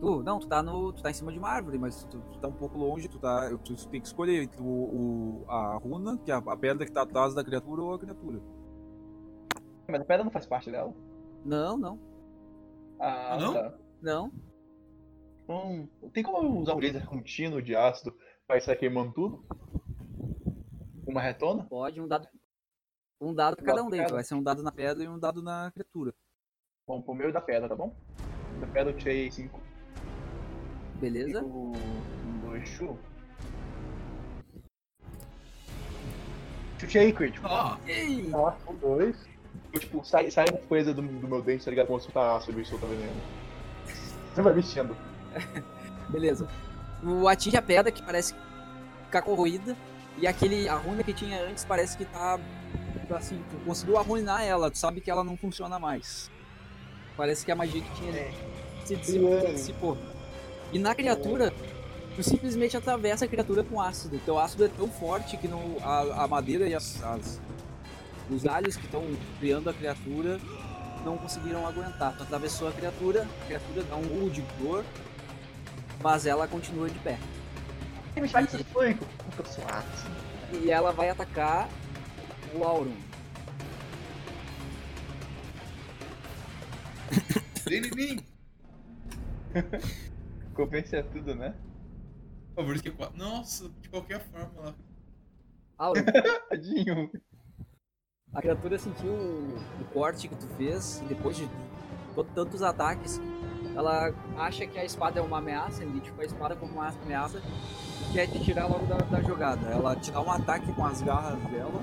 Tu, não, tu tá no. Tu tá em cima de uma árvore, mas tu. Tu tá um pouco longe, tu, tá, tu tem que escolher entre o, o- a runa, que é a, a pedra que tá atrás da criatura, ou a criatura. Mas a pedra não faz parte dela. Não, não. Ah, não? tá. Não. Hum, tem como eu usar um laser contínuo de ácido pra sair queimando tudo? Uma retona? Pode, um dado. Um dado pra Um cada dado um deles. Vai ser um dado na pedra e um dado na criatura. Bom, pro meu da pedra, tá bom? Da pedra eu tirei 5. Beleza? O do Exu. Chute aí, crítico. Ó! Nossa, são dois. Eu, tipo, sai, sai uma coisa do, do meu dente, tá ligado? Como soltar ácido e soltar veneno. Você vai mexendo. Beleza. O atinge a pedra que parece ficar corroída. E aquele. A runa que tinha antes parece que tá. Assim, tu conseguiu arruinar ela, tu sabe que ela não funciona mais. Parece que a magia que tinha ali se dissipou. se dissipou. E na criatura, tu simplesmente atravessa a criatura com ácido. Teu ácido é tão forte que não, a, a madeira e as, as- os galhos que estão criando a criatura não conseguiram aguentar. Tu atravessou a criatura, a criatura dá um urro de dor, mas ela continua de pé. Flanco. Ácido. E ela vai atacar o Auron. vem em mim. Compensa tudo, né? Nossa, de qualquer forma lá. Auron, Tadinho. A criatura sentiu o, corte que tu fez e depois de to- tantos ataques, ela acha que a espada é uma ameaça, identifica a espada como uma ameaça e quer te tirar logo da, da jogada. Ela te dá um ataque com as garras dela.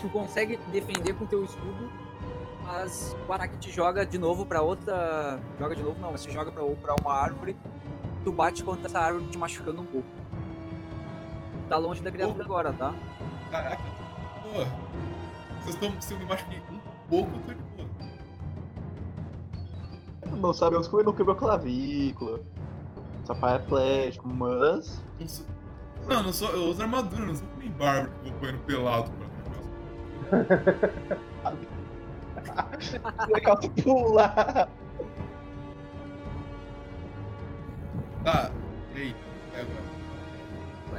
Tu consegue defender com teu escudo, mas o ataque te joga de novo pra outra. Joga de novo não, mas te joga pra uma árvore. Tu bate contra essa árvore te machucando um pouco. Tá longe da criatura agora, tá? Caraca, pô. Vocês estão. Se eu me machuquei um pouco, eu tô de boa. Não sabemos como ele não quebrou clavícula. Só paraplégico, mas. Não, não, não sou. Eu uso armadura, não sou que nem bárbaro que vou correndo pelado pra Legal tu pular. Tá,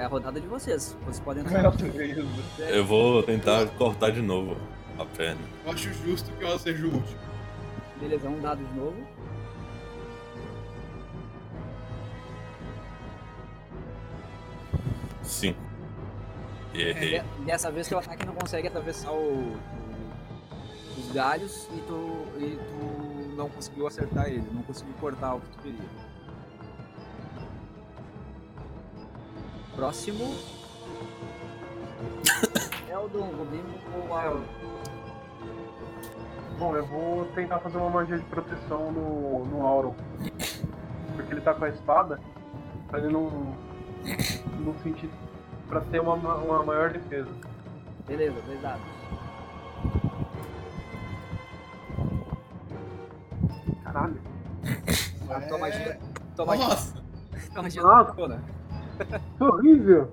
É a rodada de vocês. Vocês podem Meu Deus. Eu vou tentar cortar de novo a perna. Eu acho justo que ela seja o último. Beleza, um dado de novo. Sim. E errei. De- Dessa vez teu ataque não consegue atravessar o, o- os galhos e tu, e tu não conseguiu acertar ele, não conseguiu cortar o que tu queria. Próximo. Eldon, Goblin ou Auron? Bom, eu vou tentar fazer uma magia de proteção no, no Auron. Porque ele tá com a espada, pra ele não. não sentir. pra ter uma, ma- uma maior defesa. Beleza, dois dados. Caralho. Tua magia. Tua magia. Nossa! Tua magia Nossa. Que horrível!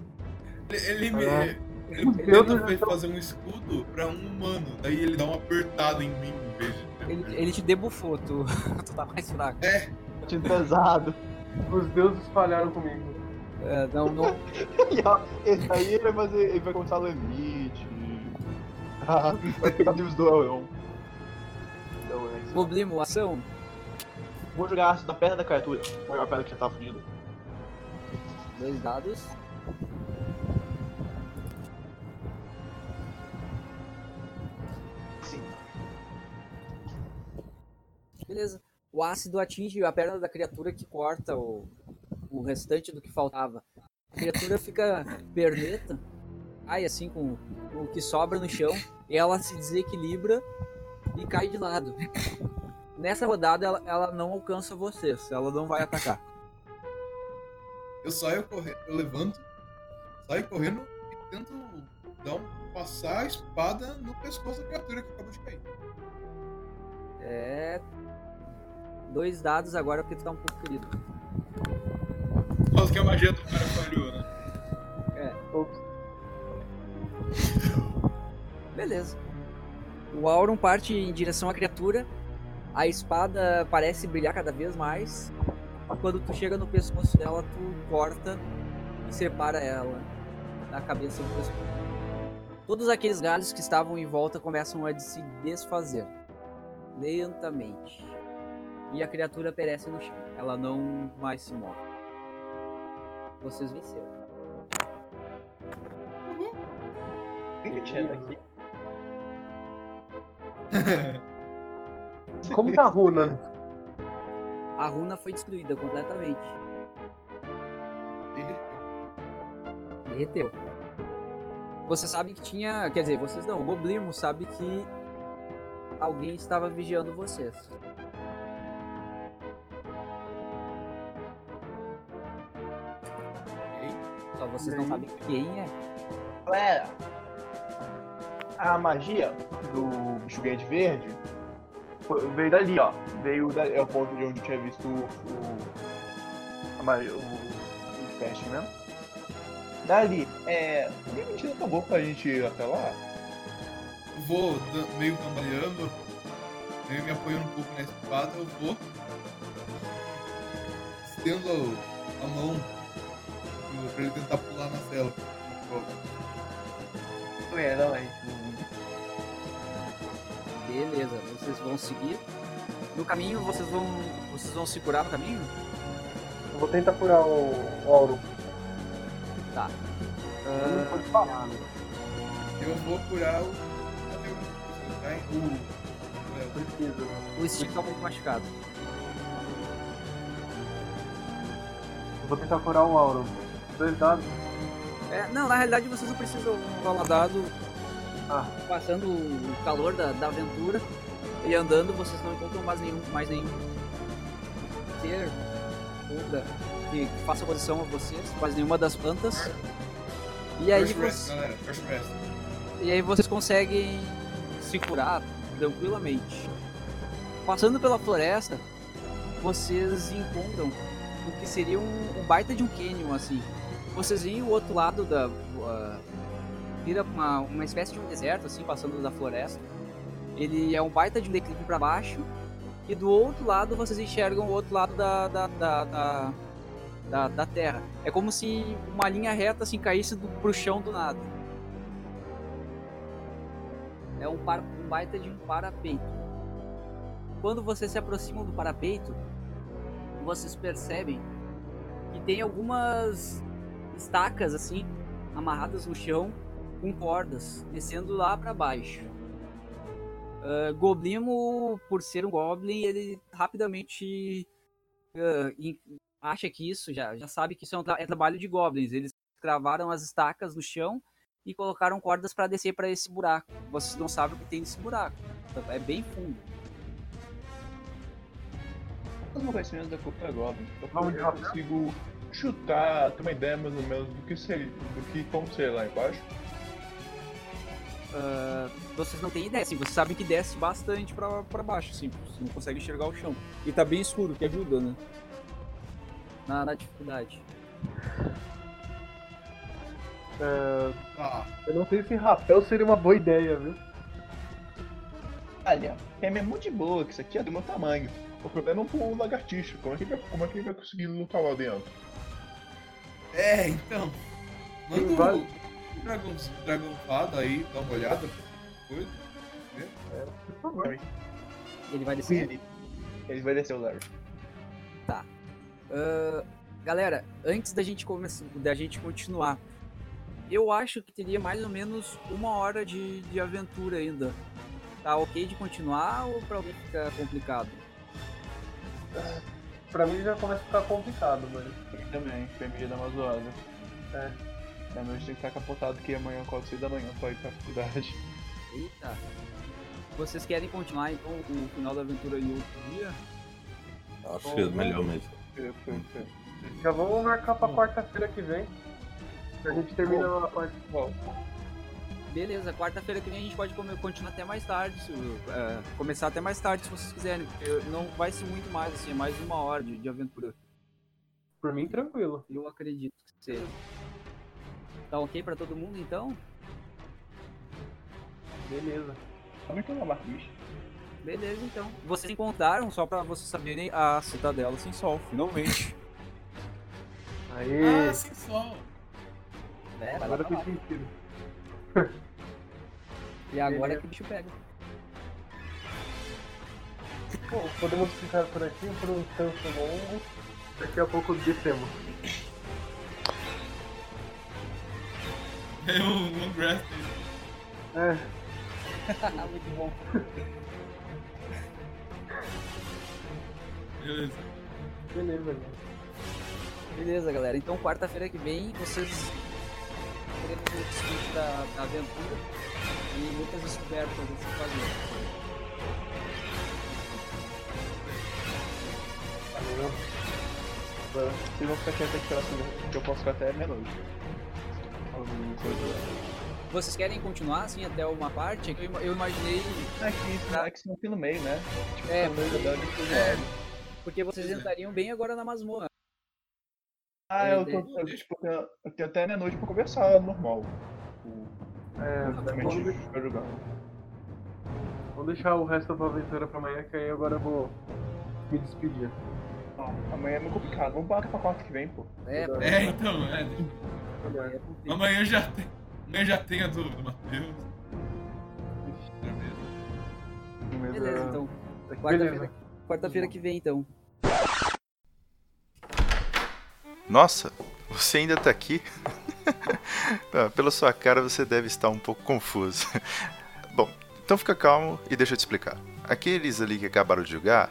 Ele, ele me. Ah. Ele, ele tô- fazer um escudo pra um humano. Daí ele dá uma apertada em mim em vez de. Ele, ele te debuffou, tu, tu tá mais fraco. Time pesado. Os deuses falharam comigo. É, não, não, Esse aí ele vai fazer. Ele vai começar o limite. Ah, vai pegar livros do Elon. Goblimo, ação. Vou jogar ácido na perna da criatura. A maior perna que já tá fudida. Dois dados. Sim. Beleza. O ácido atinge a perna da criatura que corta o, o restante do que faltava. A criatura fica perneta, cai assim com o que sobra no chão, e ela se desequilibra e cai de lado. Nessa rodada ela, ela não alcança vocês, ela não vai atacar. Eu saio correndo, eu levanto, saio correndo e tento dar um, passar a espada no pescoço da criatura que acabou de cair. É. Dois dados agora porque tu tá um pouco ferido. Nossa, que a magia do cara falhou, né? Beleza. O Auron parte em direção à criatura. A espada parece brilhar cada vez mais. Quando tu chega no pescoço dela, tu corta e separa ela da cabeça do pescoço. Todos aqueles galhos que estavam em volta começam a se desfazer lentamente. E a criatura perece no chão. Ela não mais se move. Vocês venceram. Quem que tinha daqui? Como tá a runa? A runa foi destruída completamente. Derreteu. Você sabe que tinha. Quer dizer, vocês não. O Goblimo sabe que alguém estava vigiando vocês. Só vocês não sabem quem é. Galera, a magia do bicho grande verde foi- veio dali, ó. Veio da, é o ponto de onde tinha visto o. o o, o teste, né? Dali, é. Tem mentira boa pra gente ir até lá? Eu vou meio cambaleando, meio me apoiando um pouco na espada, eu vou estendo a mão pra ele tentar pular na cela. Não é, não é. Beleza, vocês vão seguir. No caminho, vocês vão. Vocês vão se curar no caminho? Eu vou tentar curar o, o Auro. Tá. Não Ah, pode falar, né? Eu vou curar o. O. tá, hein? O. é, o Steve tá um pouco machucado. Eu vou tentar curar o Auro. Dois dados. É, não, na realidade vocês não precisam rolar dado. Ah. Passando o calor da, da aventura e andando, vocês não encontram mais nenhum, mais nenhum ser outra que, que faça oposição a vocês, mais nenhuma das plantas. E aí, vocês, e aí vocês conseguem se curar tranquilamente. Passando pela floresta, vocês encontram o que seria um, um baita de um canyon assim. Vocês veem o outro lado da. Uh, vira uma, uma espécie de um deserto, assim, passando da floresta. Ele é um baita de um declive para baixo. E do outro lado vocês enxergam o outro lado da, da, da, da, da, terra. É como se uma linha reta assim caísse do, pro chão do nada. É um, par, um baita de um parapeito. Quando vocês se aproximam do parapeito, vocês percebem que tem algumas estacas assim amarradas no chão com cordas descendo lá para baixo. Uh, Goblimo, por ser um Goblin, ele rapidamente uh, in- acha que isso, já, já sabe que isso é, um tra- é trabalho de Goblins. Eles cravaram as estacas no chão e colocaram cordas para descer para esse buraco. Vocês não sabem o que tem nesse buraco. Então, É bem fundo. Os meus conhecimentos da cultura Goblin. Eu, de eu rapel? consigo chutar, ter uma ideia mais ou menos do que seria, do que como seria lá embaixo. Uh, vocês não têm ideia, assim, vocês sabem que desce bastante pra, pra baixo, assim, você não consegue enxergar o chão. E tá bem escuro, que ajuda, né? Na, na dificuldade. É, Ah, eu não sei se rapel seria uma boa ideia, viu? Olha, é mesmo de boa, que isso aqui é do meu tamanho. O problema é um lagartixo. Como é que ele vai, como é que ele vai conseguir lutar lá dentro? é, então. Manda o dragão, dragão fada aí, dá uma olhada. Coisa. Por favor. Ele vai descer. Ele, ele vai descer o Larry. Ah, galera, antes da gente começar, da gente continuar, eu acho que teria mais ou menos uma hora de, de aventura ainda. Tá ok de continuar ou pra alguém ficar complicado? Pra mim já começa a ficar complicado, mas. Ele também, foi a mídia da uma zoada. A noite tem que estar capotado que amanhã eu acordo 6 da manhã pra ir pra faculdade. Eita. Vocês querem continuar então o final da aventura em outro dia? Acho que é melhor mesmo. Já vamos marcar pra quarta-feira que vem. A gente termina a parte final. Beleza, quarta-feira que vem a gente pode continuar até mais tarde, se, é, começar até mais tarde se vocês quiserem. porque não vai ser muito mais, assim, é mais uma hora de, de aventura. Por mim, tranquilo. Eu acredito que seja. Tá ok pra todo mundo então? Beleza. Aumentou uma marca, bicho. Beleza então. Vocês encontraram, só pra vocês saberem, a cidadela sem sol, finalmente. Aê! Ah, sem sol. É, Agora fez sentido. E agora é que o bicho pega. Bom, podemos ficar por aqui por um tempo longo. Daqui a pouco descemos. É um long rest. É, Muito bom. Beleza. beleza, galera. Beleza, galera. Então, quarta-feira que vem, vocês teremos o desfecho da, da aventura e muitas descobertas a se fazer. Valeu. Vocês vão ficar quietos aqui pela segunda, porque eu posso ficar até meia-noite. Alguma coisa. Vocês querem continuar, assim, até uma parte? Eu, eu imaginei... É é que são aqui no meio, né? Tipo, É, no meio da dungeon, depois é, porque vocês entrariam bem agora na masmorra. Ah, eu, tô, eu, tipo, eu tenho, eu tenho até meia-noite pra conversar, normal. É, vamos, pra jogar. vamos deixar o resto da aventura pra amanhã, que aí agora eu vou me despedir. Amanhã é muito complicado. Vamos parar pra quarta que vem, pô. É, É, então, é. Amanhã já tem. Amanhã já tem a do, do Matheus. Beleza, então. Quarta-feira quarta-feira que vem, então. Nossa, você ainda tá aqui? Pela sua cara você deve estar um pouco confuso. Bom, então fica calmo e deixa eu te explicar. Aqueles ali que acabaram de jogar,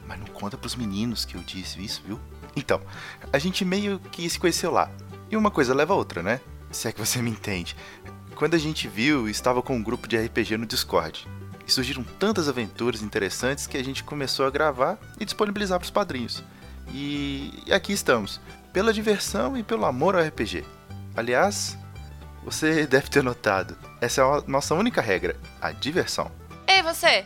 Mas não conta pros meninos que eu disse isso, viu? Então, a gente meio que se conheceu lá. E uma coisa leva a outra, né? Se é que você me entende. Quando a gente viu, estava com um grupo de RPG no Discord. E surgiram tantas aventuras interessantes que a gente começou a gravar e disponibilizar para os padrinhos. E... e aqui estamos, pela diversão e pelo amor ao RPG. Aliás, você deve ter notado, essa é a nossa única regra, a diversão. Ei, você!